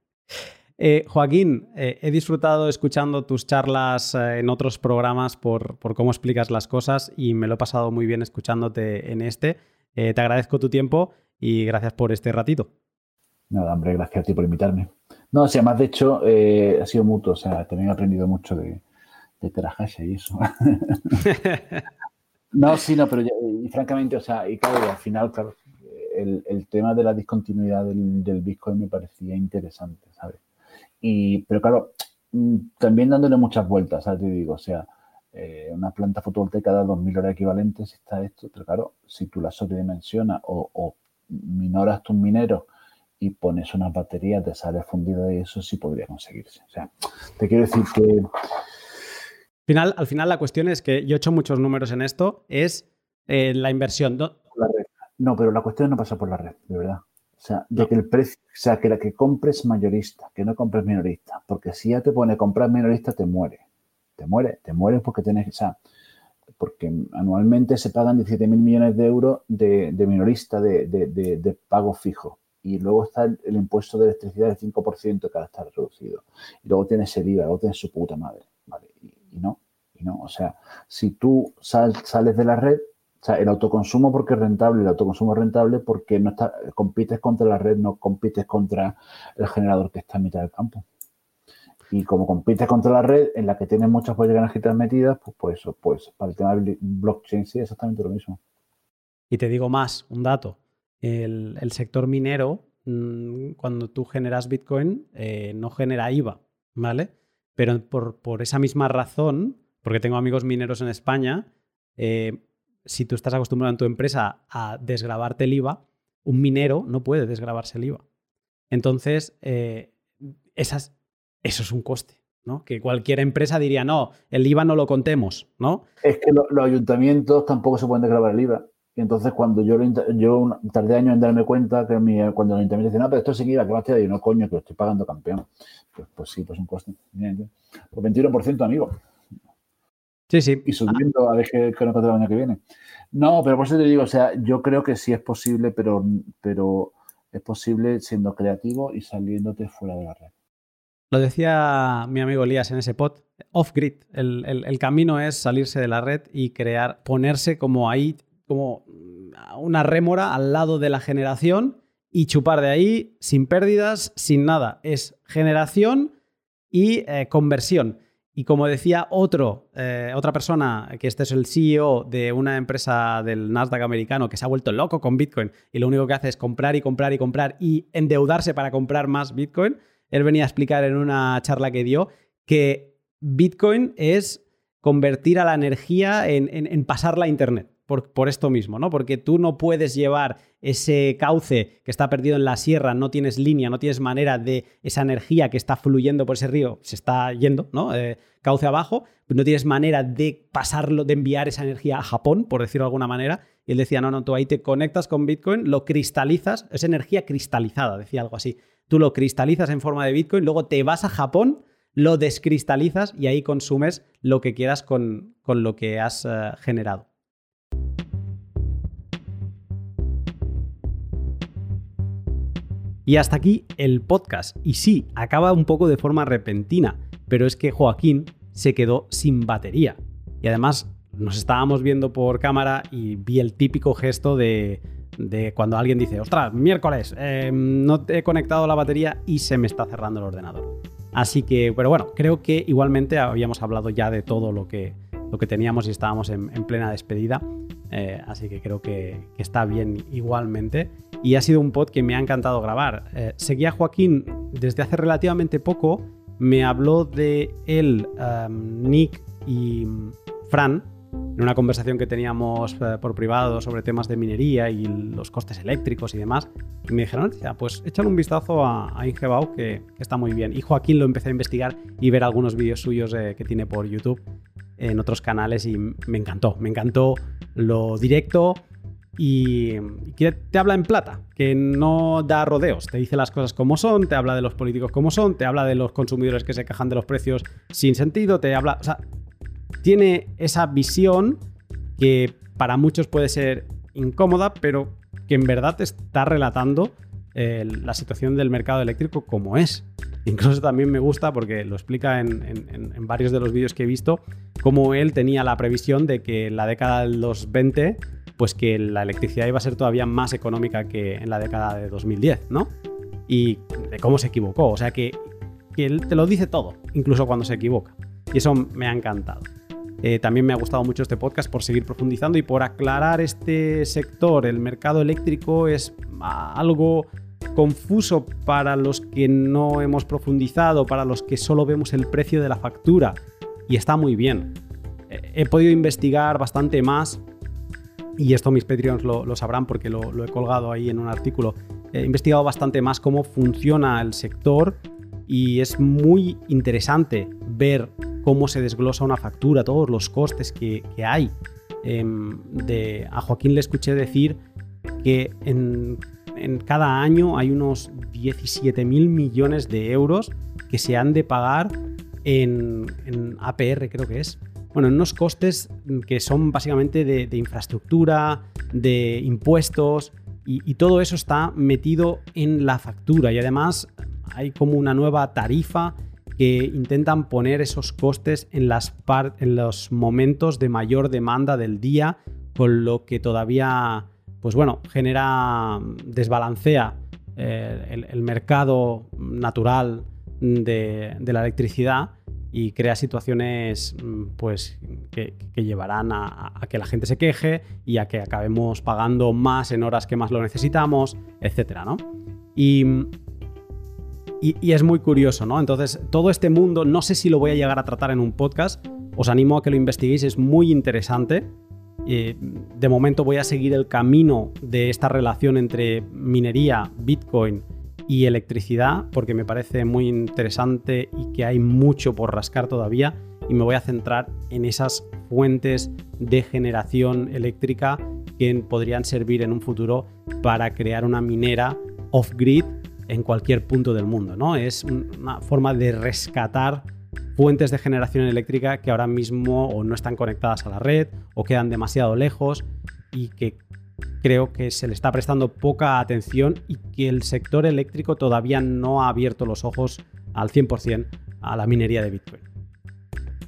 Eh, Joaquín, eh, he disfrutado escuchando tus charlas eh, en otros programas por, por, cómo explicas las cosas y me lo he pasado muy bien escuchándote en este. Te agradezco tu tiempo y gracias por este ratito. Nada, hombre, gracias a ti por invitarme. No, o sea, más de hecho ha sido mutuo, o sea, también he aprendido mucho de, de Terahasha y eso. no, sí, no, pero y, francamente, o sea, y claro, al final, claro, el, el tema de la discontinuidad del, del, Bitcoin me parecía interesante, ¿sabes? Y, pero claro, mm, también dándole muchas vueltas, ¿sabes? Te digo, o sea, eh, una planta fotovoltaica da 2.000 horas equivalentes, está esto, pero claro, si tú la sobredimensionas o, o minoras tus mineros y pones una batería, te sale fundida de eso, sí podría conseguirse. O sea, te quiero decir que... Al final, al final la cuestión es que yo he hecho muchos números en esto, es eh, la inversión. ¿no? La red. no, pero la cuestión no pasa por la red, de verdad. O sea, de que el precio, o sea, que la que compres mayorista, que no compres minorista, porque si ya te pone comprar minorista, te muere. Te muere, te mueres porque tienes, o sea, porque anualmente se pagan 17 mil millones de euros de, de minorista de, de, de, pago fijo. Y luego está el, el impuesto de electricidad del 5% que ahora está reducido. Y luego tienes el IVA, luego tienes su puta madre. Y, no, y no. O sea, si tú sal, sales de la red, o sea, el autoconsumo porque es rentable, el autoconsumo es rentable porque no está, compites contra la red, no compites contra el generador que está en mitad del campo. Y como compites contra la red en la que tienes muchas políticas energéticas metidas, pues, pues pues para el tema del blockchain sí, exactamente lo mismo. Y te digo más, un dato. El, el sector minero, mmm, cuando tú generas Bitcoin, eh, no genera IVA, ¿vale? Pero por, por, esa misma razón, porque tengo amigos mineros en España, eh, si tú estás acostumbrado en tu empresa a desgrabarte el IVA, un minero no puede desgrabarse el IVA. Entonces, eh, esas, eso es un coste. ¿no? Que cualquier empresa diría, no, el IVA no lo contemos, ¿no? Es que lo, los ayuntamientos tampoco se pueden desgrabar el IVA. Y entonces cuando yo, yo tardé años en darme cuenta que mi, cuando el ayuntamiento dice, no, pero esto IVA, ¿qué más te da? Y no, coño, que lo estoy pagando campeón. Pues, pues sí, pues un coste. Pues 21%, amigo. Sí, sí. Y subiendo ah. a ver qué, qué nos pasa el año que viene. No, pero por eso te digo, o sea, yo creo que sí es posible, pero, pero es posible siendo creativo y saliéndote fuera de la red. Lo decía mi amigo Elías en ese pod, off-grid. El, el, el, camino es salirse de la red y crear, ponerse como ahí, como una rémora al lado de la generación y chupar de ahí sin pérdidas, sin nada. Es generación y eh, conversión. Y como decía otro, eh, otra persona, que este es el CEO de una empresa del Nasdaq americano que se ha vuelto loco con Bitcoin y lo único que hace es comprar y comprar y comprar y endeudarse para comprar más Bitcoin, él venía a explicar en una charla que dio que Bitcoin es convertir a la energía en, en, en pasarla a Internet. Por, esto mismo, ¿no? Porque tú no puedes llevar ese cauce que está perdido en la sierra, no tienes línea, no tienes manera de esa energía que está fluyendo por ese río, se está yendo, ¿no? Eh, cauce abajo, no tienes manera de pasarlo, de enviar esa energía a Japón, por decirlo de alguna manera. Y él decía, no, no, tú ahí te conectas con Bitcoin, lo cristalizas, es energía cristalizada, decía algo así tú lo cristalizas en forma de Bitcoin, luego te vas a Japón, lo descristalizas y ahí consumes lo que quieras con, con lo que has uh, generado. Y hasta aquí el podcast. Y sí, acaba un poco de forma repentina, pero es que Joaquín se quedó sin batería. Y además nos estábamos viendo por cámara y vi el típico gesto de, cuando alguien dice, ostras, miércoles, eh, no te he conectado la batería y se me está cerrando el ordenador. Así que, pero bueno, creo que igualmente habíamos hablado ya de todo lo que, lo que teníamos y estábamos en, plena despedida. Eh, así que creo que, está bien igualmente. Y ha sido un pod que me ha encantado grabar. Eh, seguía a Joaquín desde hace relativamente poco. Me habló de él, um, Nick y Fran, en una conversación que teníamos eh, por privado sobre temas de minería y los costes eléctricos y demás, y me dijeron, pues échale un vistazo a, a que, está muy bien. Y Joaquín lo empecé a investigar y ver algunos vídeos suyos eh, que tiene por YouTube en otros canales y me encantó, me encantó lo directo y, que te habla en plata, que no da rodeos, te dice las cosas como son, te habla de los políticos como son, te habla de los consumidores que se quejan de los precios sin sentido, te habla, o sea, tiene esa visión que para muchos puede ser incómoda, pero que en verdad te está relatando eh, la situación del mercado eléctrico como es. Incluso también me gusta porque lo explica en, varios de los vídeos que he visto, cómo él tenía la previsión de que en la década de los 20, pues que la electricidad iba a ser todavía más económica que en la década de 2010, ¿no? Y de cómo se equivocó. O sea que, que él te lo dice todo, incluso cuando se equivoca. Y eso me ha encantado. Eh, también me ha gustado mucho este podcast por seguir profundizando y por aclarar este sector. El mercado eléctrico es algo confuso para los que no hemos profundizado, para los que solo vemos el precio de la factura. Y está muy bien. Eh, he podido investigar bastante más y esto mis Patreons lo, sabrán porque lo, lo, he colgado ahí en un artículo. He investigado bastante más cómo funciona el sector y es muy interesante ver cómo se desglosa una factura, todos los costes que, hay. Em, de, a Joaquín le escuché decir que en, cada año hay unos 17 mil millones de euros que se han de pagar en, APR, creo que es. Bueno, en unos costes que son básicamente de, infraestructura, de impuestos, y, todo eso está metido en la factura. Y además hay como una nueva tarifa que intentan poner esos costes en los momentos de mayor demanda del día, con lo que todavía, pues bueno, genera, desbalancea eh, el, mercado natural de, la electricidad y crea situaciones mm, pues, que, llevarán a, que la gente se queje y a que acabemos pagando más en horas que más lo necesitamos, etcétera, ¿no? Y y, es muy curioso, ¿no? Entonces, todo este mundo, no sé si lo voy a llegar a tratar en un podcast, os animo a que lo investiguéis, es muy interesante. Eh, de momento voy a seguir el camino de esta relación entre minería, Bitcoin y electricidad, porque me parece muy interesante y que hay mucho por rascar todavía. Y me voy a centrar en esas fuentes de generación eléctrica que podrían servir en un futuro para crear una minera off-grid en cualquier punto del mundo, ¿no? Es una forma de rescatar fuentes de generación eléctrica que ahora mismo o no están conectadas a la red o quedan demasiado lejos y que creo que se le está prestando poca atención y que el sector eléctrico todavía no ha abierto los ojos al 100% a la minería de Bitcoin.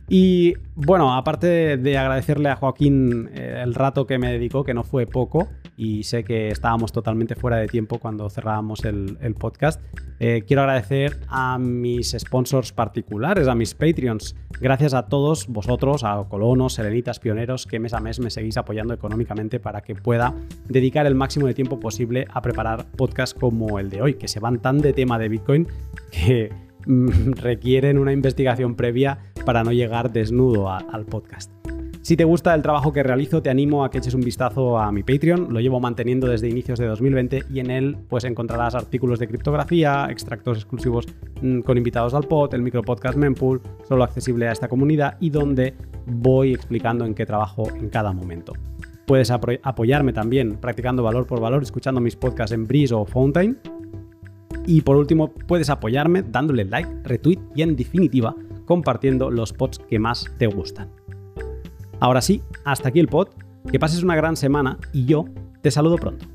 Y bueno, aparte de agradecerle a Joaquín eh, el rato que me dedicó, que no fue poco, y sé que estábamos totalmente fuera de tiempo cuando cerrábamos el, podcast, eh, quiero agradecer a mis sponsors particulares, a mis Patreons. Gracias a todos vosotros, a colonos, serenitas, pioneros, que mes a mes me seguís apoyando económicamente para que pueda dedicar el máximo de tiempo posible a preparar podcasts como el de hoy, que se van tan de tema de Bitcoin que mm, requieren una investigación previa para no llegar desnudo al podcast. Si te gusta el trabajo que realizo, te animo a que eches un vistazo a mi Patreon. Lo llevo manteniendo desde inicios de 2020 y en él pues encontrarás artículos de criptografía, extractos exclusivos mm, con invitados al pod, el micropodcast Mempool, solo accesible a esta comunidad y donde voy explicando en qué trabajo en cada momento. Puedes apoyarme también practicando valor por valor, escuchando mis podcasts en Breeze o Fountain. Y por último, puedes apoyarme dándole like, retweet y en definitiva compartiendo los pods que más te gustan. Ahora sí, hasta aquí el pod, que pases una gran semana y yo te saludo pronto.